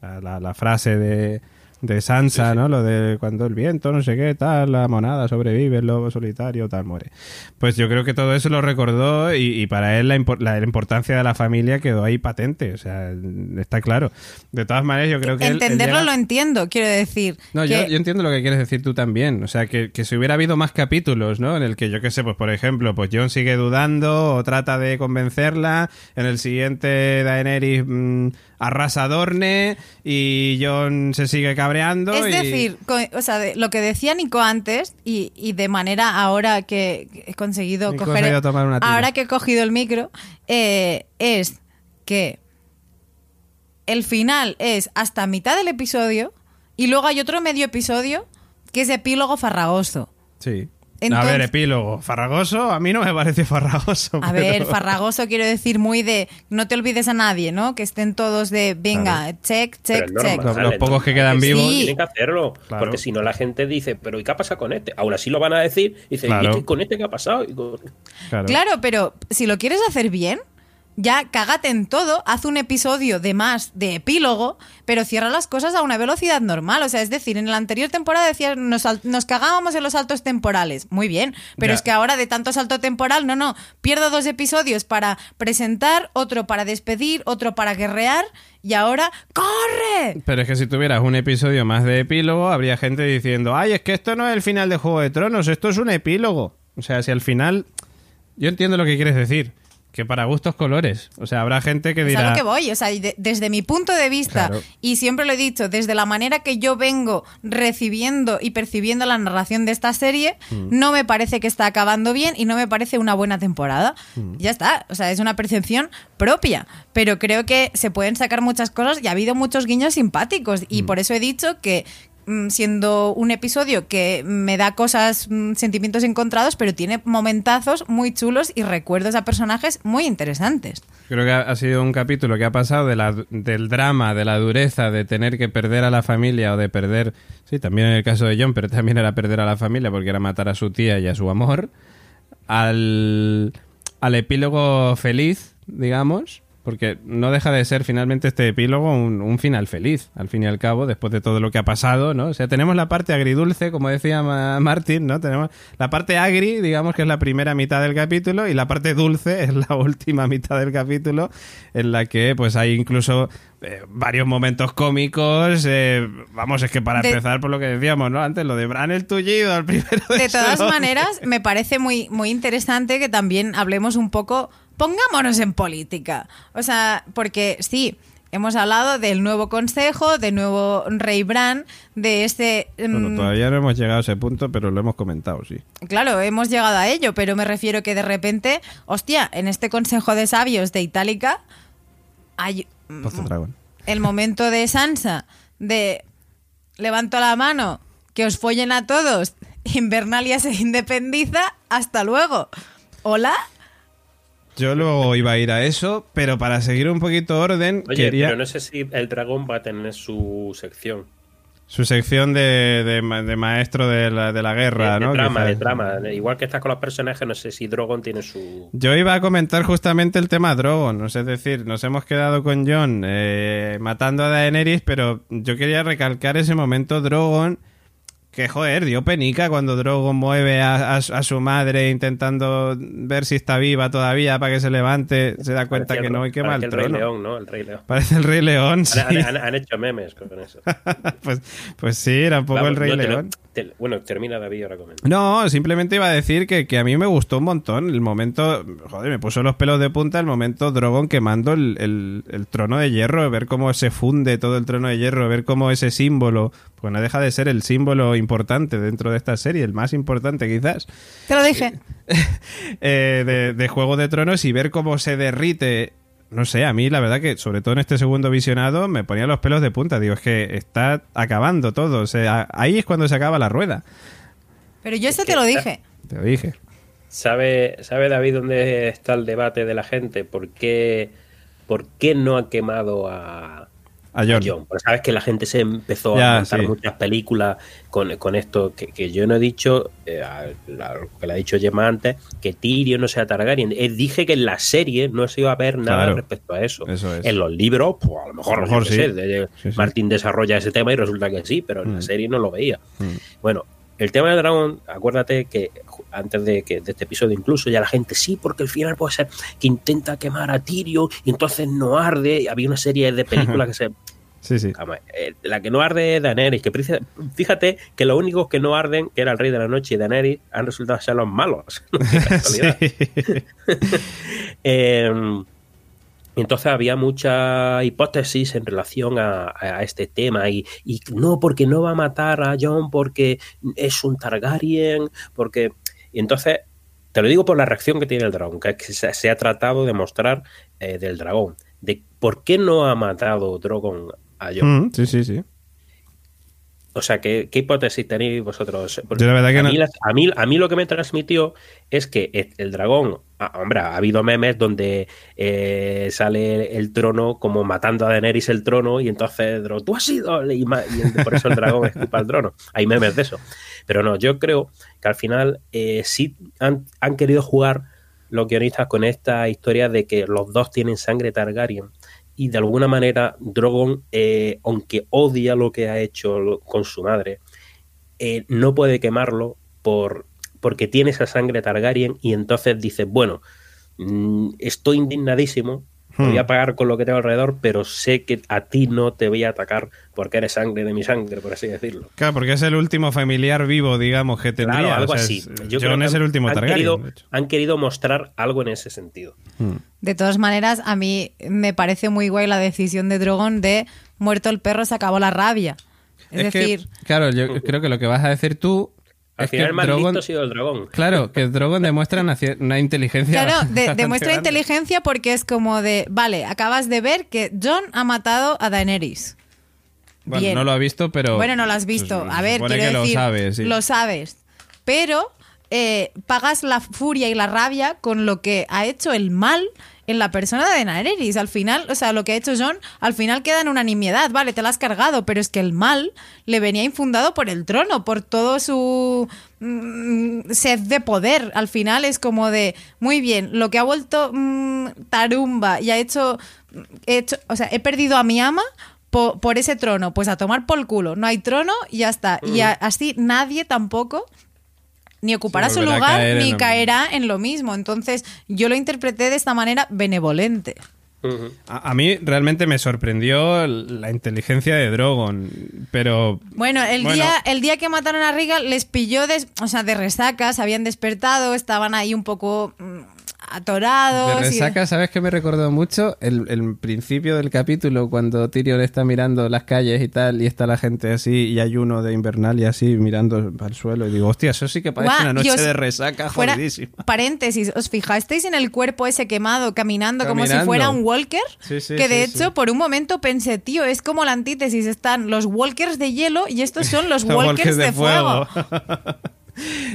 [SPEAKER 1] La frase de, de Sansa, ¿no? Lo de cuando el viento, no sé qué, tal, la monada sobrevive, el lobo solitario, tal, muere. Pues yo creo que todo eso lo recordó y, y para él la, impor- la- la importancia de la familia quedó ahí patente, o sea, está claro. De todas maneras, yo creo que... él- él
[SPEAKER 3] Entenderlo
[SPEAKER 1] llega-
[SPEAKER 3] lo entiendo, quiero decir.
[SPEAKER 1] no,
[SPEAKER 3] que-
[SPEAKER 1] yo, yo entiendo lo que quieres decir tú también. O sea, que, que si hubiera habido más capítulos, ¿no? En el que, yo qué sé, pues por ejemplo, pues John sigue dudando o trata de convencerla. En el siguiente Daenerys mm, arrasa Dorne y John se sigue cabreando.
[SPEAKER 3] Es
[SPEAKER 1] y-
[SPEAKER 3] decir, o sea, de- lo que decía Nico antes y, y de manera ahora que he conseguido
[SPEAKER 1] Nico
[SPEAKER 3] coger,
[SPEAKER 1] tomar una
[SPEAKER 3] ahora que he cogido el micro, eh, es que el final es hasta mitad del episodio y luego hay otro medio episodio que es epílogo farragoso.
[SPEAKER 1] Sí.
[SPEAKER 3] Entonces-
[SPEAKER 1] a ver, epílogo. Farragoso, a mí no me parece farragoso.
[SPEAKER 3] A
[SPEAKER 1] pero-
[SPEAKER 3] ver, farragoso quiero decir muy de no te olvides a nadie, ¿no? Que estén todos de venga, check, check, check.
[SPEAKER 1] Los- los pocos que quedan
[SPEAKER 4] sí,
[SPEAKER 1] vivos-
[SPEAKER 4] Tienen que hacerlo.
[SPEAKER 1] Claro.
[SPEAKER 4] Porque si no, la gente dice, pero ¿y qué pasa con este? Aún así lo van a decir. Y dicen,
[SPEAKER 1] Claro.
[SPEAKER 4] ¿y este- con este qué ha pasado? Y con-
[SPEAKER 1] Claro.
[SPEAKER 3] Claro, pero si lo quieres hacer bien, ya cágate en todo, haz un episodio de más de epílogo, pero cierra las cosas a una velocidad normal. O sea, es decir, en la anterior temporada decías, nos, nos cagábamos en los saltos temporales. Muy bien, pero
[SPEAKER 1] Ya.
[SPEAKER 3] es que ahora de tanto salto temporal, no, no, pierdo dos episodios para presentar, otro para despedir, otro para guerrear, y ahora ¡corre!
[SPEAKER 1] Pero es que si tuvieras un episodio más de epílogo, habría gente diciendo, ay, es que esto no es el final de Juego de Tronos, esto es un epílogo. O sea, si al final... Yo entiendo lo que quieres decir, que para gustos colores. O sea, habrá gente que
[SPEAKER 3] Es a
[SPEAKER 1] dirá...
[SPEAKER 3] lo que voy, o sea, de- desde mi punto de vista,
[SPEAKER 1] Claro.
[SPEAKER 3] y siempre lo he dicho, desde la manera que yo vengo recibiendo y percibiendo la narración de esta serie,
[SPEAKER 1] Mm.
[SPEAKER 3] no me parece que está acabando bien y no me parece una buena temporada.
[SPEAKER 1] Mm.
[SPEAKER 3] Ya está, o sea, es una percepción propia, pero creo que se pueden sacar muchas cosas y ha habido muchos guiños simpáticos y
[SPEAKER 1] Mm.
[SPEAKER 3] por eso he dicho que siendo un episodio que me da cosas, mm, sentimientos encontrados, pero tiene momentazos muy chulos y recuerdos a personajes muy interesantes.
[SPEAKER 1] Creo que ha ha sido un capítulo que ha pasado de la, del drama, de la dureza, de tener que perder a la familia o de perder, sí, también en el caso de John, pero también era perder a la familia porque era matar a su tía y a su amor, al, al epílogo feliz, digamos, porque no deja de ser finalmente este epílogo un, un final feliz, al fin y al cabo, después de todo lo que ha pasado, ¿no? O sea, tenemos la parte agridulce, como decía Ma- Martin, ¿no? Tenemos la parte agri, digamos que es la primera mitad del capítulo, y la parte dulce es la última mitad del capítulo, en la que pues hay incluso eh, varios momentos cómicos. eh, vamos, es que para
[SPEAKER 3] De-
[SPEAKER 1] empezar por lo que decíamos, ¿no? Antes lo de Bran el tullido, el primero de
[SPEAKER 3] De todas maneras, me parece muy, muy interesante que también hablemos un poco, pongámonos en política. O sea, porque sí, hemos hablado del nuevo consejo, del nuevo rey Bran, de este...
[SPEAKER 1] Bueno,
[SPEAKER 3] mm,
[SPEAKER 1] todavía no hemos llegado a ese punto, pero lo hemos comentado, sí.
[SPEAKER 3] Claro, hemos llegado a ello, pero me refiero que de repente, hostia, en este consejo de sabios de Itálica hay
[SPEAKER 1] Dragón.
[SPEAKER 3] el momento de Sansa de levanto la mano, que os follen a todos, Invernalia se independiza, hasta luego. ¿Hola?
[SPEAKER 1] Yo luego iba a ir a eso, pero para seguir un poquito orden,
[SPEAKER 4] Oye,
[SPEAKER 1] quería
[SPEAKER 4] pero no sé si el dragón va a tener su sección.
[SPEAKER 1] su sección de, de ma- de maestro de la, de la guerra, ¿no?
[SPEAKER 4] trama, de trama. Igual que estás con los personajes, no sé si Drogon tiene su.
[SPEAKER 1] Yo iba a comentar justamente el tema Drogon, ¿no? es decir, nos hemos quedado con Jon eh, matando a Daenerys, pero yo quería recalcar ese momento Drogon, que joder, dio penica cuando Drogon mueve a, a su- a su madre intentando ver si está viva todavía para que se levante, se da cuenta que
[SPEAKER 4] el-
[SPEAKER 1] no y quema
[SPEAKER 4] parecía
[SPEAKER 1] el
[SPEAKER 4] el Rey. León, ¿no? El Rey León.
[SPEAKER 1] Parece el Rey León, sí.
[SPEAKER 4] Han, han- han hecho memes con eso.
[SPEAKER 1] pues, pues sí, era un poco
[SPEAKER 4] Vamos,
[SPEAKER 1] el Rey
[SPEAKER 4] no te lo-
[SPEAKER 1] León.
[SPEAKER 4] Te- bueno, termina David ahora comenta.
[SPEAKER 1] No, simplemente iba a decir que, que a mí me gustó un montón el momento, joder, me puso los pelos de punta el momento Drogon quemando el, el- el trono de hierro, ver cómo se funde todo el trono de hierro, ver cómo ese símbolo, pues no deja de ser el símbolo importante dentro de esta serie, el más importante quizás,
[SPEAKER 3] Te lo dije.
[SPEAKER 1] eh, de, de Juego de Tronos y ver cómo se derrite. No sé, a mí la verdad que, sobre todo en este segundo visionado, me ponía los pelos de punta. Digo, es que está acabando todo. O sea, ahí es cuando se acaba la rueda.
[SPEAKER 3] Pero yo esto te lo dije.
[SPEAKER 1] Te lo dije.
[SPEAKER 4] ¿Sabe, ¿Sabe David dónde está el debate de la gente? ¿Por qué, por qué no ha quemado a,
[SPEAKER 1] A. Jon?
[SPEAKER 4] Porque sabes que la gente se empezó
[SPEAKER 1] Ya,
[SPEAKER 4] a montar
[SPEAKER 1] sí.
[SPEAKER 4] muchas películas con, con esto que, que yo no he dicho, eh, a- lo que le ha dicho Gemma antes, que Tyrion no sea Targaryen. Eh, dije que en la serie no se iba a ver nada
[SPEAKER 1] Claro.
[SPEAKER 4] respecto a eso.
[SPEAKER 1] Eso es.
[SPEAKER 4] En los libros, pues a lo mejor,
[SPEAKER 1] A lo mejor
[SPEAKER 4] yo qué
[SPEAKER 1] sí.
[SPEAKER 4] sé, de-
[SPEAKER 1] Sí, sí.
[SPEAKER 4] Martín desarrolla ese tema y resulta que sí, pero en
[SPEAKER 1] Mm.
[SPEAKER 4] la serie no lo veía.
[SPEAKER 1] Mm.
[SPEAKER 4] Bueno, el tema de Dragon, acuérdate que antes de, que, de este episodio incluso ya la gente sí, porque al final puede ser que intenta quemar a Tyrion y entonces no arde. Y había una serie de películas que se...
[SPEAKER 1] Sí, sí.
[SPEAKER 4] Eh, la que no arde es Daenerys, que fíjate que los únicos que no arden, que era el Rey de la Noche y Daenerys, han resultado ser los malos. Eh, entonces había mucha hipótesis en relación a, a este tema y, y no, porque no va a matar a Jon porque es un Targaryen, porque... Y entonces, te lo digo por la reacción que tiene el dragón, que es que se, se ha tratado de mostrar eh, del dragón, de por qué no ha matado Drogon a Jon.
[SPEAKER 1] Mm, sí, sí, sí.
[SPEAKER 4] O sea, ¿qué, qué hipótesis tenéis vosotros? Porque
[SPEAKER 1] Yo la verdad que
[SPEAKER 4] a,
[SPEAKER 1] no-
[SPEAKER 4] mí, las- a, mí, a mí lo que me transmitió es que el, el dragón, ah, hombre, ha habido memes donde eh, sale el trono como matando a Daenerys el trono y entonces tú has sido, y, y el- por eso el dragón escupa al trono. Hay memes de eso. Pero no, yo creo que al final eh, sí han, han querido jugar los guionistas con esta historia de que los dos tienen sangre Targaryen. Y de alguna manera Drogon, eh, aunque odia lo que ha hecho con su madre, eh, no puede quemarlo por, porque tiene esa sangre Targaryen y entonces dice, bueno, mm, estoy indignadísimo, voy
[SPEAKER 1] Hmm.
[SPEAKER 4] a pagar con lo que tengo alrededor, pero sé que a ti no te voy a atacar porque eres sangre de mi sangre, por así decirlo.
[SPEAKER 1] Claro, porque es el último familiar vivo, digamos, que tendría.
[SPEAKER 4] Claro, algo
[SPEAKER 1] o sea,
[SPEAKER 4] así.
[SPEAKER 1] es-
[SPEAKER 4] Yo creo que
[SPEAKER 1] es el último
[SPEAKER 4] han
[SPEAKER 1] Targaryen.
[SPEAKER 4] querido, han querido mostrar algo en ese sentido.
[SPEAKER 1] Mm.
[SPEAKER 3] De todas maneras, a mí me parece muy guay la decisión de Drogon de muerto el perro se acabó la rabia. Es, decir,
[SPEAKER 1] claro, yo creo que lo que vas a decir tú
[SPEAKER 4] Al
[SPEAKER 1] es
[SPEAKER 4] final
[SPEAKER 1] que
[SPEAKER 4] el más
[SPEAKER 1] Drogon,
[SPEAKER 4] listo ha sido el dragón.
[SPEAKER 1] claro, que Drogon demuestra una, inteligencia.
[SPEAKER 3] claro, de- demuestra
[SPEAKER 1] grande.
[SPEAKER 3] inteligencia porque es como de, vale, acabas de ver que John ha matado a Daenerys.
[SPEAKER 1] Bueno,
[SPEAKER 3] Bien.
[SPEAKER 1] no lo ha visto, pero.
[SPEAKER 3] Bueno, no lo has visto. A ver, quiero
[SPEAKER 1] que
[SPEAKER 3] decir,
[SPEAKER 1] lo sabes, sí.
[SPEAKER 3] lo sabes. Pero eh, pagas la furia y la rabia con lo que ha hecho el mal en la persona de Daenerys. Al final, o sea, lo que ha hecho John, al final queda en unanimidad, vale, te la has cargado, pero es que el mal le venía infundado por el trono, por todo su mm, sed de poder. Al final es como de, muy bien, lo que ha vuelto mm, tarumba y ha hecho, he hecho, o sea, he perdido a mi ama po- por, ese trono, pues a tomar por culo. No hay trono y ya está. Y a- así nadie tampoco ni ocupará su lugar
[SPEAKER 1] en
[SPEAKER 3] ni caerá en lo mismo. Entonces, yo lo interpreté de esta manera benevolente.
[SPEAKER 1] A, a mí realmente me sorprendió la inteligencia de Drogon, pero...
[SPEAKER 3] Bueno, el
[SPEAKER 1] Bueno.
[SPEAKER 3] día el día que mataron a Regal les pilló de, o sea, de resaca, se habían despertado, estaban ahí un poco atorados.
[SPEAKER 1] De
[SPEAKER 3] y-
[SPEAKER 1] resaca, ¿sabes qué me recordó mucho? El, el principio del capítulo, cuando Tyrion está mirando las calles y tal, y está la gente así, y hay uno de Invernalia así mirando al suelo, y digo, hostia, eso sí que parece
[SPEAKER 3] Guau,
[SPEAKER 1] una noche
[SPEAKER 3] y os-
[SPEAKER 1] de resaca
[SPEAKER 3] fuera-
[SPEAKER 1] jodidísima.
[SPEAKER 3] Paréntesis, ¿os fijasteis en el cuerpo ese quemado caminando, como si fuera un walker?
[SPEAKER 1] Sí, sí,
[SPEAKER 3] que de
[SPEAKER 1] sí,
[SPEAKER 3] hecho, por un momento pensé, tío, es como la antítesis, están los walkers de hielo y estos son los
[SPEAKER 1] Los
[SPEAKER 3] walkers de, fuego.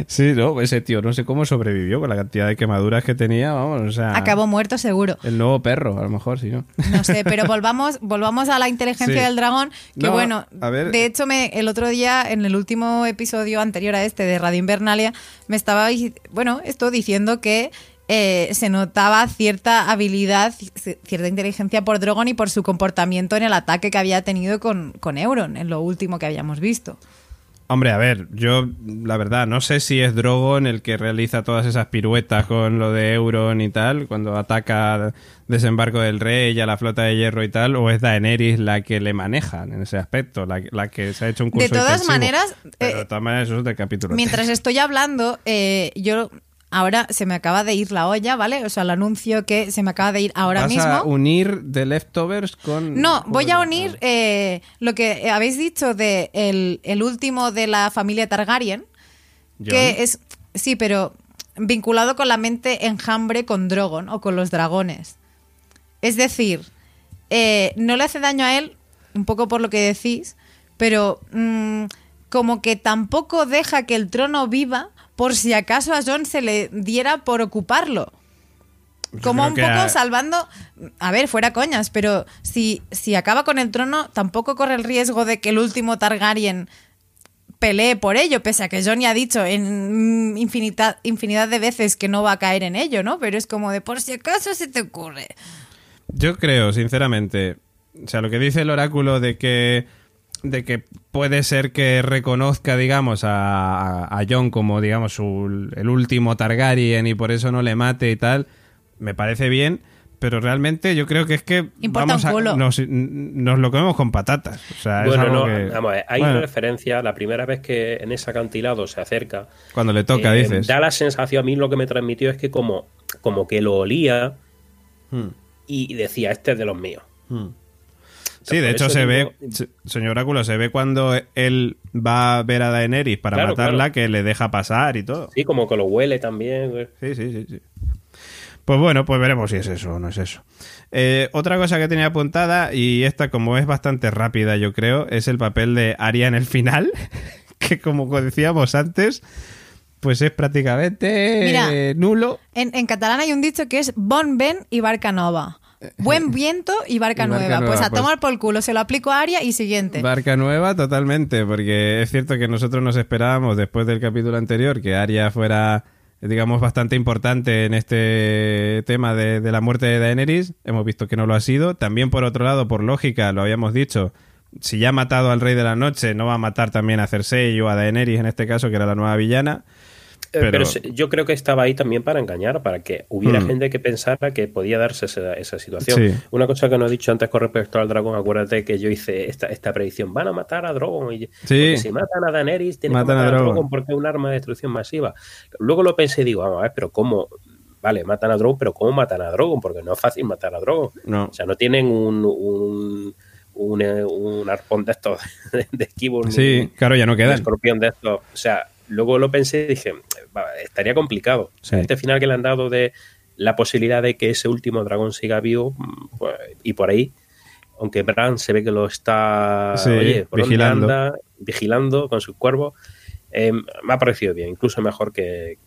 [SPEAKER 1] sí, no, ese tío no sé cómo sobrevivió con la cantidad de quemaduras que tenía, vamos, o sea...
[SPEAKER 3] Acabó muerto seguro.
[SPEAKER 1] El nuevo perro, a lo mejor, si no.
[SPEAKER 3] No sé, pero volvamos, volvamos a la inteligencia
[SPEAKER 1] Sí.
[SPEAKER 3] del dragón. Que
[SPEAKER 1] No,
[SPEAKER 3] bueno,
[SPEAKER 1] a ver.
[SPEAKER 3] de hecho, me, el otro día, en el último episodio anterior a este de Radio Invernalia, me estaba, bueno, esto diciendo que eh, se notaba cierta habilidad, cierta inteligencia por Drogon y por su comportamiento en el ataque que había tenido con, con Euron, en lo último que habíamos visto.
[SPEAKER 1] Hombre, a ver, yo la verdad no sé si es Drogon el que realiza todas esas piruetas con lo de Euron y tal, cuando ataca desembarco del rey y a la flota de hierro y tal, o es Daenerys la que le maneja en ese aspecto, la, la que se ha hecho un curso
[SPEAKER 3] De todas
[SPEAKER 1] intensivo.
[SPEAKER 3] maneras,
[SPEAKER 1] Pero
[SPEAKER 3] eh,
[SPEAKER 1] de todas maneras eso es del capítulo.
[SPEAKER 3] Mientras estoy hablando, eh, yo ahora se me acaba de ir la olla, ¿vale? O sea, el anuncio que se me acaba de ir ahora
[SPEAKER 1] ¿Vas
[SPEAKER 3] mismo.
[SPEAKER 1] a unir The Leftovers con...
[SPEAKER 3] No, voy a unir eh, lo que habéis dicho de el, el último de la familia Targaryen, que es, sí, pero vinculado con la mente enjambre con Drogon o con los dragones. Es decir, eh, no le hace daño a él, un poco por lo que decís, pero mm, como que tampoco deja que el trono viva por si acaso a Jon se le diera por ocuparlo.
[SPEAKER 1] Yo
[SPEAKER 3] Como un poco
[SPEAKER 1] a-
[SPEAKER 3] salvando, a ver, fuera coñas, pero si, si acaba con el trono, tampoco corre el riesgo de que el último Targaryen pelee por ello, pese a que Jon ya ha dicho en infinidad, infinidad de veces que no va a caer en ello, ¿no? Pero es como de por si acaso se te ocurre.
[SPEAKER 1] Yo creo, sinceramente, o sea, lo que dice el oráculo de que de que puede ser que reconozca, digamos, a, Jon como, digamos, su- el último Targaryen y por eso no le mate y tal, me parece bien, pero realmente yo creo que es que
[SPEAKER 3] Importa
[SPEAKER 1] vamos
[SPEAKER 3] un
[SPEAKER 1] a- nos, nos lo comemos con patatas. O sea, es
[SPEAKER 4] Bueno,
[SPEAKER 1] algo
[SPEAKER 4] no,
[SPEAKER 1] que-
[SPEAKER 4] vamos a ver, hay
[SPEAKER 1] bueno,
[SPEAKER 4] referencia, la primera vez que en ese acantilado se acerca,
[SPEAKER 1] cuando le toca,
[SPEAKER 4] eh,
[SPEAKER 1] dices.
[SPEAKER 4] da la sensación, a mí lo que me transmitió es que como, como que lo olía
[SPEAKER 1] Hmm,
[SPEAKER 4] y decía, este es de los míos.
[SPEAKER 1] hmm. Sí,
[SPEAKER 4] Por
[SPEAKER 1] de hecho se
[SPEAKER 4] digo-
[SPEAKER 1] ve, se- señor Oráculo, se ve cuando él va a ver a Daenerys para
[SPEAKER 4] Claro,
[SPEAKER 1] matarla,
[SPEAKER 4] claro.
[SPEAKER 1] que le deja pasar y todo.
[SPEAKER 4] Sí, como que lo huele también.
[SPEAKER 1] Sí, sí, sí, sí. Pues bueno, pues veremos si es eso o no es eso. Eh, otra cosa que tenía apuntada, y esta como es bastante rápida yo creo, es el papel de Arya en el final, que como decíamos antes, pues es prácticamente
[SPEAKER 3] Mira.
[SPEAKER 1] eh, nulo.
[SPEAKER 3] En, en catalán hay un dicho que es Bon Ben y Barca Nova. Buen viento y barca,
[SPEAKER 1] Y barca
[SPEAKER 3] nueva. Pues a
[SPEAKER 1] pues-
[SPEAKER 3] tomar por el culo. Se lo aplico a Aria y siguiente.
[SPEAKER 1] Barca nueva totalmente, porque es cierto que nosotros nos esperábamos después del capítulo anterior que Arya fuera, digamos, bastante importante en este tema de, de la muerte de Daenerys. Hemos visto que no lo ha sido. También, por otro lado, por lógica, lo habíamos dicho, si ya ha matado al Rey de la Noche, no va a matar también a Cersei o a Daenerys en este caso, que era la nueva villana.
[SPEAKER 4] Eh,
[SPEAKER 1] Pero-
[SPEAKER 4] yo creo que estaba ahí también para engañar, para que hubiera
[SPEAKER 1] Hmm.
[SPEAKER 4] gente que pensara que podía darse esa, esa situación.
[SPEAKER 1] Sí.
[SPEAKER 4] Una cosa que no he dicho antes con respecto al dragón, acuérdate que yo hice esta, esta predicción, van a matar a Drogon. Y, si matan a Daenerys, tienen
[SPEAKER 1] Matan
[SPEAKER 4] que
[SPEAKER 1] a
[SPEAKER 4] matar a.
[SPEAKER 1] Drogon
[SPEAKER 4] porque es un arma de destrucción masiva. Luego lo pensé y digo, vamos a ver, pero ¿cómo? Vale, matan a Drogon, pero ¿cómo matan a Drogon? Porque no es fácil matar a Drogon.
[SPEAKER 1] No.
[SPEAKER 4] O sea, no tienen un, un, un, eh, un arpón de estos de, de esquivo.
[SPEAKER 1] Sí, claro, ya no
[SPEAKER 4] un
[SPEAKER 1] quedan.
[SPEAKER 4] escorpión de estos. O sea, luego lo pensé y dije, estaría complicado.
[SPEAKER 1] Sí.
[SPEAKER 4] Este final que le han dado de la posibilidad de que ese último dragón siga vivo, mm, pues, y por ahí, aunque Bran se ve que lo está
[SPEAKER 1] Sí,
[SPEAKER 4] oye, ¿por dónde
[SPEAKER 1] vigilando.
[SPEAKER 4] anda? vigilando con sus cuervos, eh, me ha parecido bien, incluso mejor que,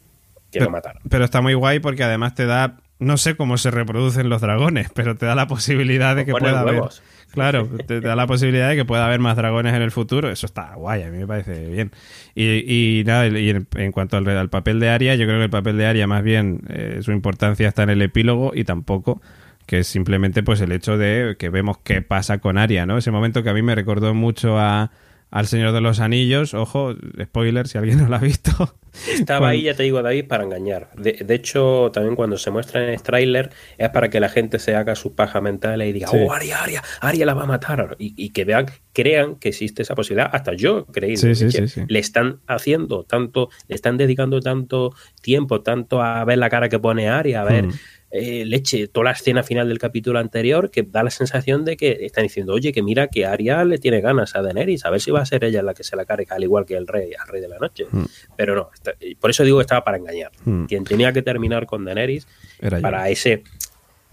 [SPEAKER 4] que
[SPEAKER 1] Pero-
[SPEAKER 4] lo mataron.
[SPEAKER 1] Pero está muy guay porque además te da no sé cómo se reproducen los dragones, pero te da la posibilidad de que pueda haber.
[SPEAKER 4] huevos.
[SPEAKER 1] Claro, te, da la posibilidad de que pueda haber más dragones en el futuro. Eso está guay, a mí me parece bien. Y, y nada, y en, en cuanto al, al papel de Aria, yo creo que el papel de Aria, más bien, eh, su importancia está en el epílogo y tampoco que es simplemente pues el hecho de que vemos qué pasa con Aria, ¿no? Ese momento que a mí me recordó mucho a al Señor de los Anillos, ojo, spoiler si alguien no lo ha visto.
[SPEAKER 4] Estaba ahí, ya te digo, David, para engañar. De, de hecho, también cuando se muestra en el tráiler es para que la gente se haga su paja mental y diga,
[SPEAKER 1] Sí.
[SPEAKER 4] oh, Aria, Aria, Aria la va a matar. Y, y que vean, crean que existe esa posibilidad. Hasta yo creí.
[SPEAKER 1] Sí, sí.
[SPEAKER 4] Le están haciendo tanto, le están dedicando tanto tiempo, tanto a ver la cara que pone Aria, a ver.
[SPEAKER 1] Mm.
[SPEAKER 4] Eh, leche, toda la escena final del capítulo anterior que da la sensación de que están diciendo, oye, que mira que Arya le tiene ganas a Daenerys, a ver si va a ser ella la que se la carga, al igual que el rey, al rey de la noche.
[SPEAKER 1] Mm.
[SPEAKER 4] Pero no, está- por eso digo que estaba para engañar.
[SPEAKER 1] Mm.
[SPEAKER 4] Quien tenía que terminar con Daenerys
[SPEAKER 1] Era yo.
[SPEAKER 4] para ese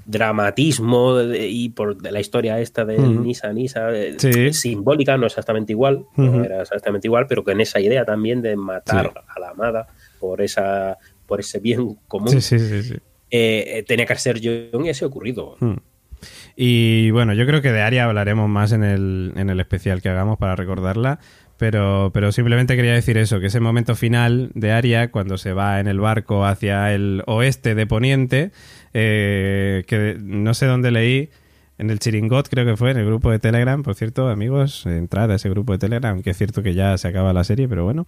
[SPEAKER 4] dramatismo de- y por de la historia esta de
[SPEAKER 1] Mm.
[SPEAKER 4] Nisa Nisa eh,
[SPEAKER 1] Sí.
[SPEAKER 4] simbólica no exactamente igual no era exactamente igual pero con esa idea también de matar
[SPEAKER 1] Sí.
[SPEAKER 4] a la amada por esa por ese bien común
[SPEAKER 1] Sí, sí, sí, sí.
[SPEAKER 4] Eh, eh, tenía que ser John y ese ocurrido.
[SPEAKER 1] Hmm. Y bueno, yo creo que de Aria hablaremos más en el, en el especial que hagamos para recordarla. Pero, pero simplemente quería decir eso, que ese momento final de Aria, cuando se va en el barco hacia el oeste de Poniente, eh, que no sé dónde leí, en el Chiringot creo que fue, en el grupo de Telegram, por cierto, amigos, entrad a ese grupo de Telegram, aunque es cierto que ya se acaba la serie, pero bueno.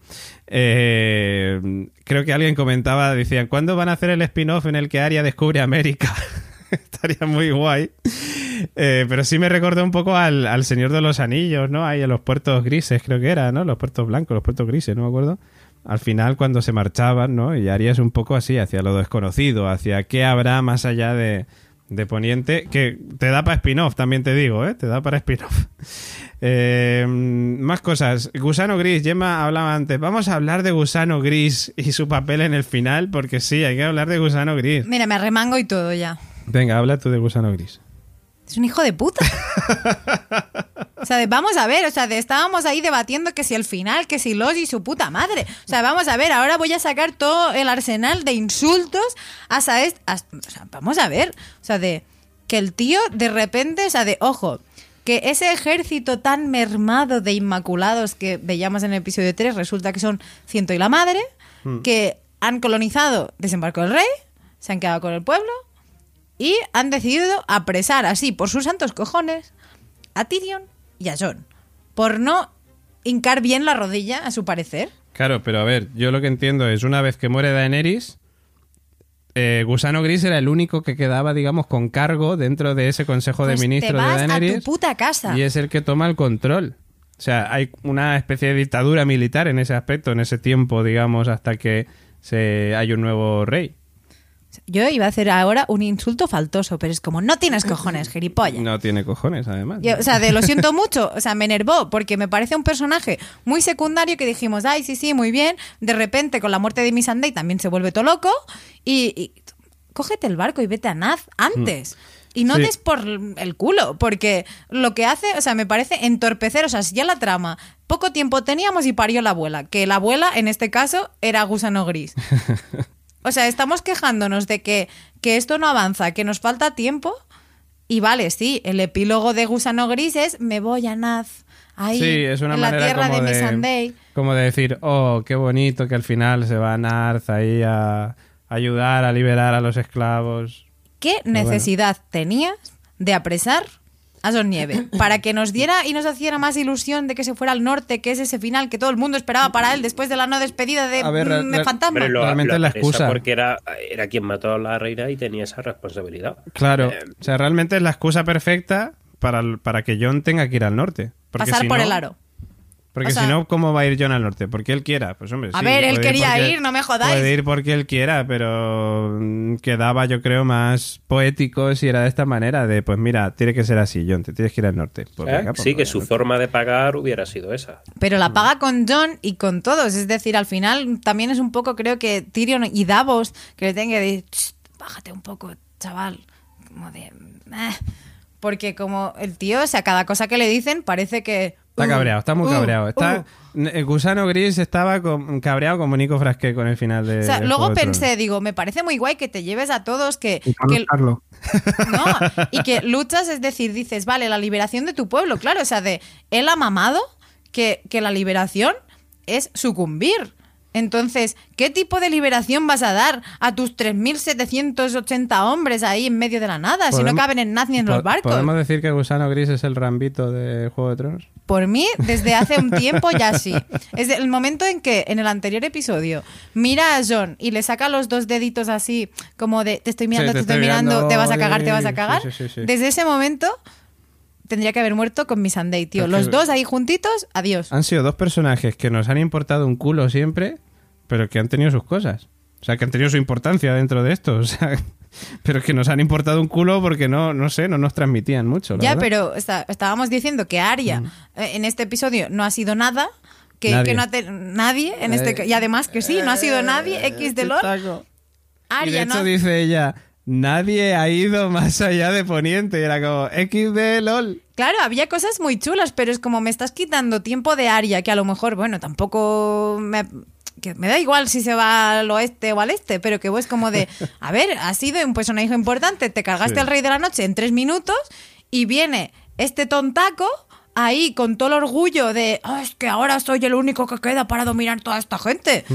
[SPEAKER 1] Eh, creo que alguien comentaba, decían, ¿cuándo van a hacer el spin-off en el que Aria descubre América? Estaría muy guay. Eh, pero sí me recordó un poco al, al Señor de los Anillos, ¿no? Ahí en los puertos grises, creo que era, ¿no? Los puertos blancos, los puertos grises, no me acuerdo. Al final, cuando se marchaban, ¿no? Y Aria es un poco así, hacia lo desconocido, hacia qué habrá más allá de, de Poniente, que te da para spin-off, también te digo, ¿eh? Te da para spin-off. Eh, más cosas. Gusano Gris, Gemma hablaba antes. Vamos a hablar de Gusano Gris y su papel en el final, porque sí, hay que hablar de Gusano Gris.
[SPEAKER 3] Mira, me remango y todo ya.
[SPEAKER 1] Venga, habla tú de Gusano Gris.
[SPEAKER 3] Es un hijo de puta. O sea, de- vamos a ver, o sea, de- estábamos ahí debatiendo que si el final, que si los y su puta madre. O sea, vamos a ver, ahora voy a sacar todo el arsenal de insultos hasta este. hasta- o sea, vamos a ver. O sea, de que el tío de repente, o sea, de ojo, que ese ejército tan mermado de inmaculados que veíamos en el episodio 3 resulta que son ciento y la madre, que han colonizado Desembarco del Rey, se han quedado con el pueblo y han decidido apresar así por sus santos cojones a Tyrion y a Jon por no hincar bien la rodilla a su parecer.
[SPEAKER 1] Claro, pero a ver, yo lo que entiendo es una vez que muere Daenerys, eh, Gusano Gris era el único que quedaba, digamos, con cargo dentro de ese Consejo
[SPEAKER 3] Pues
[SPEAKER 1] de
[SPEAKER 3] te
[SPEAKER 1] Ministros de
[SPEAKER 3] a
[SPEAKER 1] Daenerys.
[SPEAKER 3] tu puta casa.
[SPEAKER 1] Y es el que toma el control. O sea, hay una especie de dictadura militar en ese aspecto, en ese tiempo, digamos, hasta que se hay un nuevo rey.
[SPEAKER 3] Yo iba a hacer ahora un insulto faltoso, pero es como, no tienes cojones, gilipollas.
[SPEAKER 1] No tiene cojones, además.
[SPEAKER 3] Yo, o sea, de lo siento mucho, o sea, me enervó porque me parece un personaje muy secundario que dijimos, ay, sí, sí, muy bien. De repente, con la muerte de Missandei también se vuelve todo loco y, y cógete el barco y vete a Naz antes. Y no
[SPEAKER 1] Sí.
[SPEAKER 3] des por el culo, porque lo que hace, o sea, me parece entorpecer, o sea, si ya la trama, poco tiempo teníamos y parió la abuela, que la abuela en este caso era gusano gris. O sea, estamos quejándonos de que, que esto no avanza, que nos falta tiempo. Y vale, sí, el epílogo de Gusano Gris es me voy a Naz, ahí,
[SPEAKER 1] Sí, es una
[SPEAKER 3] en la tierra
[SPEAKER 1] como
[SPEAKER 3] de
[SPEAKER 1] de, como de decir, oh, qué bonito que al final se va a Narth ahí a ayudar a liberar a los esclavos.
[SPEAKER 3] ¿Qué necesidad tenías de apresar a Nieve? Para que nos diera y nos hiciera más ilusión de que se fuera al norte, que es ese final que todo el mundo esperaba para él después de la no despedida de,
[SPEAKER 1] A ver,
[SPEAKER 3] mm, de Fantasma.
[SPEAKER 4] Lo,
[SPEAKER 1] Realmente
[SPEAKER 4] lo
[SPEAKER 1] la excusa.
[SPEAKER 4] Porque era, era quien mató a la reina y tenía esa responsabilidad.
[SPEAKER 1] Claro,
[SPEAKER 4] Eh,
[SPEAKER 1] o sea, realmente es la excusa perfecta para, para que John tenga que ir al norte. Porque
[SPEAKER 3] Pasar
[SPEAKER 1] si
[SPEAKER 3] por
[SPEAKER 1] no-
[SPEAKER 3] el aro.
[SPEAKER 1] Porque
[SPEAKER 3] O sea-
[SPEAKER 1] si no, ¿cómo va a ir John al norte? Porque él quiera. Pues hombre,
[SPEAKER 3] A
[SPEAKER 1] sí,
[SPEAKER 3] ver, él
[SPEAKER 1] puede
[SPEAKER 3] quería
[SPEAKER 1] porque-
[SPEAKER 3] ir, no me jodáis.
[SPEAKER 1] Puede ir porque él quiera, pero mm, quedaba, yo creo, más poético si era de esta manera, de pues mira, tiene que ser así, John, te tienes que ir al norte. Pues
[SPEAKER 4] ¿eh?
[SPEAKER 1] venga, pues
[SPEAKER 4] sí, que su forma de pagar hubiera sido esa.
[SPEAKER 3] Pero la paga con John y con todos. Es decir, al final también es un poco, creo que Tyrion y Davos, que le tengan que decir, "Ch, bájate un poco, chaval. Como de. "Eh". Porque como el tío, o sea, cada cosa que le dicen parece que
[SPEAKER 1] Está cabreado, está muy
[SPEAKER 3] Uh,
[SPEAKER 1] cabreado. Está, El gusano gris estaba con- cabreado como Nico Frasquet con el final de.
[SPEAKER 3] O sea, luego pensé, digo, me parece muy guay que te lleves a todos, que,
[SPEAKER 5] Y
[SPEAKER 3] que- no, y que luchas, es decir, dices, vale, la liberación de tu pueblo, claro, o sea, de él ha mamado que, que la liberación es sucumbir. Entonces, ¿qué tipo de liberación vas a dar a tus 3.780 hombres ahí en medio de la nada si no caben en nadie en los barcos?
[SPEAKER 1] ¿Podemos decir que Gusano Gris es el rambito de Juego de Tronos?
[SPEAKER 3] Por mí, desde hace un tiempo ya sí. Es el momento en que en el anterior episodio mira a John y le saca los dos deditos así, como de te estoy mirando,
[SPEAKER 1] Sí,
[SPEAKER 3] te,
[SPEAKER 1] te
[SPEAKER 3] estoy
[SPEAKER 1] estoy
[SPEAKER 3] mirando,
[SPEAKER 1] mirando,
[SPEAKER 3] te vas a cagar, te vas a cagar.
[SPEAKER 1] sí, sí, sí.
[SPEAKER 3] Desde ese momento tendría que haber muerto con mi Sunday, tío. Los dos ahí juntitos, adiós.
[SPEAKER 1] Han sido dos personajes que nos han importado un culo siempre, pero que han tenido sus cosas. O sea, que han tenido su importancia dentro de esto. O sea, pero que nos han importado un culo porque no, no sé, no nos transmitían mucho. la
[SPEAKER 3] Ya,
[SPEAKER 1] verdad.
[SPEAKER 3] pero está- estábamos diciendo que Aria eh, en este episodio no ha sido nada. Que,
[SPEAKER 1] Nadie.
[SPEAKER 3] que no ha te- nadie en este
[SPEAKER 1] Eh,
[SPEAKER 3] y además que sí, no ha sido nadie X de LOL.
[SPEAKER 1] Taco. Y de
[SPEAKER 3] Aria
[SPEAKER 1] hecho
[SPEAKER 3] no
[SPEAKER 1] dice ella, nadie ha ido más allá de Poniente. Y era como, X de LOL.
[SPEAKER 3] Claro, había cosas muy chulas, pero es como me estás quitando tiempo de Aria, que a lo mejor, bueno, tampoco me, que me da igual si se va al oeste o al este, pero que vos como de, a ver, has sido un personaje importante, te cargaste
[SPEAKER 1] Sí.
[SPEAKER 3] al Rey de la Noche en tres minutos y viene este tontaco ahí con todo el orgullo de, "Ah, es que ahora soy el único que queda para dominar toda esta gente.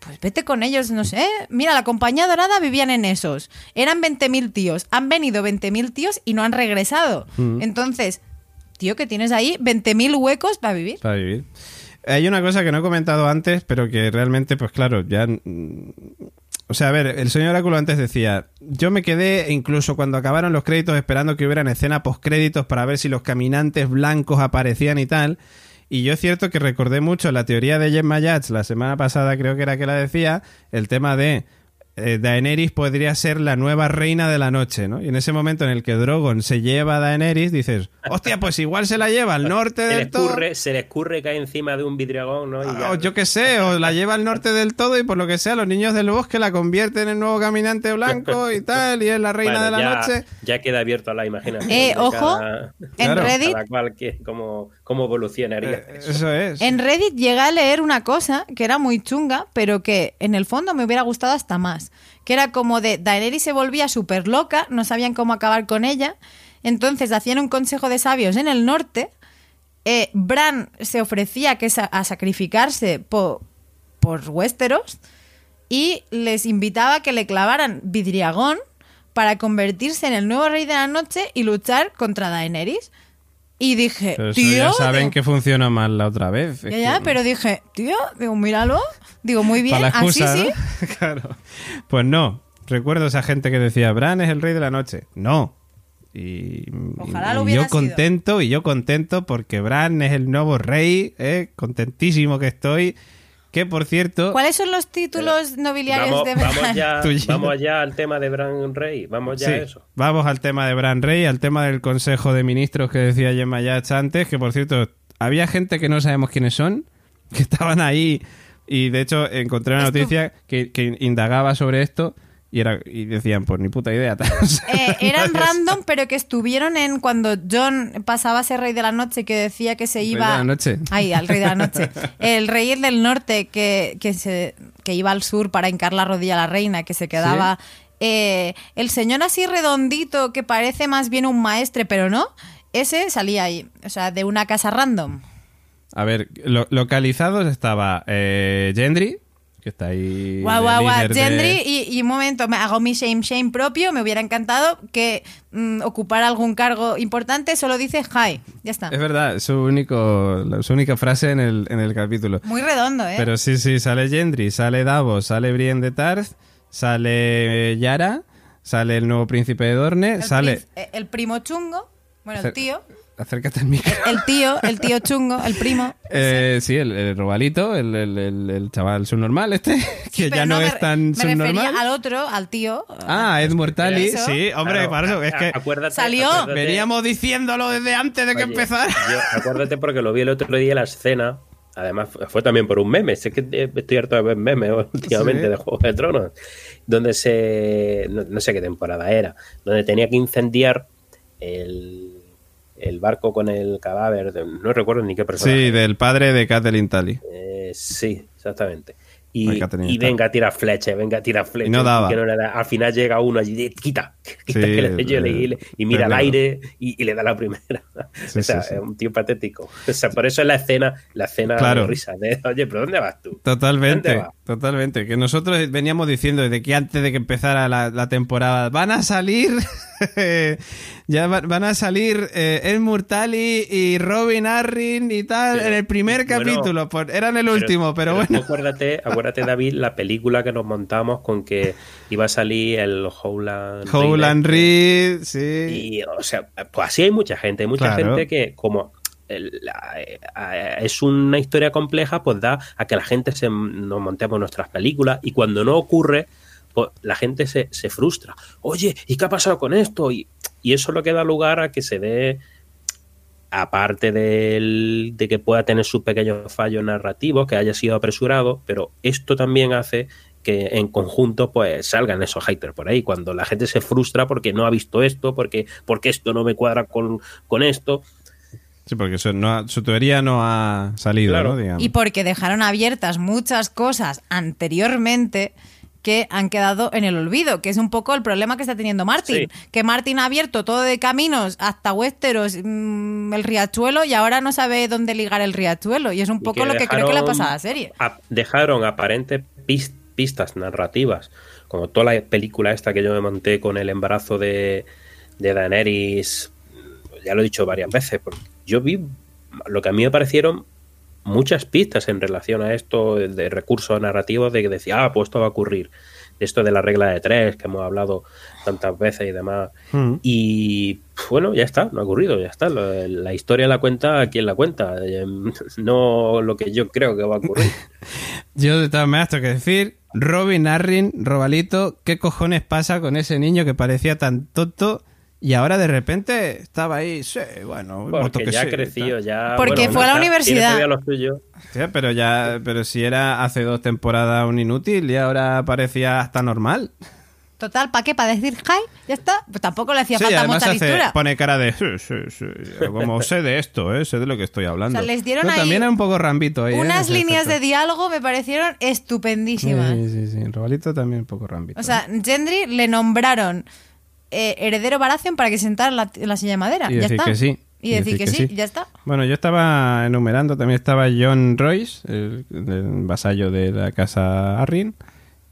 [SPEAKER 3] Pues vete con ellos, no sé. Mira, la compañía dorada vivían en esos. Eran 20.000 tíos. Han venido 20.000 tíos y no han regresado. Entonces, tío, que tienes ahí 20.000 huecos para vivir.
[SPEAKER 1] Para vivir. Hay una cosa que no he comentado antes, pero que realmente, pues claro, ya... mm, O sea, a ver, el señor Oráculo antes decía, yo me quedé incluso cuando acabaron los créditos esperando que hubieran escena postcréditos para ver si los caminantes blancos aparecían y tal. Y yo es cierto que recordé mucho la teoría de Gemma Yats la semana pasada, creo que era que la decía, el tema de eh, Daenerys podría ser la nueva reina de la noche, ¿no? Y en ese momento en el que Drogon se lleva a Daenerys, dices, hostia, pues igual se la lleva al norte
[SPEAKER 4] Se
[SPEAKER 1] del todo.
[SPEAKER 4] se le escurre cae encima de un vidriagón, ¿no? Y ya-
[SPEAKER 1] O yo qué sé, o la lleva al norte del todo y por lo que sea, los niños del bosque la convierten en nuevo caminante blanco y tal, y es la reina
[SPEAKER 4] Bueno,
[SPEAKER 1] de la
[SPEAKER 4] ya,
[SPEAKER 1] noche.
[SPEAKER 4] Ya queda abierto a la imaginación.
[SPEAKER 3] Eh, ojo,
[SPEAKER 4] cada-
[SPEAKER 3] En
[SPEAKER 1] Claro.
[SPEAKER 3] Reddit,
[SPEAKER 4] cada cual que, cómo, cómo evolucionaría.
[SPEAKER 1] Eh,
[SPEAKER 4] eso.
[SPEAKER 1] Eso es.
[SPEAKER 3] en Reddit llegué a leer una cosa que era muy chunga, pero que en el fondo me hubiera gustado hasta más. Que era como de Daenerys se volvía súper loca, no sabían cómo acabar con ella. Entonces hacían un consejo de sabios en el norte. Eh, Bran se ofrecía que a sacrificarse po- por Westeros y les invitaba a que le clavaran vidriagón para convertirse en el nuevo rey de la noche y luchar contra Daenerys. Y dije,
[SPEAKER 1] Pero eso
[SPEAKER 3] tío,
[SPEAKER 1] ya saben
[SPEAKER 3] digo,
[SPEAKER 1] que funcionó mal la otra vez.
[SPEAKER 3] Ya, ya,
[SPEAKER 1] que-
[SPEAKER 3] pero dije, tío, digo, míralo. Digo, muy bien,
[SPEAKER 1] excusa,
[SPEAKER 3] así
[SPEAKER 1] ¿no?
[SPEAKER 3] sí.
[SPEAKER 1] claro. Pues no. Recuerdo esa gente que decía, Bran es el rey de la noche. No. Y,
[SPEAKER 3] Ojalá
[SPEAKER 1] y
[SPEAKER 3] lo hubiera
[SPEAKER 1] yo contento, y yo contento porque Bran es el nuevo rey, ¿eh? contentísimo que estoy. Que por cierto,
[SPEAKER 3] ¿Cuáles son los títulos nobiliarios
[SPEAKER 4] Vamos,
[SPEAKER 3] de
[SPEAKER 4] vamos
[SPEAKER 3] Bran?
[SPEAKER 4] ya,
[SPEAKER 1] Tuyo.
[SPEAKER 4] vamos ya al tema de Bran Rey. Vamos ya
[SPEAKER 1] Sí,
[SPEAKER 4] a eso.
[SPEAKER 1] Vamos al tema de Bran Rey, al tema del Consejo de Ministros que decía Gemma Yats antes, que por cierto, había gente que no sabemos quiénes son, que estaban ahí y de hecho encontré una noticia que, que indagaba sobre esto y, era, y decían, pues ni puta idea.
[SPEAKER 3] Eh, eran random, pero que estuvieron en cuando John pasaba a ser rey de la noche, que decía que se
[SPEAKER 1] Rey
[SPEAKER 3] iba.
[SPEAKER 1] de la noche.
[SPEAKER 3] Ay, al rey de la noche. El rey del norte que, que, se, que iba al sur para hincar la rodilla a la reina, que se quedaba. Eh, el señor así redondito, que parece más bien un maestre, pero no. Ese salía ahí, o sea, de una casa random.
[SPEAKER 1] A ver, lo- localizados estaba eh, Gendry, que está ahí.
[SPEAKER 3] Guau, guau, guau. Gendry, y, y un momento, me hago mi shame shame propio. Me hubiera encantado que mm, ocupara algún cargo importante. Solo dice hi. Ya está.
[SPEAKER 1] Es verdad, es su, único, la- su única frase en el, en el capítulo.
[SPEAKER 3] Muy redondo, ¿eh?
[SPEAKER 1] Pero sí, sí, sale Gendry, sale Davos, sale Brienne de Tarth, sale Yara, sale el nuevo príncipe de Dorne,
[SPEAKER 3] el,
[SPEAKER 1] sale...
[SPEAKER 3] eh, el primo chungo. Bueno, el tío.
[SPEAKER 1] Acércate al micro.
[SPEAKER 3] El tío, el tío chungo, el primo.
[SPEAKER 1] Eh, sí, el, el robalito, el, el, el, el chaval subnormal este, que ya no, es tan
[SPEAKER 3] Me refería
[SPEAKER 1] subnormal.
[SPEAKER 3] al otro, al tío.
[SPEAKER 1] Ah, Ed Mortali,
[SPEAKER 3] Eso.
[SPEAKER 1] sí, hombre,
[SPEAKER 4] Claro,
[SPEAKER 1] para eso, es que
[SPEAKER 4] acuérdate-
[SPEAKER 3] Salió.
[SPEAKER 4] acuérdate-
[SPEAKER 1] veníamos diciéndolo desde antes de que
[SPEAKER 4] Oye,
[SPEAKER 1] empezara.
[SPEAKER 4] yo- acuérdate porque lo vi el otro día en la escena. Además, fue- también por un meme. Sé que estoy harto de ver memes últimamente
[SPEAKER 1] Sí.
[SPEAKER 4] de Juegos de Tronos. Donde se. No, no sé qué temporada era. Donde tenía que incendiar el, el barco con el cadáver, de- no recuerdo ni qué personaje.
[SPEAKER 1] Sí, del padre de Kathleen Tully.
[SPEAKER 4] Eh, sí, exactamente. Y, y venga, tira flecha, venga, tira flecha.
[SPEAKER 1] Y no daba.
[SPEAKER 4] que no le da. Al final llega uno allí, y quita, quita
[SPEAKER 1] Sí,
[SPEAKER 4] que le hielo y, le- y mira al aire y, le da la primera.
[SPEAKER 1] Sí,
[SPEAKER 4] o sea,
[SPEAKER 1] sí,
[SPEAKER 4] es un tío patético. O sea, por eso es la escena, la escena
[SPEAKER 1] Claro.
[SPEAKER 4] de risa. De, Oye, pero ¿dónde vas tú?
[SPEAKER 1] Totalmente, totalmente. Que nosotros veníamos diciendo desde que antes de que empezara la, la temporada, van a salir, ya va- van a salir eh, El Murtali y Robin Arryn y tal
[SPEAKER 4] Pero,
[SPEAKER 1] en el primer
[SPEAKER 4] bueno,
[SPEAKER 1] capítulo. Por- eran el último, pero, bueno.
[SPEAKER 4] Acuérdate, acuérdate, David, la película que nos montamos con que iba a salir el Howland.
[SPEAKER 1] Howland
[SPEAKER 4] Reed.
[SPEAKER 1] Reed, sí.
[SPEAKER 4] Y, o sea, pues así hay mucha gente, hay mucha
[SPEAKER 1] Claro.
[SPEAKER 4] gente que como eh, eh, es una historia compleja, pues da a que la gente se nos montemos nuestras películas y cuando no ocurre, pues la gente se, se frustra. Oye, ¿y qué ha pasado con esto? Y, y eso es lo que da lugar a que se dé, aparte del- de que pueda tener sus pequeños fallos narrativos, que haya sido apresurado, pero esto también hace que en conjunto pues salgan esos haters por ahí, cuando la gente se frustra porque no ha visto esto, porque, porque esto no me cuadra con, con esto.
[SPEAKER 1] Sí, porque su, no ha- su teoría no ha salido,
[SPEAKER 4] Claro.
[SPEAKER 1] ¿no? Digamos.
[SPEAKER 3] Y porque dejaron abiertas muchas cosas anteriormente que han quedado en el olvido, que es un poco el problema que está teniendo Martin.
[SPEAKER 4] Sí.
[SPEAKER 3] Que Martin ha abierto todo de caminos hasta Westeros, mm, el riachuelo, y ahora no sabe dónde ligar el riachuelo. Y es un poco lo que creo que le ha pasado a la serie.
[SPEAKER 4] a- dejaron aparentes pis- pistas narrativas, como toda la película esta que yo me monté con el embarazo de, de Daenerys, ya lo he dicho varias veces, porque yo vi lo que a mí me parecieron muchas pistas en relación a esto de recursos narrativos de que decía, ah, pues esto va a ocurrir. Esto de la regla de tres que hemos hablado tantas veces y demás.
[SPEAKER 1] Mm.
[SPEAKER 4] Y bueno, ya está, no ha ocurrido, ya está. Lo- La historia la cuenta quien la cuenta, eh, no lo que yo creo que va a ocurrir.
[SPEAKER 1] Yo de todas maneras tengo que decir, Robin Arryn, Robalito, ¿qué cojones pasa con ese niño que parecía tan tonto y ahora de repente estaba ahí, sí, bueno,
[SPEAKER 4] Porque
[SPEAKER 1] que
[SPEAKER 4] ya
[SPEAKER 1] sí, tal.
[SPEAKER 4] ya.
[SPEAKER 3] Porque fue a la universidad.
[SPEAKER 1] Hostia, pero ya, pero si era hace dos temporadas un inútil y ahora parecía hasta normal.
[SPEAKER 3] Total, ¿para qué? ¿Para decir hi? ¿Ya está? Pues tampoco le hacía
[SPEAKER 1] Sí,
[SPEAKER 3] falta mucha
[SPEAKER 1] hace-
[SPEAKER 3] listura.
[SPEAKER 1] pone cara de sí, sí, sí, como sé de esto, ¿eh? sé de lo que estoy hablando.
[SPEAKER 3] O sea, les dieron ahí
[SPEAKER 1] también era un poco rambito ahí. ¿eh?
[SPEAKER 3] Unas líneas de diálogo me parecieron estupendísimas.
[SPEAKER 1] Sí, sí, sí. Robalito también un poco rambito.
[SPEAKER 3] O sea, Gendry le nombraron eh, heredero Baratheon para que se sentara en la, silla de madera.
[SPEAKER 1] Y
[SPEAKER 3] ya
[SPEAKER 1] decir
[SPEAKER 3] está.
[SPEAKER 1] que sí.
[SPEAKER 3] Y decir, que, sí, ya está.
[SPEAKER 1] Bueno, yo estaba enumerando, también estaba John Royce, el, el vasallo de la casa Arryn.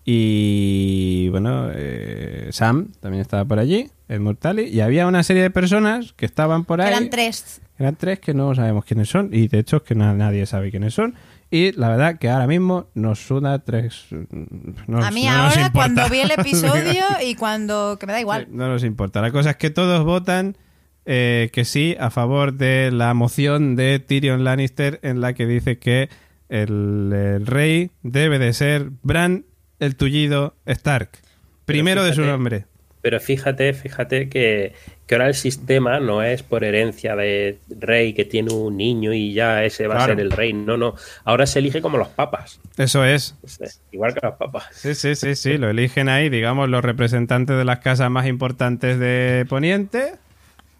[SPEAKER 1] Y bueno, eh, Sam también estaba por allí, el Mortali. Y había una serie de personas que estaban por ahí.
[SPEAKER 3] Eran tres.
[SPEAKER 1] Eran tres que no sabemos quiénes son. Y de hecho es que na- nadie sabe quiénes son. Y la verdad que ahora mismo nos suda tres.
[SPEAKER 3] A mí
[SPEAKER 1] no
[SPEAKER 3] ahora, cuando vi el episodio y cuando... que me da igual.
[SPEAKER 1] No nos importa. La cosa es que todos votan eh, que sí a favor de la moción de Tyrion Lannister en la que dice que el, el rey debe de ser Bran el tullido Stark. Primero de su nombre.
[SPEAKER 4] Pero fíjate, fíjate que, que ahora el sistema no es por herencia de rey que tiene un niño y ya ese va
[SPEAKER 1] Claro.
[SPEAKER 4] a ser el rey. No, no. Ahora se elige como los papas.
[SPEAKER 1] Eso es.
[SPEAKER 4] Sea, Igual que los papas.
[SPEAKER 1] Sí, sí, sí, sí. Lo eligen ahí, digamos, los representantes de las casas más importantes de Poniente.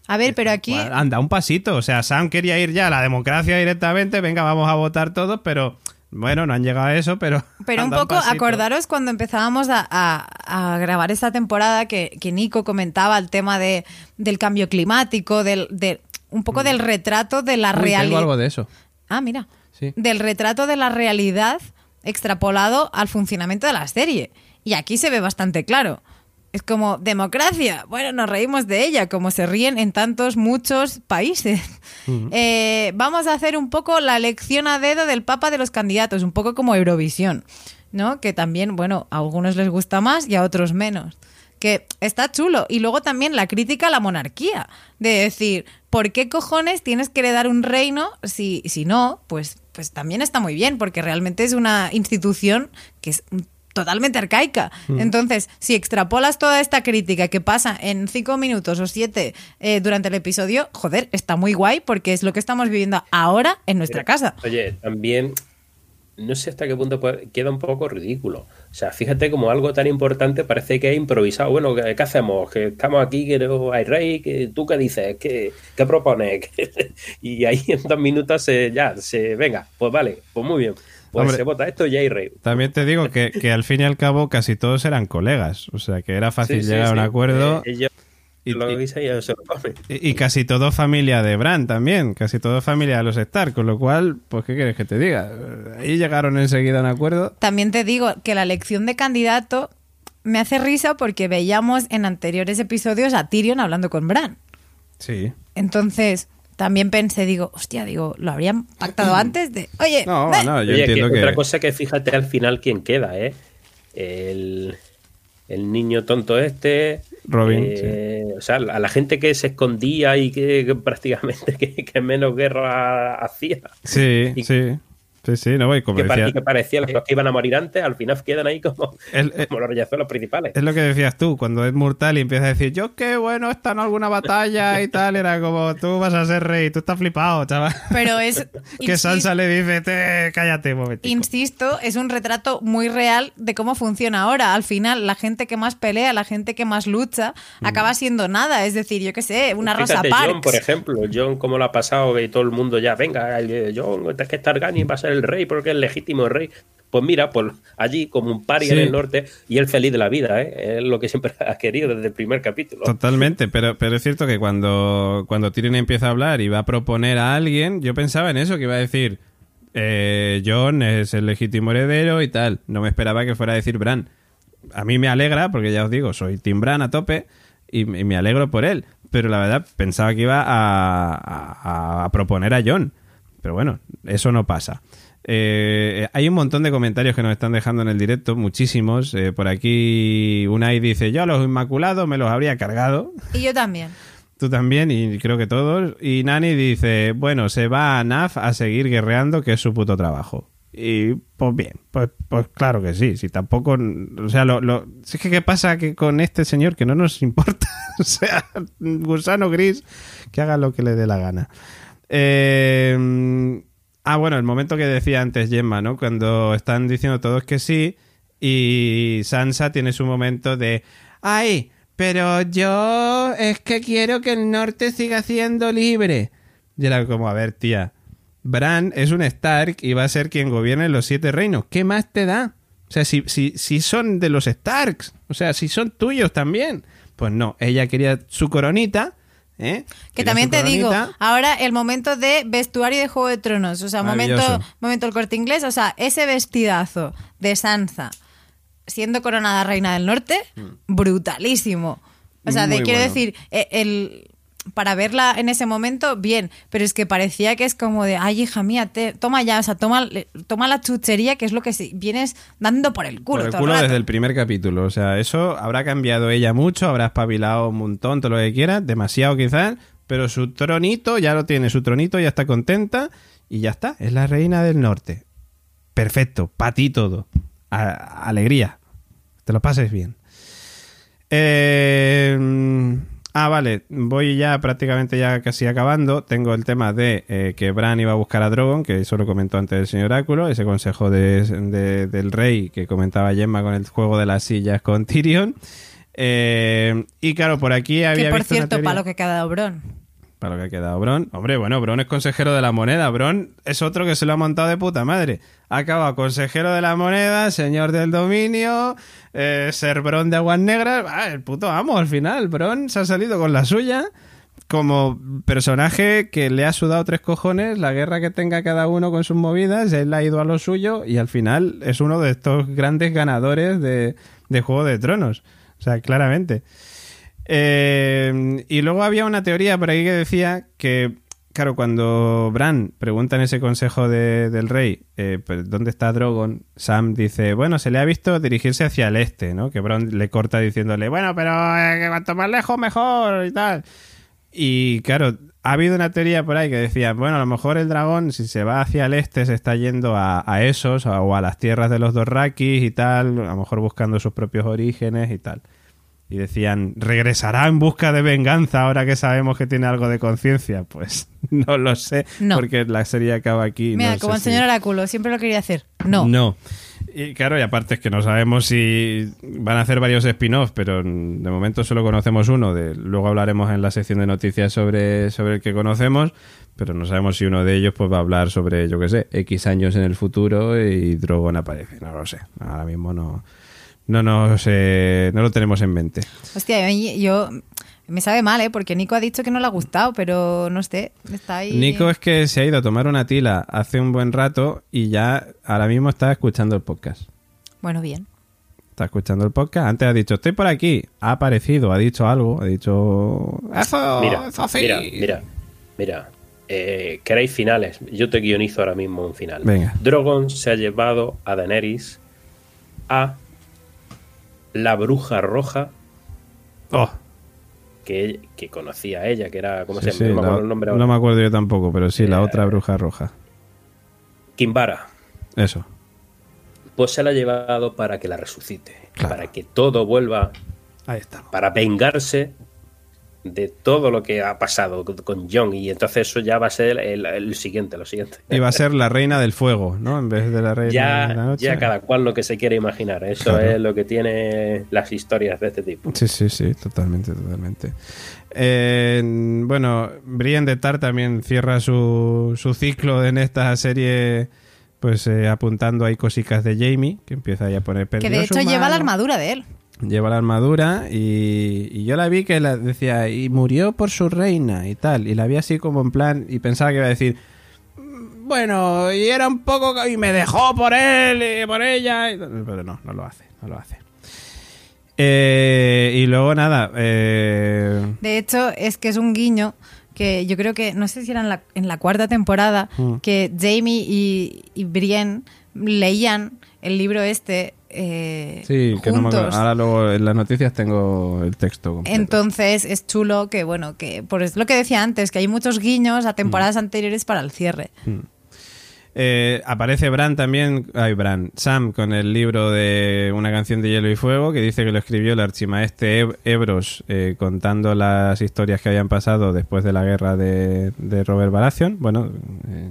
[SPEAKER 3] A ver, pero aquí...
[SPEAKER 1] Anda, un pasito. O sea, Sam quería ir ya a la democracia directamente. Venga, vamos a votar todos, pero bueno, no han llegado a eso, pero.
[SPEAKER 3] Pero un poco,
[SPEAKER 1] pasito.
[SPEAKER 3] acordaros cuando empezábamos a, a- a grabar esta temporada que, que Nico comentaba el tema de, del cambio climático, del, de, un poco del retrato de la
[SPEAKER 1] Mm. Tengo algo
[SPEAKER 3] realidad.
[SPEAKER 1] de eso.
[SPEAKER 3] Ah, mira.
[SPEAKER 1] Sí.
[SPEAKER 3] Del retrato de la realidad extrapolado al funcionamiento de la serie. Y aquí se ve bastante claro. Es como democracia. Bueno, nos reímos de ella, como se ríen en tantos, muchos países. Eh, vamos a hacer un poco la elección a dedo del Papa de los candidatos, un poco como Eurovisión, ¿no? Que también, bueno, a algunos les gusta más y a otros menos. Que está chulo. Y luego también la crítica a la monarquía. De decir, ¿por qué cojones tienes que heredar un reino si, si no? Pues, pues también está muy bien, porque realmente es una institución que es totalmente arcaica. Entonces, si extrapolas toda esta crítica que pasa en cinco minutos o siete eh, durante el episodio, joder, está muy guay porque es lo que estamos viviendo ahora en nuestra
[SPEAKER 4] Pero,
[SPEAKER 3] casa.
[SPEAKER 4] Oye, también no sé hasta qué punto puede- queda un poco ridículo. O sea, fíjate como algo tan importante parece que es improvisado. Bueno, ¿qué, qué hacemos? Que estamos aquí, que no hay rey, que tú qué dices, qué, qué propones. y ahí en dos minutos se, ya, se, venga, pues vale, pues muy bien. Pues
[SPEAKER 1] Hombre.
[SPEAKER 4] se vota esto y ya hay rey.
[SPEAKER 1] También te digo que, que al fin y al cabo casi todos eran colegas. O sea, que era fácil
[SPEAKER 4] Sí, sí,
[SPEAKER 1] llegar a un
[SPEAKER 4] sí.
[SPEAKER 1] acuerdo.
[SPEAKER 4] Eh, ellos
[SPEAKER 1] y-
[SPEAKER 4] lo
[SPEAKER 1] y-
[SPEAKER 4] se lo.
[SPEAKER 1] Y, y casi todo familia de Bran también, casi todo familia de los Stark, con lo cual, pues, ¿qué quieres que te diga? Ahí llegaron enseguida a un acuerdo.
[SPEAKER 3] También te digo que la elección de candidato me hace risa porque veíamos en anteriores episodios a Tyrion hablando con Bran.
[SPEAKER 1] Sí.
[SPEAKER 3] Entonces, también pensé, digo, hostia, digo, ¿lo habrían pactado antes de, oye,
[SPEAKER 1] No,
[SPEAKER 3] ve"?
[SPEAKER 1] no, yo
[SPEAKER 4] Oye,
[SPEAKER 1] entiendo
[SPEAKER 4] que
[SPEAKER 1] que...
[SPEAKER 4] otra cosa que fíjate al final quién queda, ¿eh? El, el niño tonto este.
[SPEAKER 1] Robin,
[SPEAKER 4] eh, O sea, a la gente que se escondía y que, que prácticamente que, que menos guerra hacía.
[SPEAKER 1] Sí,
[SPEAKER 4] y-
[SPEAKER 1] sí. Sí, sí, no voy como
[SPEAKER 4] Que,
[SPEAKER 1] decía-
[SPEAKER 4] que parecía los que iban a morir antes, al final quedan ahí como,
[SPEAKER 1] El- el-
[SPEAKER 4] como los reyazuelos principales.
[SPEAKER 1] Es lo que decías tú, cuando es mortal y empieza a decir, yo qué bueno, está en alguna batalla y tal, era como, tú vas a ser rey, tú estás flipado, chaval.
[SPEAKER 3] pero es...
[SPEAKER 1] Que Sansa le dice, te, cállate un momentico.
[SPEAKER 3] Insisto, es un retrato muy real de cómo funciona ahora. Al final, la gente que más pelea, la gente que más lucha, acaba siendo nada. Es decir, yo qué sé, una Rosa
[SPEAKER 4] Fíjate,
[SPEAKER 3] Parks.
[SPEAKER 4] John, por ejemplo, John, como lo ha pasado, que todo el mundo ya, venga, John, es que Targaryen va a ser el rey porque es legítimo rey. Pues mira, pues allí como un pari
[SPEAKER 1] Sí.
[SPEAKER 4] en el norte y él feliz de la vida, ¿eh? es lo que siempre ha querido desde el primer capítulo.
[SPEAKER 1] Totalmente, pero, pero es cierto que cuando, cuando Tyrion empieza a hablar y va a proponer a alguien, yo pensaba en eso, que iba a decir, eh, John es el legítimo heredero y tal. No me esperaba que fuera a decir Bran. A mí me alegra, porque ya os digo, soy Tim Bran a tope y, me- y me alegro por él. Pero la verdad, pensaba que iba a, a- a proponer a John. Pero bueno, eso no pasa. Eh, hay un montón de comentarios que nos están dejando en el directo, muchísimos. Eh, por aquí Unai dice, yo a los Inmaculados me los habría cargado.
[SPEAKER 3] Y yo también.
[SPEAKER 1] Tú también, y creo que todos. Y Nani dice, bueno, se va a NAF a seguir guerreando, que es su puto trabajo. Y pues bien, pues, pues claro que sí. Si tampoco. O sea, lo, lo, es que qué pasa que con este señor que no nos importa. o sea, gusano gris, que haga lo que le dé la gana. Eh, ah, bueno, el momento que decía antes Gemma, ¿no? Cuando están diciendo todos que sí y Sansa tiene su momento de, ay, pero yo es que quiero que el norte siga siendo libre. Y era como, a ver, tía, Bran es un Stark y va a ser quien gobierne los siete reinos. ¿Qué más te da? O sea, si, si, si son de los Starks, o sea, si son tuyos también. Pues no, ella quería su coronita. ¿Eh?
[SPEAKER 3] Que también te digo, ahora el momento de vestuario de Juego de Tronos, o sea, momento, momento el corte inglés, o sea, ese vestidazo de Sansa siendo coronada reina del norte, brutalísimo. O sea, de,
[SPEAKER 1] Mm.
[SPEAKER 3] Quiero
[SPEAKER 1] bueno.
[SPEAKER 3] decir, eh, el para verla en ese momento, bien, pero es que parecía que es como de, ay, hija mía, te- toma ya, o sea, toma, toma la chuchería, que es lo que si- vienes dando por el culo.
[SPEAKER 1] Por el
[SPEAKER 3] todo
[SPEAKER 1] culo desde el primer capítulo. O sea, eso habrá cambiado ella mucho, habrá espabilado un montón, todo lo que quiera, demasiado quizás, pero su tronito ya lo tiene, su tronito ya está contenta y ya está, es la reina del norte. Perfecto, para ti todo. A- alegría. Te lo pases bien. Eh, ah, vale, voy ya prácticamente ya casi acabando. Tengo el tema de eh, que Bran iba a buscar a Drogon, que eso lo comentó antes el señor Oráculo, ese consejo de- de- del rey que comentaba Gemma con el juego de las sillas con Tyrion. Eh, y claro, por aquí había
[SPEAKER 3] Que por
[SPEAKER 1] visto
[SPEAKER 3] cierto, para lo que ha Bron.
[SPEAKER 1] Para lo que ha quedado Bron. Hombre, bueno, Bron es consejero de la moneda. Bron es otro que se lo ha montado de puta madre. Ha acabado consejero de la moneda, señor del dominio, eh, ser Bron de aguas negras. Ah, el puto amo al final. Bron se ha salido con la suya como personaje que le ha sudado tres cojones la guerra que tenga cada uno con sus movidas. Él ha ido a lo suyo y al final es uno de estos grandes ganadores de, de Juego de Tronos. O sea, claramente. Eh, y luego había una teoría por ahí que decía que, claro, cuando Bran pregunta en ese consejo de- del rey eh, pues, dónde está Drogon, Sam dice, bueno, se le ha visto dirigirse hacia el este, ¿no? Que Bran le corta diciéndole, bueno, pero eh, cuanto más lejos mejor y tal. Y claro, ha habido una teoría por ahí que decía, bueno, a lo mejor el dragón, si se va hacia el este, se está yendo a, a esos o a las tierras de los Dorrakis y tal, a lo mejor buscando sus propios orígenes y tal. Y decían, ¿regresará en busca de venganza ahora que sabemos que tiene algo de conciencia? Pues no lo sé,
[SPEAKER 3] No.
[SPEAKER 1] porque la serie acaba aquí.
[SPEAKER 3] Mira,
[SPEAKER 1] no
[SPEAKER 3] como el
[SPEAKER 1] si-
[SPEAKER 3] señor Oráculo, siempre lo quería hacer. No.
[SPEAKER 1] No. Y claro, y aparte es que no sabemos si van a hacer varios spin-offs, pero de momento solo conocemos uno. De, luego hablaremos en la sección de noticias sobre, sobre el que conocemos, pero no sabemos si uno de ellos pues va a hablar sobre, yo qué sé, X años en el futuro y Drogon aparece. No lo sé. Ahora mismo no, no, nos, eh, no lo tenemos en mente.
[SPEAKER 3] Hostia, yo, yo- me sabe mal, ¿eh? Porque Nico ha dicho que no le ha gustado, pero no sé, está ahí.
[SPEAKER 1] Nico es que se ha ido a tomar una tila hace un buen rato y ya ahora mismo está escuchando el podcast.
[SPEAKER 3] Bueno, bien.
[SPEAKER 1] Está escuchando el podcast. Antes ha dicho, estoy por aquí. Ha aparecido, ha dicho algo. Ha dicho, eso,
[SPEAKER 4] Mira,
[SPEAKER 1] eso sí".
[SPEAKER 4] mira, mira, mira. Eh, ¿Queréis finales? Yo te guionizo ahora mismo un final.
[SPEAKER 1] Venga.
[SPEAKER 4] Drogon se ha llevado a Daenerys a la bruja roja
[SPEAKER 1] Oh,
[SPEAKER 4] que, que conocía a ella, que era, ¿cómo
[SPEAKER 1] sí,
[SPEAKER 4] se llama?
[SPEAKER 1] sí,
[SPEAKER 4] no me
[SPEAKER 1] la-
[SPEAKER 4] acuerdo el nombre
[SPEAKER 1] no me acuerdo yo tampoco, pero sí, la
[SPEAKER 4] Eh,
[SPEAKER 1] otra bruja roja.
[SPEAKER 4] Kimbara.
[SPEAKER 1] Eso.
[SPEAKER 4] Pues se la ha llevado para que la resucite.
[SPEAKER 1] Claro.
[SPEAKER 4] Para que todo vuelva.
[SPEAKER 1] Ahí estamos.
[SPEAKER 4] Para vengarse de todo lo que ha pasado con- Jon. Y entonces eso ya va a ser el, el siguiente, lo siguiente.
[SPEAKER 1] Y va a ser la reina del fuego, ¿no? En vez de la reina de la
[SPEAKER 4] Ya,
[SPEAKER 1] noche.
[SPEAKER 4] ya cada cual lo que se quiere imaginar. Eso
[SPEAKER 1] Claro.
[SPEAKER 4] es lo que tiene las historias de este tipo.
[SPEAKER 1] Sí, sí, sí, totalmente, totalmente. Eh, bueno, Brienne de Tar también cierra su, su ciclo en esta serie, pues eh, apuntando ahí cosicas de Jamie, que empieza ahí a poner
[SPEAKER 3] Que de
[SPEAKER 1] "Perdió
[SPEAKER 3] hecho lleva la
[SPEAKER 1] mano".
[SPEAKER 3] armadura de él.
[SPEAKER 1] Lleva la armadura y, y yo la vi que la decía, y murió por su reina y tal. Y la vi así como en plan, y pensaba que iba a decir, "Mm, bueno, y era un poco, y me dejó por él y por ella. y- Pero no, no lo hace, no lo hace. Eh, y luego nada, eh,
[SPEAKER 3] De hecho, es que es un guiño que yo creo que, no sé si era en la, en la cuarta temporada,
[SPEAKER 1] Mm.
[SPEAKER 3] que Jamie y, y Brienne leían el libro este eh,
[SPEAKER 1] sí, que no me acuerdo. Ahora luego en las noticias tengo el texto. completo.
[SPEAKER 3] Entonces es chulo que, bueno, que por es lo que decía antes, que hay muchos guiños a
[SPEAKER 1] Mm.
[SPEAKER 3] temporadas anteriores para el cierre.
[SPEAKER 1] Eh, aparece Bran también, ay Bran, Sam con el libro de Una canción de hielo y fuego que dice que lo escribió el archimaestre Eb- Ebros eh, contando las historias que habían pasado después de la guerra de, de Robert Baratheon. Bueno, eh,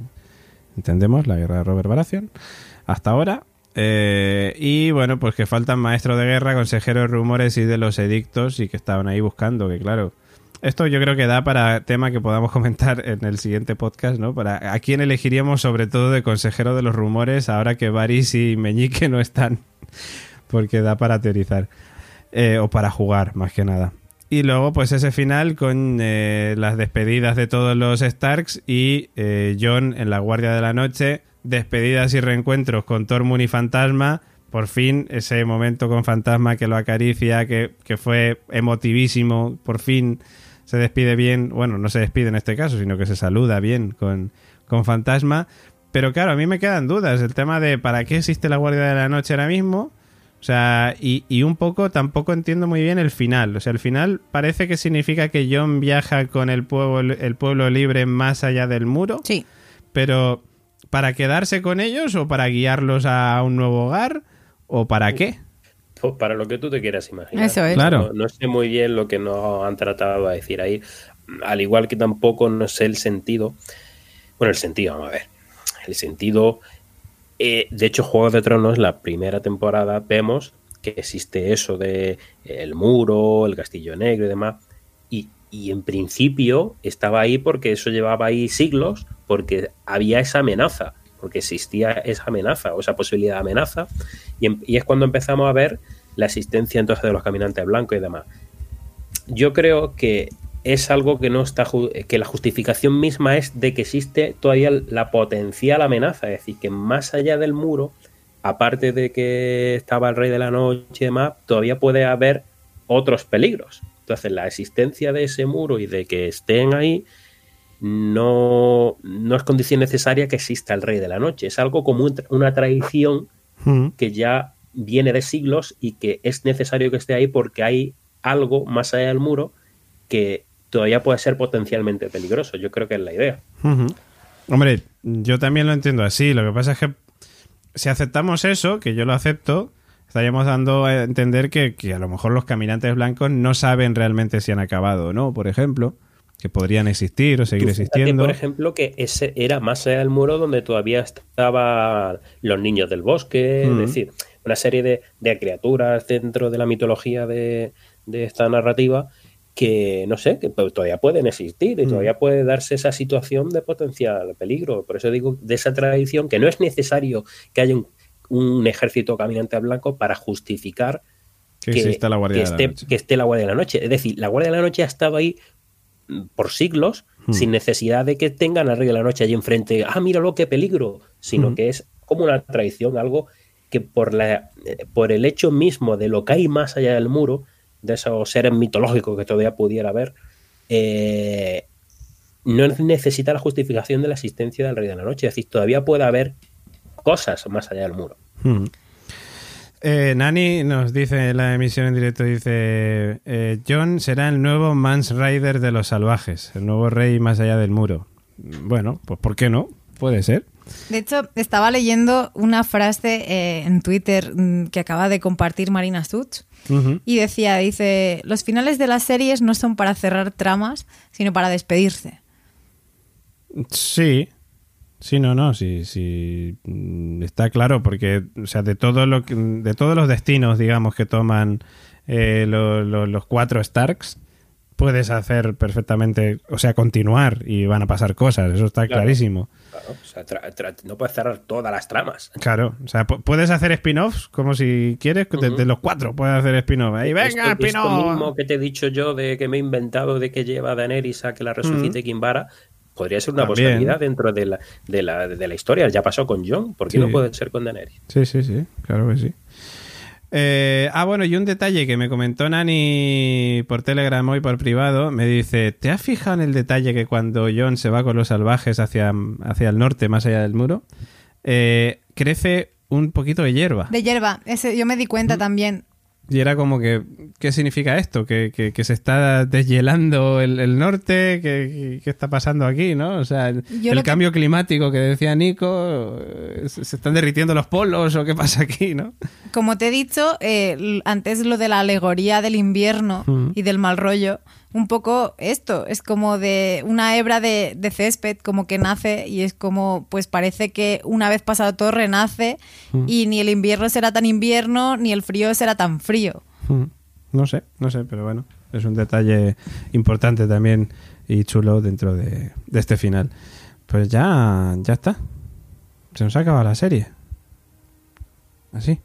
[SPEAKER 1] entendemos la guerra de Robert Baratheon hasta ahora. Eh, y bueno, pues que faltan maestros de guerra, consejeros de rumores y de los edictos y que estaban ahí buscando, que claro, esto yo creo que da para tema que podamos comentar en el siguiente podcast, ¿no? Para a quién elegiríamos sobre todo de consejero de los rumores ahora que Varys y Meñique no están, porque da para teorizar Eh, o para jugar más que nada. Y luego pues ese final con eh, las despedidas de todos los Starks y John en la Guardia de la Noche, despedidas y reencuentros con Tormund y Fantasma. Por fin, ese momento con Fantasma que lo acaricia, que, que fue emotivísimo, por fin se despide bien, bueno, no se despide en este caso, sino que se saluda bien con, con Fantasma. Pero claro, a mí me quedan dudas. El tema de para qué existe la Guardia de la Noche ahora mismo. O sea, y, y un poco tampoco entiendo muy bien el final. O sea, el final parece que significa que John viaja con el pueblo, el pueblo libre más allá del muro.
[SPEAKER 3] Sí.
[SPEAKER 1] Pero, ¿para quedarse con ellos o para guiarlos a un nuevo hogar? ¿O para qué?
[SPEAKER 4] Pues para lo que tú te quieras imaginar.
[SPEAKER 3] Eso es.
[SPEAKER 1] Claro.
[SPEAKER 4] No, no sé muy bien lo que nos han tratado de decir ahí. Al igual que tampoco no sé el sentido. Bueno, el sentido, vamos a ver. El sentido. eh, de hecho, Juego de Tronos, la primera temporada, vemos que existe eso de el muro, el castillo negro y demás. Y, y en principio estaba ahí porque eso llevaba ahí siglos, porque había esa amenaza, porque existía esa amenaza o esa posibilidad de amenaza. Y, em- es cuando empezamos a ver la existencia entonces de los caminantes blancos y demás. Yo creo que es algo que no está que la justificación misma es de que existe todavía la potencial amenaza, es decir, que más allá del muro, aparte de que estaba el rey de la noche y demás, todavía puede haber otros peligros. Entonces, la existencia de ese muro y de que estén ahí no, no es condición necesaria que exista el rey de la noche. Es algo como un- una tradición
[SPEAKER 1] Mm.
[SPEAKER 4] que ya viene de siglos y que es necesario que esté ahí porque hay algo más allá del muro que todavía puede ser potencialmente peligroso. Yo creo que es la idea.
[SPEAKER 1] Hombre, yo también lo entiendo así. Lo que pasa es que si aceptamos eso, que yo lo acepto, estaríamos dando a entender que, que a lo mejor los caminantes blancos no saben realmente si han acabado o no, por ejemplo, que podrían existir o seguir existiendo.
[SPEAKER 4] por ejemplo, que ese era más allá del muro donde todavía estaban los niños del bosque,
[SPEAKER 1] Mm.
[SPEAKER 4] es decir, una serie de, de criaturas dentro de la mitología de, de esta narrativa que, no sé, que todavía pueden existir y
[SPEAKER 1] Mm.
[SPEAKER 4] todavía puede darse esa situación de potencial peligro. Por eso digo, de esa tradición, que no es necesario que haya un, un ejército caminante blanco para justificar
[SPEAKER 1] que la Guardia
[SPEAKER 4] que
[SPEAKER 1] la
[SPEAKER 4] esté,
[SPEAKER 1] Noche.
[SPEAKER 4] que esté la Guardia de la Noche. Es decir, la Guardia de la Noche ha estado ahí mm, por siglos
[SPEAKER 1] Hmm.
[SPEAKER 4] sin necesidad de que tengan al Rey de la Noche allí enfrente, ah, míralo, qué peligro, sino
[SPEAKER 1] Hmm.
[SPEAKER 4] que es como una tradición, algo que por, la, eh, por el hecho mismo de lo que hay más allá del muro, de esos seres mitológicos que todavía pudiera haber, eh, no necesita la justificación de la existencia del Rey de la Noche. Es decir, todavía puede haber cosas más allá del muro.
[SPEAKER 1] Hmm. Eh, Nani nos dice en la emisión en directo, dice, eh, John será el nuevo Mans Rider de los salvajes, el nuevo rey más allá del muro. Bueno, pues ¿por qué no? Puede ser.
[SPEAKER 3] De hecho, estaba leyendo una frase eh, en Twitter mm, que acaba de compartir Marina Such y decía, dice, los finales de las series no son para cerrar tramas, sino para despedirse.
[SPEAKER 1] Sí, sí, no, no, sí, sí, mm, está claro porque, o sea, de todo lo que- de todos los destinos, digamos, que toman eh, lo- lo- los cuatro Starks, puedes hacer perfectamente, o sea, continuar y van a pasar cosas, eso está
[SPEAKER 4] Claro.
[SPEAKER 1] clarísimo.
[SPEAKER 4] Claro, o sea, tra- tra- no puedes cerrar todas las tramas.
[SPEAKER 1] Claro, o sea, pu- puedes hacer spin-offs como si quieres, de, los cuatro puedes hacer spin-off. Ahí, venga, spin-off.
[SPEAKER 4] mismo que te he dicho yo de que me he inventado de que lleva a Daenerys a que la resucite Kimbara, podría ser una
[SPEAKER 1] También.
[SPEAKER 4] posibilidad dentro de la, de, la, de la historia. Ya pasó con John, ¿por qué
[SPEAKER 1] Sí.
[SPEAKER 4] no puede ser con Daenerys?
[SPEAKER 1] Sí, sí, sí, claro que sí. Eh, ah, bueno, y un detalle que me comentó Nani por Telegram hoy por privado, me dice, ¿te has fijado en el detalle que cuando John se va con los salvajes hacia, hacia el norte, más allá del muro, eh, crece un poquito de hierba?
[SPEAKER 3] De hierba, ese, yo me di cuenta también.
[SPEAKER 1] Y era como que, ¿qué significa esto? ¿Que, que- que se está deshielando el, el norte? ¿Qué, qué está pasando aquí? ¿no? O sea, el,
[SPEAKER 3] que-
[SPEAKER 1] cambio climático que decía Nico, eh, ¿se están derritiendo los polos o qué pasa aquí? ¿no?
[SPEAKER 3] Como te he dicho, eh, antes lo de la alegoría del invierno
[SPEAKER 1] Mm.
[SPEAKER 3] y del mal rollo, un poco esto, es como de una hebra de, de césped, como que nace y es como, pues parece que una vez pasado todo renace
[SPEAKER 1] Mm.
[SPEAKER 3] y ni el invierno será tan invierno, ni el frío será tan frío.
[SPEAKER 1] Hmm. No sé, no sé, pero bueno, es un detalle importante también y chulo dentro de, de este final. Pues ya, ya está. Se nos ha acabado la serie. Así.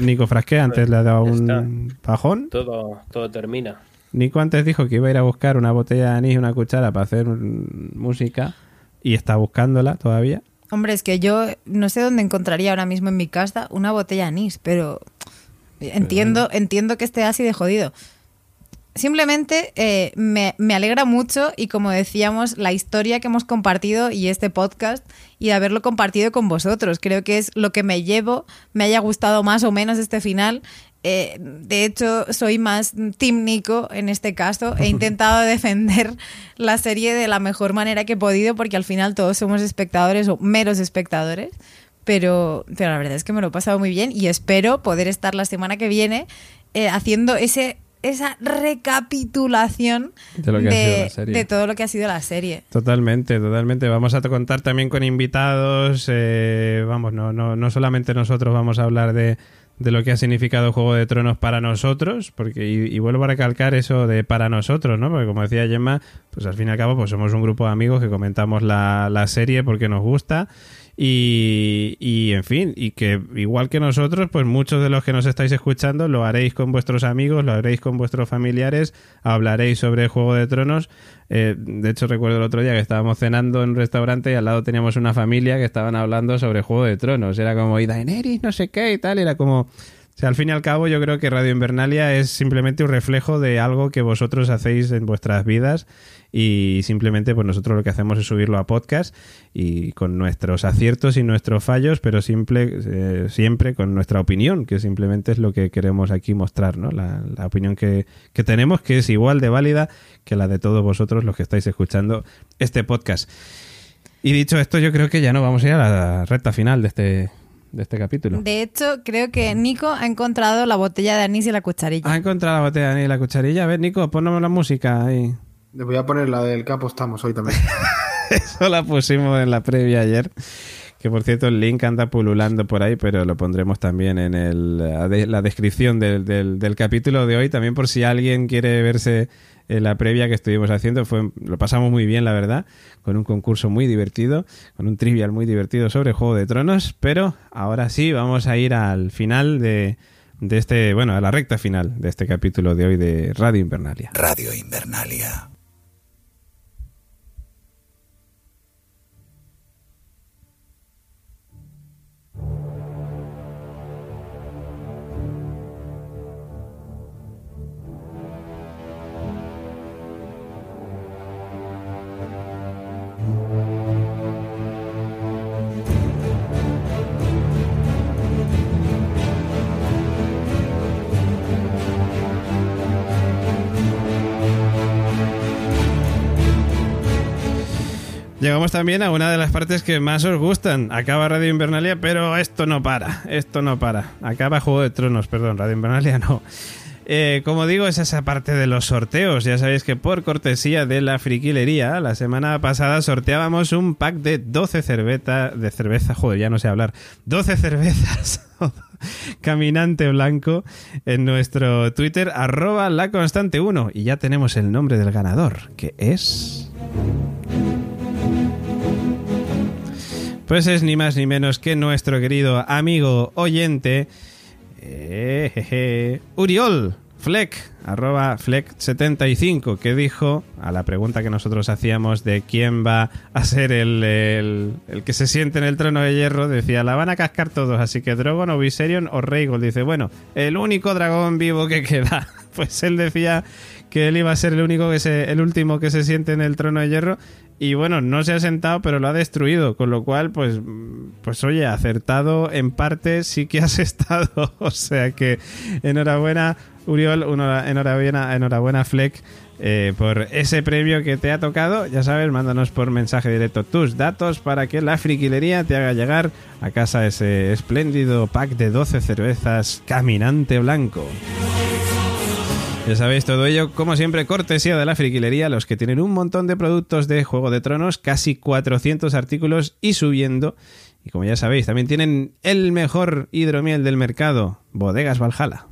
[SPEAKER 1] Nico Frasque antes le ha dado un bajón.
[SPEAKER 4] Todo, todo termina.
[SPEAKER 1] Nico antes dijo que iba a ir a buscar una botella de anís y una cuchara para hacer música y está buscándola todavía.
[SPEAKER 3] Hombre, es que yo no sé dónde encontraría ahora mismo en mi casa una botella de anís, pero entiendo, entiendo que esté así de jodido. Simplemente eh, me, me alegra mucho y como decíamos, la historia que hemos compartido y este podcast y de haberlo compartido con vosotros. Creo que es lo que me llevo, me haya gustado más o menos este final. Eh, de hecho, soy más Team Nico en este caso. He intentado defender la serie de la mejor manera que he podido porque al final todos somos espectadores o meros espectadores. Pero, pero la verdad es que me lo he pasado muy bien y espero poder estar la semana que viene eh, haciendo ese esa recapitulación
[SPEAKER 1] De lo que
[SPEAKER 3] todo lo que ha sido la serie.
[SPEAKER 1] Totalmente, totalmente. Vamos a contar también con invitados. eh, vamos, no, no, no solamente nosotros vamos a hablar de, de lo que ha significado Juego de Tronos para nosotros, porque y, y vuelvo a recalcar eso de para nosotros, ¿no? Porque como decía Gemma, pues al fin y al cabo pues somos un grupo de amigos que comentamos la, la serie porque nos gusta y, y, en fin, y que igual que nosotros, pues muchos de los que nos estáis escuchando lo haréis con vuestros amigos, lo haréis con vuestros familiares, hablaréis sobre Juego de Tronos. Eh, de hecho, recuerdo el otro día que estábamos cenando en un restaurante y al lado teníamos una familia que estaban hablando sobre Juego de Tronos. Era como, y Daenerys, no sé qué y tal. Era como... O al fin y al cabo, yo creo que Radio Invernalia es simplemente un reflejo de algo que vosotros hacéis en vuestras vidas y simplemente pues nosotros lo que hacemos es subirlo a podcast y con nuestros aciertos y nuestros fallos, pero simple, eh, siempre con nuestra opinión, que simplemente es lo que queremos aquí mostrar, ¿no? La, la opinión que, que tenemos, que es igual de válida que la de todos vosotros los que estáis escuchando este podcast. Y dicho esto, yo creo que ya no vamos a ir a la recta final de este, de este capítulo.
[SPEAKER 3] De hecho, creo que Nico ha encontrado la botella de anís y la cucharilla.
[SPEAKER 1] Ha encontrado la botella de anís y la cucharilla. A ver, Nico, ponnos la música ahí.
[SPEAKER 5] Le voy a poner la del capo estamos hoy también.
[SPEAKER 1] Eso la pusimos en la previa ayer. Que por cierto, el link anda pululando por ahí, pero lo pondremos también en el, la descripción del, del, del capítulo de hoy. También por si alguien quiere verse en la previa que estuvimos haciendo. Fue, lo pasamos muy bien, la verdad, con un concurso muy divertido, con un trivial muy divertido sobre Juego de Tronos. Pero ahora sí, vamos a ir al final de, de este, bueno, a la recta final de este capítulo de hoy de Radio Invernalia.
[SPEAKER 2] Radio Invernalia.
[SPEAKER 1] Llegamos también a una de las partes que más os gustan. Acaba Radio Invernalia, pero esto no para. Esto no para. Acaba Juego de Tronos, perdón, Radio Invernalia no. Eh, como digo, es esa parte de los sorteos. Ya sabéis que por cortesía de la friquilería, la semana pasada sorteábamos un pack de 12 cervezas. De cerveza, joder, ya no sé hablar. 12 cervezas. Caminante Blanco en nuestro Twitter, arroba la constante 1. Y ya tenemos el nombre del ganador, que es. Pues es ni más ni menos que nuestro querido amigo oyente eh, Uriol Fleck, arroba Fleck75, que dijo a la pregunta que nosotros hacíamos de quién va a ser el, el, el, que se siente en el trono de hierro, decía, la van a cascar todos, así que Drogon o Viserion o Rhaegal. Dice, bueno, el único dragón vivo que queda. Pues él decía que él iba a ser el único que se, el último que se siente en el trono de hierro. Y bueno, no se ha sentado, pero lo ha destruido, con lo cual, pues, pues oye, acertado en parte sí que has estado, o sea que enhorabuena Uriol, enhorabuena, enhorabuena Fleck eh, por ese premio que te ha tocado, ya sabes, mándanos por mensaje directo tus datos para que la friquilería te haga llegar a casa ese espléndido pack de 12 cervezas caminante blanco. Ya sabéis, todo ello, como siempre, cortesía de la friquilería, los que tienen un montón de productos de Juego de Tronos, casi 400 artículos y subiendo. Y como ya sabéis, también tienen el mejor hidromiel del mercado, Bodegas Valhalla.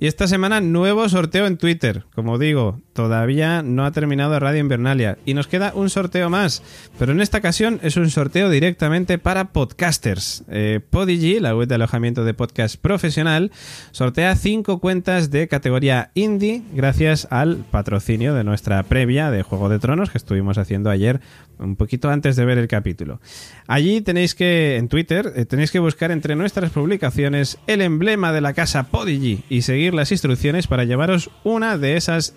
[SPEAKER 1] Y esta semana nuevo sorteo en Twitter. Como digo, todavía no ha terminado Radio Invernalia. Y nos queda un sorteo más. Pero en esta ocasión es un sorteo directamente para podcasters. Eh, Podigy, la web de alojamiento de podcast profesional, sortea cinco cuentas de categoría indie gracias al patrocinio de nuestra previa de Juego de Tronos que estuvimos haciendo ayer un poquito antes de ver el capítulo. Allí tenéis que, en Twitter, eh, tenéis que buscar entre nuestras publicaciones el emblema de la casa Podigy y seguir las instrucciones para llevaros una de esas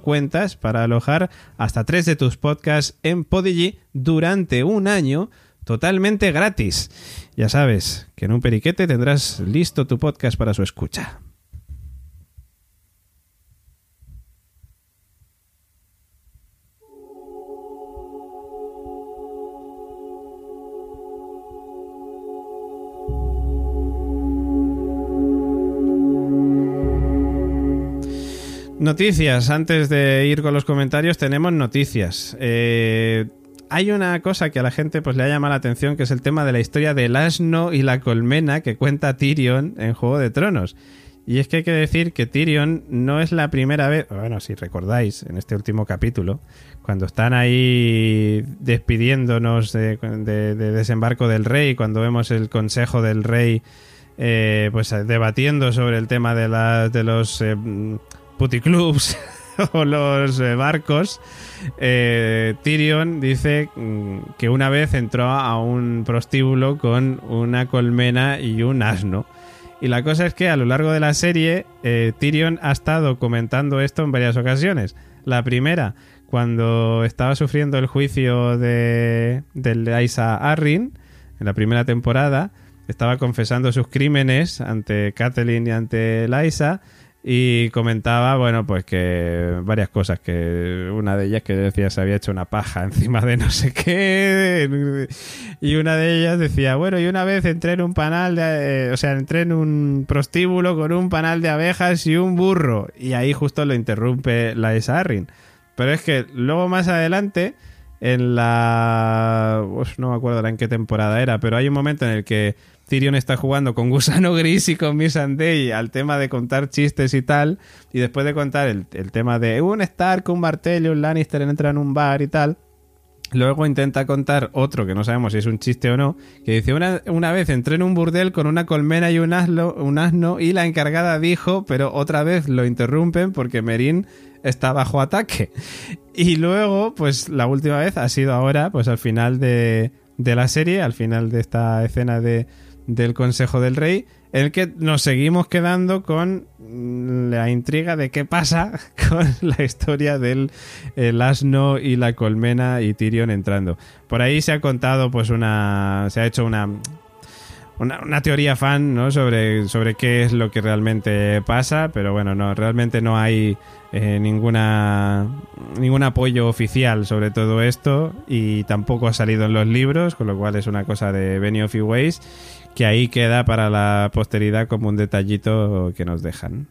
[SPEAKER 1] cuentas para alojar hasta tres de tus podcasts en Podigy durante un año totalmente gratis. Ya sabes que en un periquete tendrás listo tu podcast para su escucha. Noticias, antes de ir con los comentarios, tenemos noticias. Eh, hay una cosa que a la gente pues le ha llamado la atención, que es el tema de la historia del asno y la colmena que cuenta Tyrion en Juego de Tronos. Y es que hay que decir que Tyrion no es la primera vez, bueno, si recordáis, en este último capítulo, cuando están ahí despidiéndonos de, de, de desembarco del rey, cuando vemos el consejo del rey, eh, pues debatiendo sobre el tema de, de los... Eh, puticlubs o los eh, barcos, eh, Tyrion dice mm, que una vez entró a un prostíbulo con una colmena y un asno. Y la cosa es que a lo largo de la serie, eh, Tyrion ha estado comentando esto en varias ocasiones. La primera, cuando estaba sufriendo el juicio de, de Arryn, en la primera temporada, estaba confesando sus crímenes ante Catelyn y ante Lysa y comentaba, bueno, pues que varias cosas, que una de ellas que decía se había hecho una paja encima de no sé qué, y una de ellas decía, bueno, y una vez entré en un panal de, eh, o sea, entré en un prostíbulo con un panal de abejas y un burro, y ahí justo lo interrumpe la Isarrin. Pero es que luego más adelante, en la... Pues no me acuerdo en qué temporada era, pero hay un momento en el que Tyrion está jugando con Gusano Gris y con Missandei al tema de contar chistes y tal, y después de contar el, tema de un Stark, un Martello, un Lannister entra en un bar y tal, Luego intenta contar otro que no sabemos si es un chiste o no, que dice una, una vez entré en un burdel con una colmena y un asno, un asno y la encargada dijo, pero otra vez lo interrumpen porque Merín está bajo ataque. Y luego, pues la última vez ha sido ahora, pues al final de, de la serie, al final de esta escena de, del Consejo del Rey, en el que nos seguimos quedando con la intriga de qué pasa con la historia del el asno y la colmena y Tyrion entrando. Por ahí se ha contado, pues una. se ha hecho una. Una, teoría fan ¿no? sobre, sobre qué es lo que realmente pasa, pero bueno, no, realmente no hay eh, ninguna ningún apoyo oficial sobre todo esto y tampoco ha salido en los libros, con lo cual es una cosa de Benioff y Weiss que ahí queda para la posteridad como un detallito que nos dejan.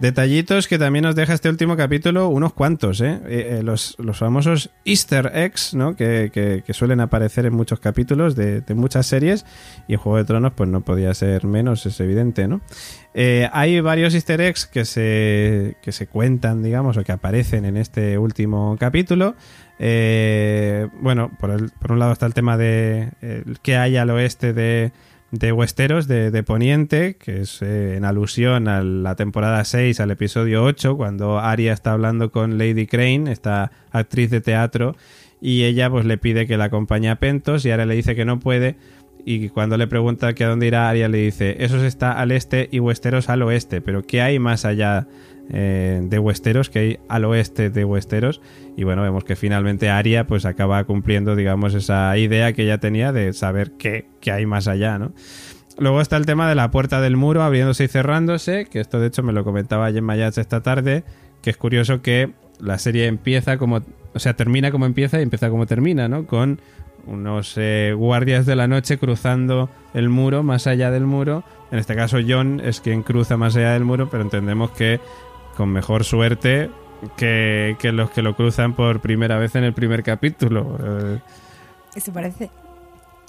[SPEAKER 1] Detallitos que también nos deja este último capítulo, unos cuantos, ¿eh? eh, eh los, famosos Easter eggs, ¿no? Que, suelen aparecer en muchos capítulos de, muchas series y en Juego de Tronos pues no podía ser menos, es evidente, ¿no? Eh, hay varios Easter eggs que se, que se cuentan, digamos, o que aparecen en este último capítulo. bueno, por, por, un lado está el tema de qué hay al oeste de de Westeros, de, Poniente, que es eh, en alusión a la temporada 6, al episodio 8, cuando Arya está hablando con Lady Crane, esta actriz de teatro, y ella pues le pide que la acompañe a Pentos y Arya le dice que no puede y cuando le pregunta que a dónde irá Arya le dice eso está al este y Westeros al oeste, pero ¿qué hay más allá eh, de Westeros, que hay al oeste de Westeros. Y bueno, vemos que finalmente Aria pues acaba cumpliendo, digamos, esa idea que ella tenía de saber qué, hay más allá, ¿no? Luego está el tema de la puerta del muro abriéndose y cerrándose, que esto de hecho me lo comentaba Jen Mayach esta tarde, que es curioso que la serie empieza como, o sea, termina como empieza y empieza como termina, ¿no? Con unos eh, guardias de la noche cruzando el muro, más allá del muro. En este caso John es quien cruza más allá del muro, pero entendemos que con mejor suerte que, los que lo cruzan por primera vez en el primer capítulo.
[SPEAKER 3] Eh, Eso parece.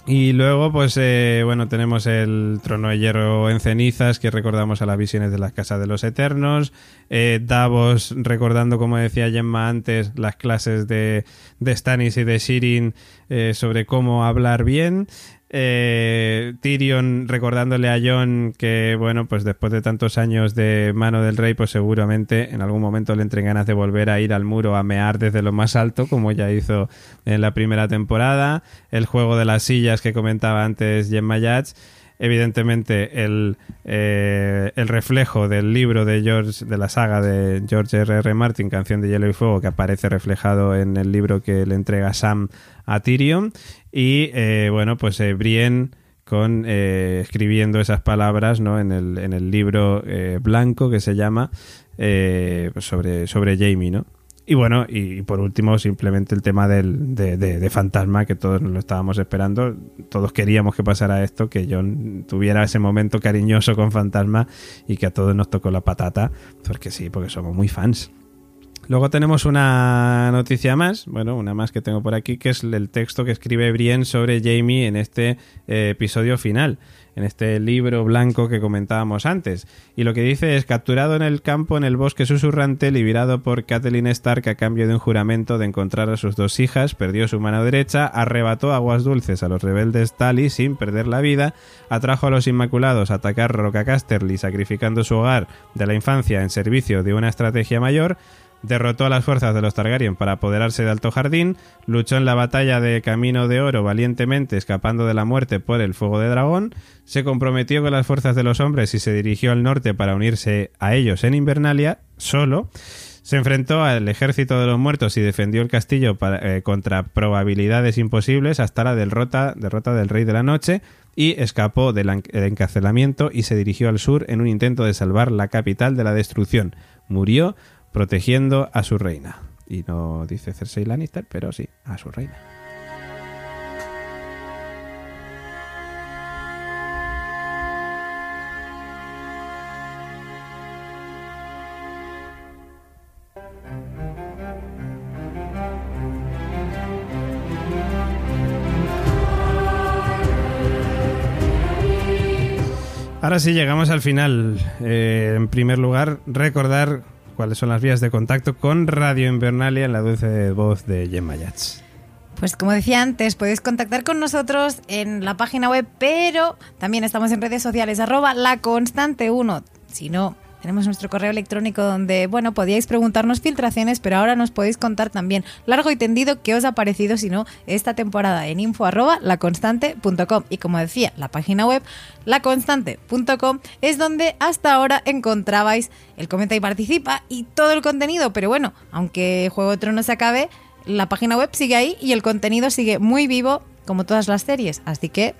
[SPEAKER 1] Y luego, pues, eh, bueno, tenemos el trono de hierro en cenizas, que recordamos a las visiones de las casas de los eternos. Eh, Davos, recordando, como decía Gemma antes, las clases de, de Stannis y de Shirin sobre cómo hablar bien. Eh, Tyrion recordándole a Jon que, bueno, pues después de tantos años de mano del rey, pues seguramente en algún momento le entren ganas de volver a ir al muro a mear desde lo más alto, como ya hizo en la primera temporada. El juego de las sillas que comentaba antes Gemma Yats evidentemente el, eh, el reflejo del libro de George de la saga de George R. R. Martin Canción de Hielo y Fuego que aparece reflejado en el libro que le entrega Sam a Tyrion y eh, bueno pues eh, Brienne con escribiendo esas palabras ¿no? en, el, en el libro blanco que se llama sobre, sobre Jamie ¿no? Y bueno, y por último, simplemente el tema del, de, Fantasma, que todos lo estábamos esperando. Todos queríamos que pasara esto, que John tuviera ese momento cariñoso con Fantasma y que a todos nos tocó la patata, porque sí, porque somos muy fans. Luego tenemos una noticia más, bueno, una más que tengo por aquí, que es el texto que escribe Brienne sobre Jamie en este eh, episodio final en este libro blanco que comentábamos antes. Y lo que dice es capturado en el campo en el bosque susurrante, liberado por Kathleen Stark a cambio de un juramento de encontrar a sus dos hijas, perdió su mano derecha, arrebató aguas dulces a los rebeldes Tali sin perder la vida, atrajo a los Inmaculados a atacar Roca Casterly sacrificando su hogar de la infancia en servicio de una estrategia mayor, derrotó a las fuerzas de los Targaryen para apoderarse de Alto Jardín, luchó en la batalla de Camino de Oro valientemente escapando de la muerte por el fuego de dragón, se comprometió con las fuerzas de los hombres y se dirigió al norte para unirse a ellos en Invernalia, solo, Se enfrentó al ejército de los muertos y defendió el castillo eh, contra probabilidades imposibles hasta la derrota, derrota del Rey de la Noche y escapó del encarcelamiento y se dirigió al sur en un intento de salvar la capital de la destrucción. Murió protegiendo a su reina. Y no dice Cersei Lannister, pero sí, a su reina. Ahora sí, llegamos al final. Eh, en primer lugar, recordar cuáles son las vías de contacto con Radio Invernalia en la dulce voz de Gemma Yats.
[SPEAKER 3] Pues como decía antes, podéis contactar con nosotros en la página web, pero también estamos en redes sociales, arroba la constante 1. Si no, tenemos nuestro correo electrónico donde, bueno, podíais preguntarnos filtraciones, pero ahora nos podéis contar también largo y tendido qué os ha parecido, si no, esta temporada en info arroba laconstante.com. Y como decía, la página web laconstante.com es donde hasta ahora encontrabais el comenta y participa y todo el contenido, pero bueno, aunque Juego de Tronos se acabe, la página web sigue ahí y el contenido sigue muy vivo como todas las series. Así que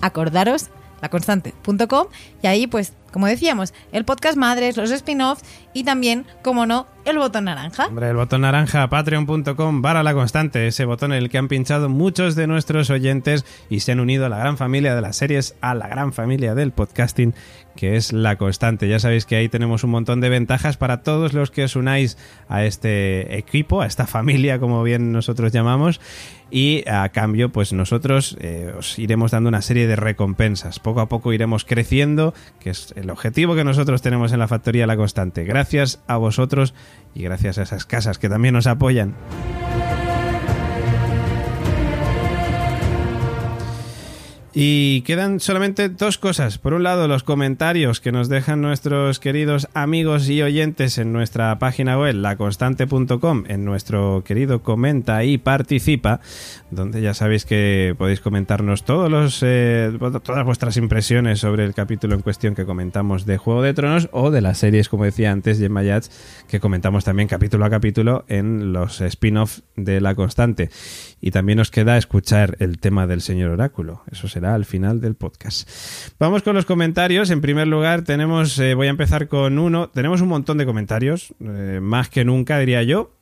[SPEAKER 3] acordaros laconstante.com y ahí pues como decíamos el podcast madres los spin-offs y también como no el botón naranja.
[SPEAKER 1] Hombre, el botón naranja, patreon.com, barra la constante, ese botón en el que han pinchado muchos de nuestros oyentes y se han unido a la gran familia de las series, a la gran familia del podcasting, que es la constante. Ya sabéis que ahí tenemos un montón de ventajas para todos los que os unáis a este equipo, a esta familia, como bien nosotros llamamos. Y a cambio, pues nosotros eh, os iremos dando una serie de recompensas. Poco a poco iremos creciendo, que es el objetivo que nosotros tenemos en la Factoría La Constante. Gracias a vosotros y gracias a esas casas que también nos apoyan. Y quedan solamente dos cosas. Por un lado, los comentarios que nos dejan nuestros queridos amigos y oyentes en nuestra página web, laconstante.com, en nuestro querido comenta y participa, donde ya sabéis que podéis comentarnos todos los, eh, todas vuestras impresiones sobre el capítulo en cuestión que comentamos de Juego de Tronos o de las series, como decía antes, Gemma Yats, que comentamos también capítulo a capítulo en los spin-off de La Constante. Y también nos queda escuchar el tema del señor Oráculo. Eso será al final del podcast. Vamos con los comentarios. En primer lugar, tenemos, eh, voy a empezar con uno. Tenemos un montón de comentarios, eh, más que nunca, diría yo.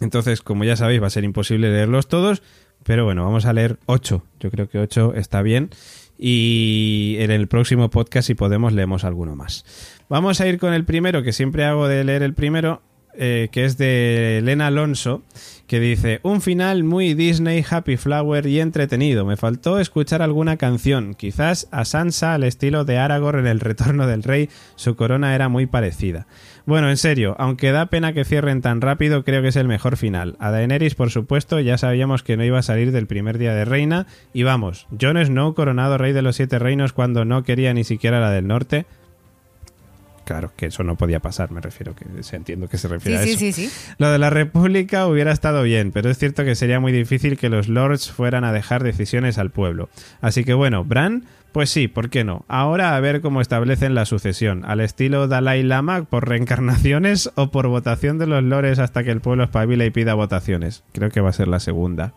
[SPEAKER 1] Entonces, como ya sabéis, va a ser imposible leerlos todos. Pero bueno, vamos a leer ocho. Yo creo que ocho está bien. Y en el próximo podcast, si podemos, leemos alguno más. Vamos a ir con el primero, que siempre hago de leer el primero, eh, que es de Elena Alonso, que dice, un final muy Disney, Happy Flower y entretenido. Me faltó escuchar alguna canción. Quizás a Sansa al estilo de Aragorn en El Retorno del Rey, su corona era muy parecida. Bueno, en serio, aunque da pena que cierren tan rápido, creo que es el mejor final. A Daenerys, por supuesto, ya sabíamos que no iba a salir del primer día de reina. Y vamos, Jon Snow coronado rey de los siete reinos cuando no quería ni siquiera la del norte. Claro, que eso no podía pasar, me refiero, que se entiendo que se refiere
[SPEAKER 3] sí
[SPEAKER 1] a eso.
[SPEAKER 3] sí sí
[SPEAKER 1] Lo de la República hubiera estado bien, pero es cierto que sería muy difícil que los lords fueran a dejar decisiones al pueblo. Así que bueno, Bran, pues sí, ¿por qué no? Ahora a ver cómo establecen la sucesión, al estilo Dalai Lama por reencarnaciones o por votación de los lores hasta que el pueblo espabila y pida votaciones. Creo que va a ser la segunda.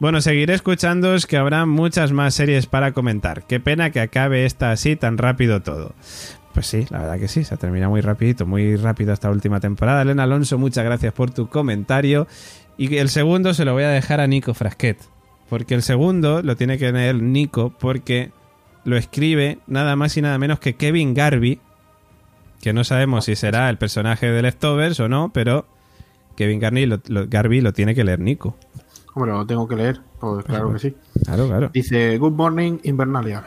[SPEAKER 1] Bueno, seguiré escuchándoos que habrá muchas más series para comentar. Qué pena que acabe esta así tan rápido todo. Pues sí, la verdad que sí, se termina muy rapidito, muy rápido esta última temporada. Elena Alonso, muchas gracias por tu comentario. Y el segundo se lo voy a dejar a Nico Frasquet. Porque el segundo lo tiene que leer Nico porque lo escribe nada más y nada menos que Kevin Garvey. Que no sabemos si será el personaje de Leftovers o no, pero Kevin Garvey lo, lo- Garvey lo tiene que leer Nico.
[SPEAKER 5] Hombre, lo tengo que leer. Pues claro que sí.
[SPEAKER 1] Claro, claro.
[SPEAKER 5] Dice Good Morning Invernalia.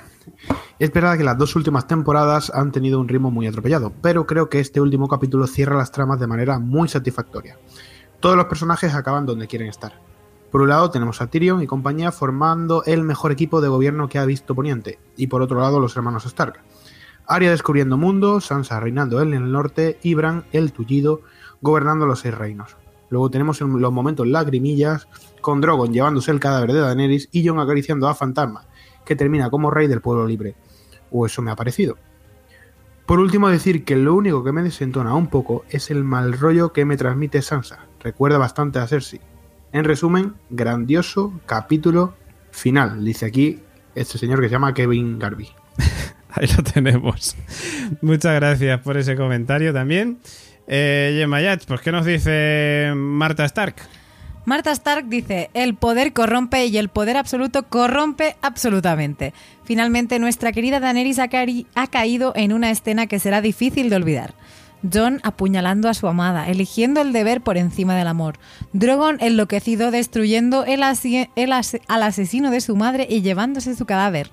[SPEAKER 5] Es verdad que las dos últimas temporadas han tenido un ritmo muy atropellado, pero creo que este último capítulo cierra las tramas de manera muy satisfactoria. Todos los personajes acaban donde quieren estar. Por un lado tenemos a Tyrion y compañía formando el mejor equipo de gobierno que ha visto Poniente, y por otro lado los hermanos Stark. Arya descubriendo mundos, Sansa reinando en el norte y el tullido gobernando los seis reinos. Luego tenemos en los momentos lagrimillas con Drogon llevándose el cadáver de Daenerys y Jon acariciando a Fantasma, que termina como rey del pueblo libre. O eso me ha parecido. Por último, decir que lo único que me desentona un poco es el mal rollo que me transmite Sansa. Recuerda bastante a Cersei. En resumen, grandioso capítulo final, dice aquí este señor que se llama Kevin Garvey.
[SPEAKER 1] Ahí lo tenemos. Muchas gracias por ese comentario también. Eh, Yemayach, pues ¿qué nos dice Marta Stark?
[SPEAKER 3] Marta Stark dice, el poder corrompe y el poder absoluto corrompe absolutamente. Finalmente, nuestra querida Daenerys ha, ha caído en una escena que será difícil de olvidar. John apuñalando a su amada, eligiendo el deber por encima del amor. Drogon enloquecido destruyendo al asesino de su madre y llevándose su cadáver.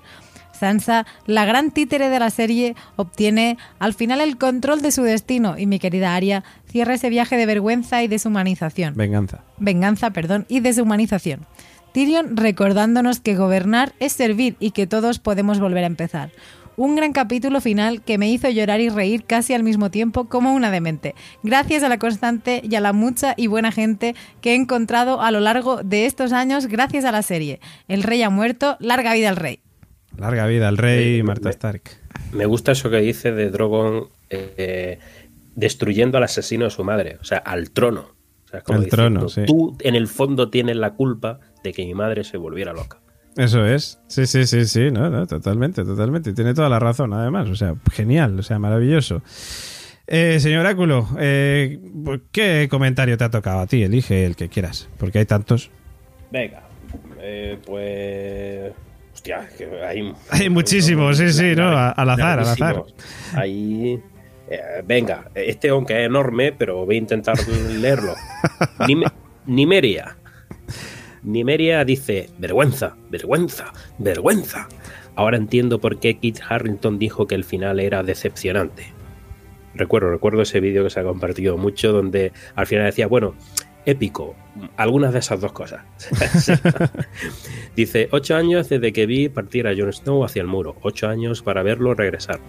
[SPEAKER 3] Sansa, la gran títere de la serie, obtiene al final el control de su destino y mi querida Arya cierra ese viaje de vergüenza y deshumanización
[SPEAKER 1] Venganza.
[SPEAKER 3] venganza, perdón, y deshumanización. Tyrion recordándonos que gobernar es servir y que todos podemos volver a empezar. Un gran capítulo final que me hizo llorar y reír casi al mismo tiempo como una demente. Gracias a la constante y a la mucha y buena gente que he encontrado a lo largo de estos años gracias a la serie. El rey ha muerto, larga vida al rey.
[SPEAKER 1] Larga vida al rey Marta
[SPEAKER 4] me-
[SPEAKER 1] Stark.
[SPEAKER 4] Me gusta eso que dice de Drogon eh, destruyendo al asesino de su madre, o sea, al trono. O sea, es como
[SPEAKER 1] Al trono, sí.
[SPEAKER 4] Tú en el fondo tienes la culpa de que mi madre se volviera loca.
[SPEAKER 1] Eso es. Sí, sí, sí, sí, no, no, totalmente, totalmente. Tiene toda la razón, además. O sea, genial, o sea, maravilloso. Eh, señor Áculo, eh, ¿qué comentario te ha tocado a ti? Elige el que quieras, porque hay tantos.
[SPEAKER 4] Venga, eh, pues. Hostia, que hay.
[SPEAKER 1] Hay muchísimos, sí, sí, ¿no? Al azar, al azar.
[SPEAKER 4] eh, venga, este aunque es enorme, pero voy a intentar leerlo. Nim- Nimeria. Nimeria dice: vergüenza, vergüenza, vergüenza. Ahora entiendo por qué Kit Harrington dijo que el final era decepcionante. Recuerdo, recuerdo ese vídeo que se ha compartido mucho, donde al final decía, bueno, épico, algunas de esas dos cosas. Dice, ocho años desde que vi partir a Jon Snow hacia el muro, ocho años para verlo regresar,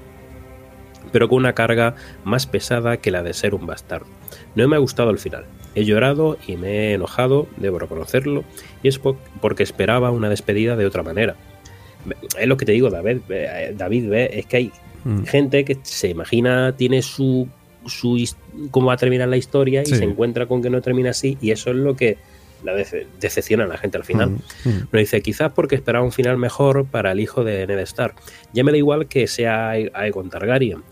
[SPEAKER 4] pero con una carga más pesada que la de ser un bastardo. No me ha gustado el final. He llorado y me he enojado, debo reconocerlo, y es po- porque esperaba una despedida de otra manera. Es lo que te digo, David, eh, David es que hay
[SPEAKER 1] Mm.
[SPEAKER 4] gente que se imagina, tiene su, su cómo va a terminar la historia y
[SPEAKER 1] Sí.
[SPEAKER 4] se encuentra con que no termina así y eso es lo que la dece- decepciona a la gente al final.
[SPEAKER 1] Mm, mm.
[SPEAKER 4] Nos dice, quizás porque esperaba un final mejor para el hijo de Ned Stark. Ya me da igual que sea Ae- Aegon Targaryen.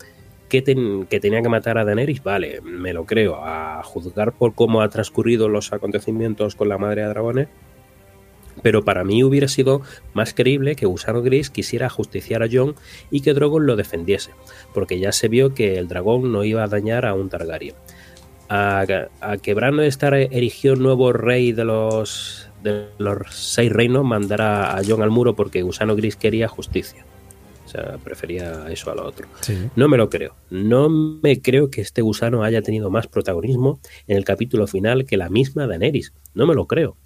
[SPEAKER 4] Que, ten- que tenía que matar a Daenerys, vale, me lo creo. A juzgar por cómo ha transcurrido los acontecimientos con la madre de dragones. Pero para mí hubiera sido más creíble que Gusano Gris quisiera justiciar a Jon y que Drogon lo defendiese, porque ya se vio que el dragón no iba a dañar a un Targaryen. A, a que Bran Stark erigió nuevo rey de los, de los seis reinos, mandará a Jon al muro porque Gusano Gris quería justicia. O sea, prefería eso a lo otro.
[SPEAKER 1] Sí.
[SPEAKER 4] No me lo creo. No me creo que este gusano haya tenido más protagonismo en el capítulo final que la misma Daenerys. No me lo creo.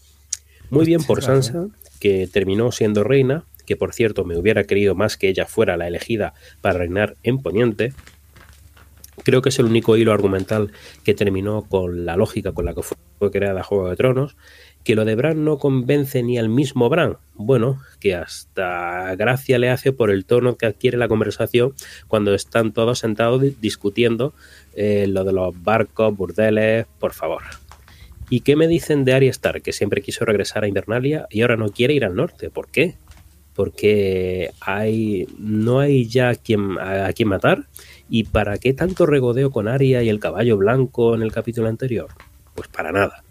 [SPEAKER 4] Muy bien por. Sansa, que terminó siendo reina, que por cierto me hubiera querido más que ella fuera la elegida para reinar en Poniente. Creo que es el único hilo argumental que terminó con la lógica con la que fue creada Juego de Tronos. Que lo de Bran no convence ni al mismo Bran. Bueno, que hasta gracia le hace por el tono que adquiere la conversación cuando están todos sentados di- discutiendo eh, lo de los barcos, burdeles, por favor. ¿Y qué me dicen de Arya Stark, que siempre quiso regresar a Invernalia y ahora no quiere ir al norte? ¿Por qué? Porque hay, no hay ya a quien, a, a quien matar. ¿Y para qué tanto regodeo con Arya y el caballo blanco en el capítulo anterior? Pues para nada.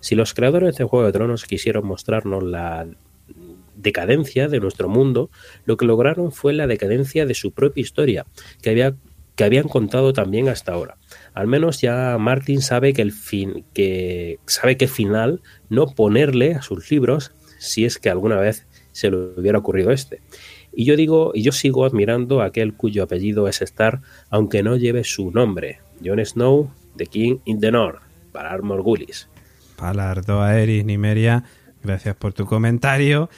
[SPEAKER 4] Si los creadores de Juego de Tronos quisieron mostrarnos la decadencia de nuestro mundo, lo que lograron fue la decadencia de su propia historia, que, había, que habían contado también hasta ahora. Al menos ya Martin sabe que el fin, que sabe qué final no ponerle a sus libros si es que alguna vez se le hubiera ocurrido este. Y yo digo, y yo sigo admirando a aquel cuyo apellido es Star, aunque no lleve su nombre, Jon Snow, The King in the North, para Armor Gullis.
[SPEAKER 1] Palardo, Aeris, Nimeria, gracias por tu comentario.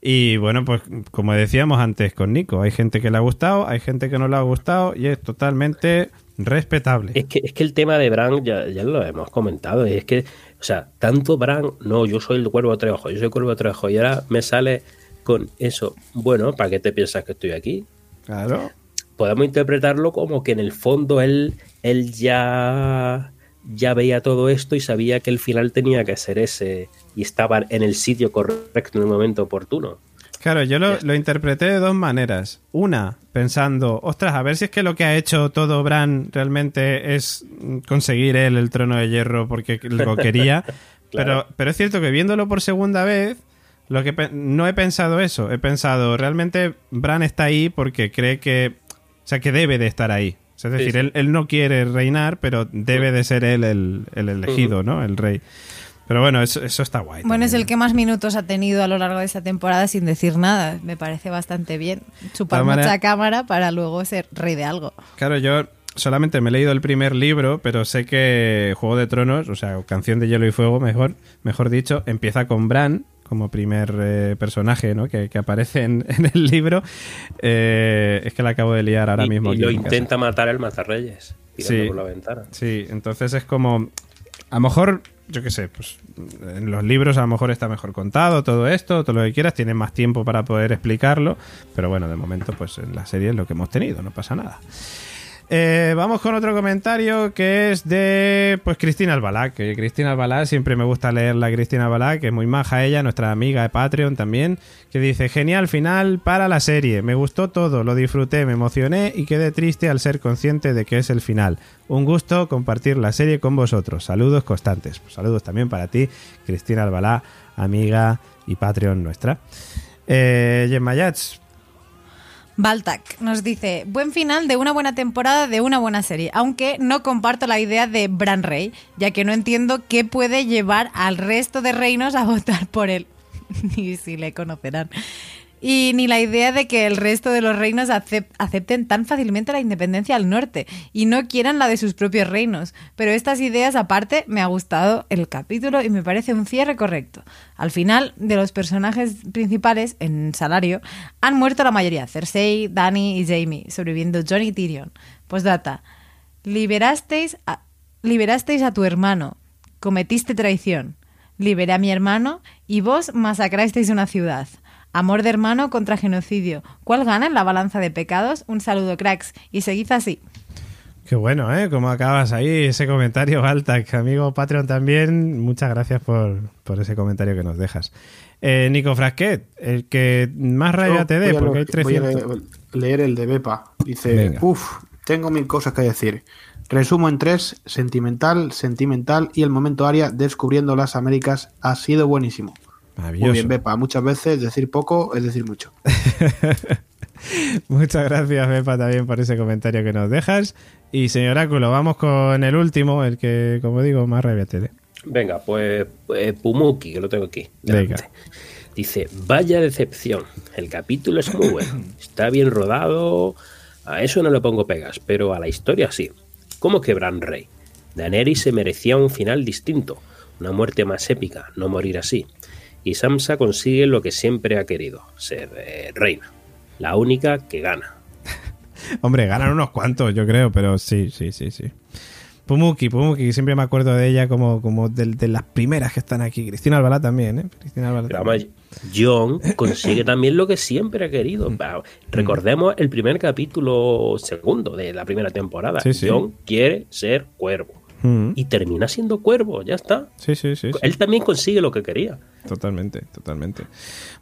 [SPEAKER 1] Y bueno, pues como decíamos antes con Nico, hay gente que le ha gustado, hay gente que no le ha gustado y es totalmente respetable.
[SPEAKER 4] Es que, es que el tema de Bran ya, ya lo hemos comentado. y Es que, o sea, tanto Bran, no, yo soy el cuervo ojos, yo soy el cuervo ojos, y ahora me sale con eso. Bueno, ¿para qué te piensas que estoy aquí?
[SPEAKER 1] Claro.
[SPEAKER 4] podemos interpretarlo como que en el fondo él, él ya, ya veía todo esto y sabía que el final tenía que ser ese y estaba en el sitio correcto en el momento oportuno.
[SPEAKER 1] Claro, yo lo, lo, interpreté de dos maneras. Una, pensando, ostras, a ver si es que lo que ha hecho todo Bran realmente es conseguir él el trono de hierro porque lo quería. claro. pero, pero es cierto que viéndolo por segunda vez, lo que no he pensado eso. He pensado, realmente Bran está ahí porque cree que. O sea, que debe de estar ahí. Es decir, sí, sí. Él, él, no quiere reinar, pero debe de ser él el, el elegido, ¿no? El rey. Pero bueno, eso, eso está guay.
[SPEAKER 3] Bueno, también. es el que más minutos ha tenido a lo largo de esta temporada sin decir nada. Me parece bastante bien. Chupar mucha manera... cámara para luego ser rey de algo.
[SPEAKER 1] Claro, yo solamente me he leído el primer libro, pero sé que Juego de Tronos, o sea, Canción de Hielo y Fuego, mejor, mejor dicho, empieza con Bran como primer eh, personaje ¿no? que, que aparece en, en, el libro. Eh, es que la acabo de liar ahora
[SPEAKER 4] y,
[SPEAKER 1] mismo.
[SPEAKER 4] Y lo intenta casa. matar el Mazarreyes, tirando
[SPEAKER 1] sí,
[SPEAKER 4] por la ventana.
[SPEAKER 1] Sí, entonces es como. A lo mejor yo qué sé, pues en los libros a lo mejor está mejor contado todo esto, todo lo que quieras, tienes más tiempo para poder explicarlo, pero bueno, de momento pues en la serie es lo que hemos tenido, no pasa nada. Eh, vamos con otro comentario que es de pues Cristina Albalá, que Cristina Albalá siempre me gusta leerla Cristina Albalá, que es muy maja ella, nuestra amiga de Patreon también, que dice, genial final para la serie, me gustó todo, lo disfruté, me emocioné y quedé triste al ser consciente de que es el final. Un gusto compartir la serie con vosotros. Saludos constantes. Pues saludos también para ti, Cristina Albalá, amiga y Patreon nuestra. Eh,
[SPEAKER 3] Baltac nos dice, buen final de una buena temporada de una buena serie, aunque no comparto la idea de Bran Rey, ya que no entiendo qué puede llevar al resto de reinos a votar por él. Ni si le conocerán. Y ni la idea de que el resto de los reinos acepten tan fácilmente la independencia al norte y no quieran la de sus propios reinos. Pero estas ideas aparte me ha gustado el capítulo y me parece un cierre correcto. Al final, de los personajes principales en salario, han muerto la mayoría, Cersei, Dany y Jaime, sobreviviendo Jon y Tyrion. Postdata, liberasteis a, liberasteis a tu hermano, cometiste traición, liberé a mi hermano y vos masacrasteis una ciudad. Amor de hermano contra genocidio. ¿Cuál gana en la balanza de pecados? Un saludo, cracks. Y seguid así.
[SPEAKER 1] Qué bueno, ¿eh? Como acabas ahí ese comentario, Baltac. Amigo Patreon también, muchas gracias por, por ese comentario que nos dejas. Eh, Nico Frasquet, el que más rabia te dé, porque hay 300...
[SPEAKER 5] Voy a leer el de Bepa. Dice, uff, tengo mil cosas que decir. Resumo en tres, sentimental, sentimental y el momento Aria descubriendo las Américas ha sido buenísimo. Muy bien, Bepa. Muchas veces decir poco es decir mucho.
[SPEAKER 1] Muchas gracias, Bepa, también por ese comentario que nos dejas. Y señor Oráculo, vamos con el último, el que, como digo, más rabia te dé.
[SPEAKER 4] Venga, pues, pues, Pumuki, que lo tengo aquí. Venga. Dice, vaya decepción. El capítulo es muy bueno. Está bien rodado. A eso no le pongo pegas, pero a la historia sí. ¿Cómo que Bran Rey? Daenerys se merecía un final distinto. Una muerte más épica, no morir así y Samsa consigue lo que siempre ha querido, ser eh, reina. La única que gana.
[SPEAKER 1] Hombre, ganan unos cuantos, yo creo, pero sí, sí, sí, sí. Pumuki, Pumuki, siempre me acuerdo de ella como, como de, de las primeras que están aquí. Cristina Albalá también, ¿eh? Cristina Albalá
[SPEAKER 4] Pero además, John consigue también lo que siempre ha querido.
[SPEAKER 1] Mm.
[SPEAKER 4] Recordemos el primer capítulo segundo de la primera temporada.
[SPEAKER 1] Sí, sí.
[SPEAKER 4] John quiere ser cuervo.
[SPEAKER 1] Mm.
[SPEAKER 4] Y termina siendo cuervo, ya está.
[SPEAKER 1] Sí, sí, sí, sí.
[SPEAKER 4] Él también consigue lo que quería.
[SPEAKER 1] Totalmente, totalmente.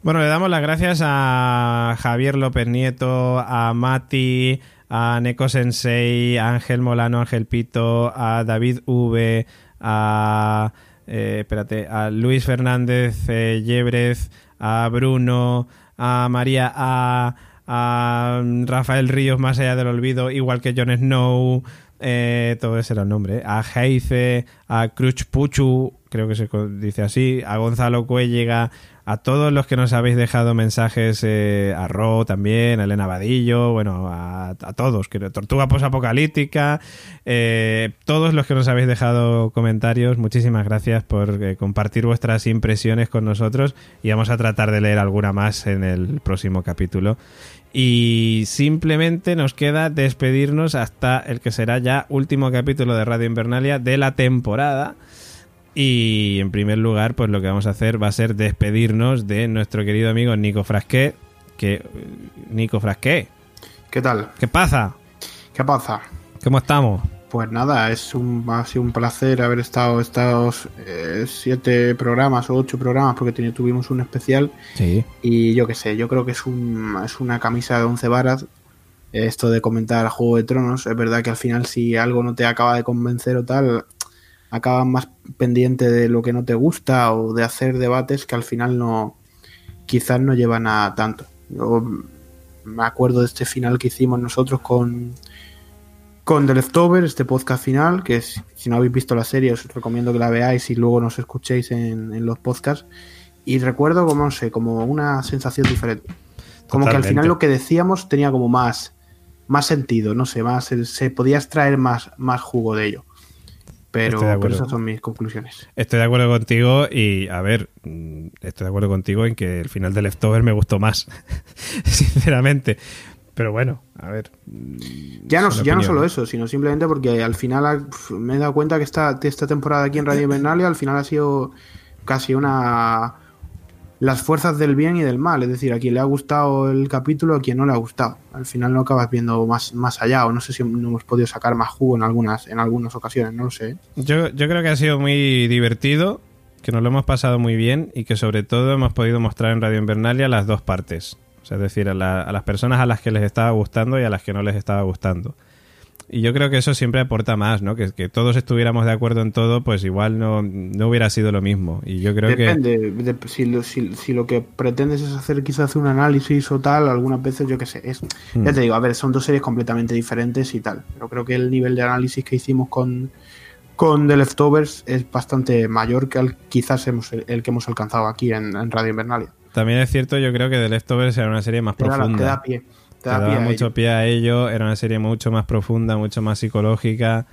[SPEAKER 1] Bueno, le damos las gracias a Javier López Nieto, a Mati, a Neko Sensei, a Ángel Molano, Ángel Pito, a David V, a eh, espérate, a Luis Fernández eh, Llebrez, a Bruno, a María A, a Rafael Ríos más allá del olvido, igual que Jon Snow, eh, todo ese era el nombre, a Heize, a Cruch Puchu, creo que se dice así, a Gonzalo Cuellega, a todos los que nos habéis dejado mensajes, eh, a Ro también, a Elena Vadillo, bueno, a, todos, Tortuga Posapocalíptica, eh, todos los que nos habéis dejado comentarios, muchísimas gracias por eh, compartir vuestras impresiones con nosotros y vamos a tratar de leer alguna más en el próximo capítulo. Y simplemente nos queda despedirnos hasta el que será ya último capítulo de Radio Invernalia de la temporada. Y en primer lugar, pues lo que vamos a hacer va a ser despedirnos de nuestro querido amigo Nico Frasqué. Que. Nico Frasqué.
[SPEAKER 5] ¿Qué tal?
[SPEAKER 1] ¿Qué pasa?
[SPEAKER 5] ¿Qué pasa?
[SPEAKER 1] ¿Cómo estamos?
[SPEAKER 5] Pues nada, es un, ha sido un placer haber estado estos eh, siete programas o ocho programas porque tuvimos un especial
[SPEAKER 1] Sí.
[SPEAKER 5] y yo qué sé, yo creo que es, un, es una camisa de once varas esto de comentar Juego de Tronos. Es verdad que al final si algo no te acaba de convencer o tal, acabas más pendiente de lo que no te gusta o de hacer debates que al final no quizás no llevan a tanto. Yo me acuerdo de este final que hicimos nosotros con con The Leftover, este podcast final, que es- si no habéis visto la serie os recomiendo que la veáis y luego nos escuchéis en, en los podcasts. Y recuerdo como, no sé, como una sensación diferente. Como que al final lo que decíamos tenía como más, más sentido, no sé, más se, se podía extraer más, más jugo de ello. Pero,
[SPEAKER 1] Estoy de acuerdo.
[SPEAKER 5] pero esas son mis conclusiones.
[SPEAKER 1] Estoy de acuerdo contigo y, a ver, estoy de acuerdo contigo en que el final de Leftover me gustó más, sinceramente. Pero bueno, a ver. mm,
[SPEAKER 5] Ya no, ya no solo eso, sino simplemente porque al final me he dado cuenta que esta, esta temporada aquí en Radio Invernalia al final ha sido casi una... Las fuerzas del bien y del mal, es decir, a quien le ha gustado el capítulo, a quien no le ha gustado. Al final no acabas viendo más, más allá, o no sé si no hemos podido sacar más jugo en algunas, en algunas ocasiones, no lo sé.
[SPEAKER 1] Yo, yo creo que ha sido muy divertido, que nos lo hemos pasado muy bien y que sobre todo hemos podido mostrar en Radio Invernalia las dos partes. O sea, es decir, a, la- a las personas a las que les estaba gustando y a las que no les estaba gustando. Y yo creo que eso siempre aporta más, ¿no? Que, que todos estuviéramos de acuerdo en todo, pues igual no, no hubiera sido lo mismo. Y yo creo que...
[SPEAKER 5] Depende, de- si, lo, si, si lo que pretendes es hacer quizás un análisis o tal, algunas veces yo qué sé, es,
[SPEAKER 1] Hmm.
[SPEAKER 5] ya te digo, a ver, son dos series completamente diferentes y tal, pero creo que el nivel de análisis que hicimos con, con The Leftovers es bastante mayor que el, quizás hemos, el, que hemos alcanzado aquí en, en Radio Invernalia.
[SPEAKER 1] También es cierto, yo creo que The Leftovers era una serie más
[SPEAKER 5] Te da,
[SPEAKER 1] profunda.
[SPEAKER 5] te da pie. Te
[SPEAKER 1] Te
[SPEAKER 5] da
[SPEAKER 1] daba mucho pie a ello, era una serie mucho más profunda, mucho más psicológica.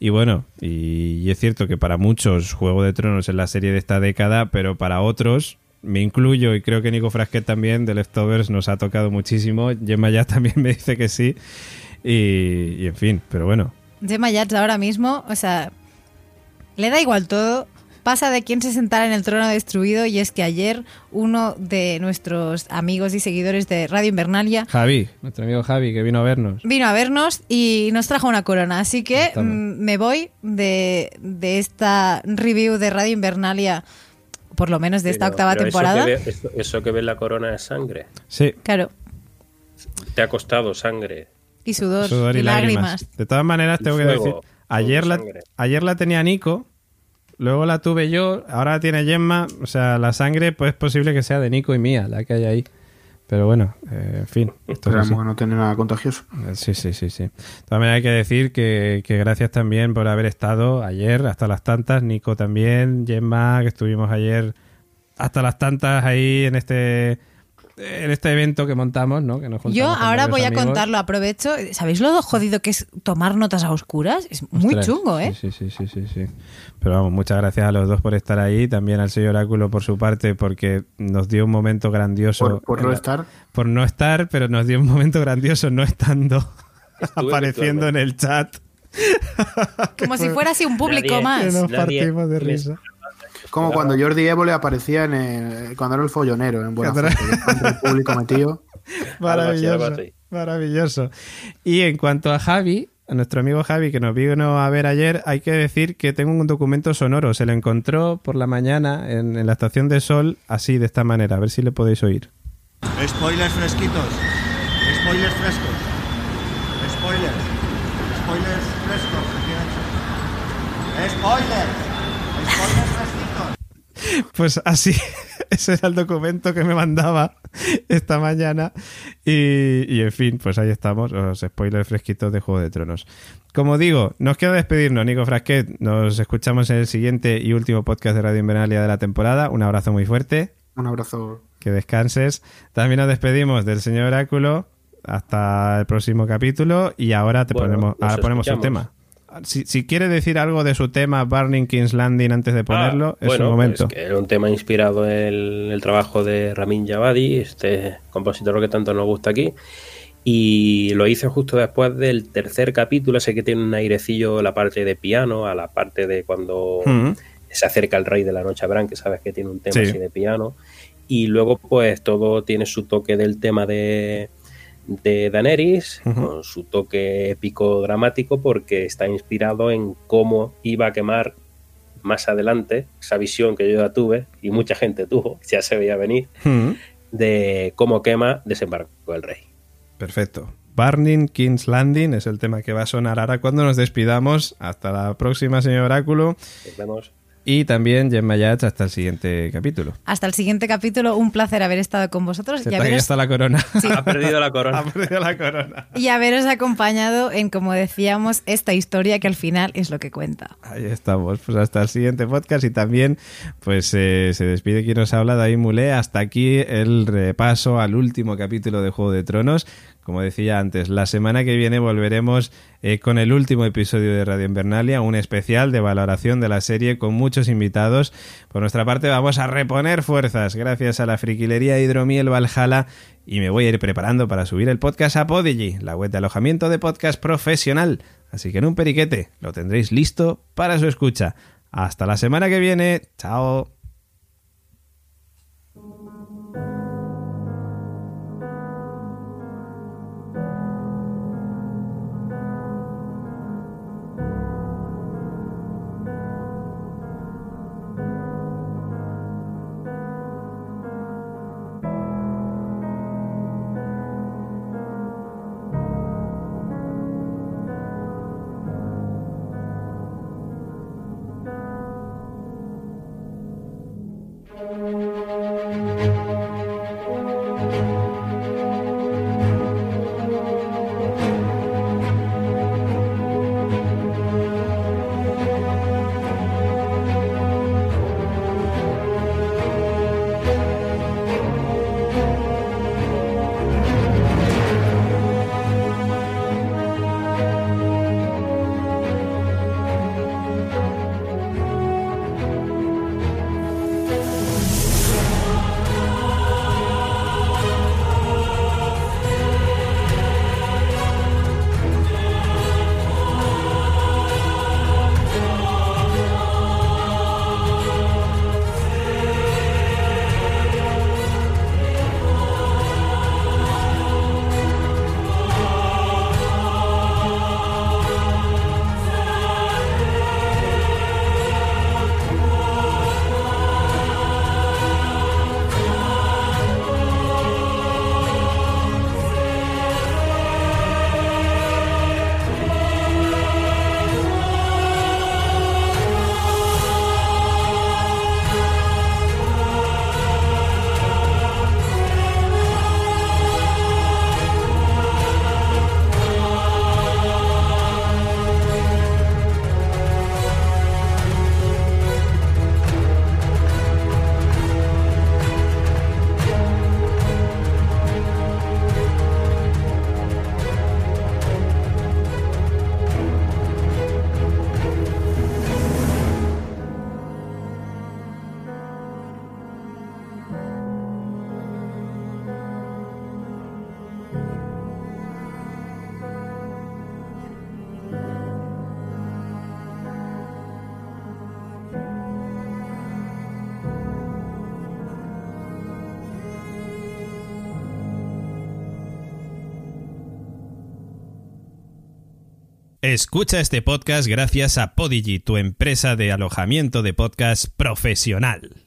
[SPEAKER 1] Y bueno, y, y es cierto que para muchos Juego de Tronos es la serie de esta década, pero para otros, me incluyo y creo que Nico Frasquet también, The Leftovers nos ha tocado muchísimo. Gemma ya también me dice que sí. Y, y en fin, pero bueno.
[SPEAKER 3] Gemma Yats ahora mismo, o sea, le da igual todo. Pasa de quién se sentara en el trono destruido y es que ayer uno de nuestros amigos y seguidores de Radio Invernalia
[SPEAKER 1] Javi, nuestro amigo Javi, que vino a vernos.
[SPEAKER 3] vino a vernos y nos trajo una corona. Así que mm, me voy de, de esta review de Radio Invernalia, por lo menos de esta
[SPEAKER 4] Pero-
[SPEAKER 3] octava
[SPEAKER 4] pero
[SPEAKER 3] temporada.
[SPEAKER 4] Eso que, ve, eso- eso que ve en la corona es sangre.
[SPEAKER 1] Sí,
[SPEAKER 3] Claro,
[SPEAKER 4] Te ha costado sangre.
[SPEAKER 3] y sudor,
[SPEAKER 1] sudor
[SPEAKER 3] y, lágrimas.
[SPEAKER 1] De todas maneras, tengo que decir, ayer la, ayer la tenía Nico, luego la tuve yo, ahora la tiene Gemma, o sea, la sangre pues es posible que sea de Nico y mía, la que hay ahí. Pero bueno, eh, en fin. es
[SPEAKER 5] Esperamos que no tener nada contagioso.
[SPEAKER 1] Eh, Sí, sí, sí, sí. También hay que decir que, que gracias también por haber estado ayer hasta las tantas, Nico también, Gemma, que estuvimos ayer hasta las tantas ahí en este en este evento que montamos, ¿no? Que nos juntamos
[SPEAKER 3] Yo
[SPEAKER 1] con
[SPEAKER 3] ahora voy a contarlo, aprovecho. ¿Sabéis lo jodido que es tomar notas a oscuras? Es muy
[SPEAKER 1] Ostras,
[SPEAKER 3] chungo, ¿eh?
[SPEAKER 1] Sí, sí, sí, sí, sí. Pero vamos, muchas gracias a los dos por estar ahí, también al señor Oráculo por su parte, porque nos dio un momento grandioso.
[SPEAKER 5] Por, no
[SPEAKER 1] la-
[SPEAKER 5] estar.
[SPEAKER 1] por no estar, pero nos dio un momento grandioso no estando, apareciendo en el chat.
[SPEAKER 3] Como si fuera así un público
[SPEAKER 4] Nadie-
[SPEAKER 3] más.
[SPEAKER 1] Que nos
[SPEAKER 4] Nadie
[SPEAKER 1] partimos de
[SPEAKER 4] me-
[SPEAKER 1] risa.
[SPEAKER 5] Como cuando Jordi Évole aparecía en el- cuando era el follonero en Buena el público metido.
[SPEAKER 1] Maravilloso. Maravilloso. Y en cuanto a Javi, a nuestro amigo Javi, que nos vino a ver ayer, hay que decir que tengo un documento sonoro. Se lo encontró por la mañana en, en la estación de Sol, así, de esta manera. A ver si le podéis oír.
[SPEAKER 6] Spoilers fresquitos. Spoilers frescos. Spoilers. Spoilers frescos. Spoilers.
[SPEAKER 1] Pues así, ese era el documento que me mandaba esta mañana. Y, y, en fin, pues ahí estamos, los spoilers fresquitos de Juego de Tronos. Como digo, nos queda despedirnos, Nico Frasquet. Nos escuchamos en el siguiente y último podcast de Radio Invernalia de la temporada. Un abrazo muy fuerte,
[SPEAKER 5] Un abrazo.
[SPEAKER 1] que descanses. También nos despedimos del señor Oráculo. Hasta el próximo capítulo. Y ahora te
[SPEAKER 4] Bueno,
[SPEAKER 1] ponemos, ahora ponemos su
[SPEAKER 4] escuchamos.
[SPEAKER 1] tema. Si, si quiere decir algo de su tema, Burning King's Landing, antes de ponerlo,
[SPEAKER 4] Ah,
[SPEAKER 1] es
[SPEAKER 4] bueno,
[SPEAKER 1] su momento.
[SPEAKER 4] pues que era un tema inspirado en el trabajo de Ramin Javadi, este compositor que tanto nos gusta aquí. Y lo hice justo después del tercer capítulo, ese que tiene un airecillo la parte de piano, a la parte de cuando
[SPEAKER 1] Mm.
[SPEAKER 4] se acerca el rey de la noche Bran, que sabes que tiene un tema
[SPEAKER 1] Sí.
[SPEAKER 4] así de piano. Y luego, pues todo tiene su toque del tema de, de Daenerys, con su toque épico dramático, porque está inspirado en cómo iba a quemar más adelante esa visión que yo ya tuve y mucha gente tuvo, ya se veía venir, de cómo quema Desembarco del Rey.
[SPEAKER 1] Perfecto. Burning King's Landing es el tema que va a sonar ahora cuando nos despidamos. Hasta la próxima, señor Oráculo.
[SPEAKER 4] Nos vemos.
[SPEAKER 1] Y también Gemma Yats hasta el siguiente capítulo.
[SPEAKER 3] Hasta el siguiente capítulo, un placer haber estado con vosotros
[SPEAKER 1] Se
[SPEAKER 3] y haberos,
[SPEAKER 1] está la corona.
[SPEAKER 4] Ha perdido la
[SPEAKER 1] ha
[SPEAKER 4] corona.
[SPEAKER 1] perdido la corona.
[SPEAKER 3] y haberos acompañado en, como decíamos, esta historia que al final es lo que cuenta.
[SPEAKER 1] Ahí estamos, pues hasta el siguiente podcast y también pues eh, se despide quien nos habla, David Mulé. Hasta aquí el repaso al último capítulo de Juego de Tronos. Como decía antes, la semana que viene volveremos eh, con el último episodio de Radio Invernalia, un especial de valoración de la serie con muchos invitados. Por nuestra parte vamos a reponer fuerzas gracias a la friquilería Hidromiel Valhalla y me voy a ir preparando para subir el podcast a Podigy, la web de alojamiento de podcast profesional. Así que en un periquete lo tendréis listo para su escucha. Hasta la semana que viene. Chao. Escucha este podcast gracias a Podigy, tu empresa de alojamiento de podcast profesional.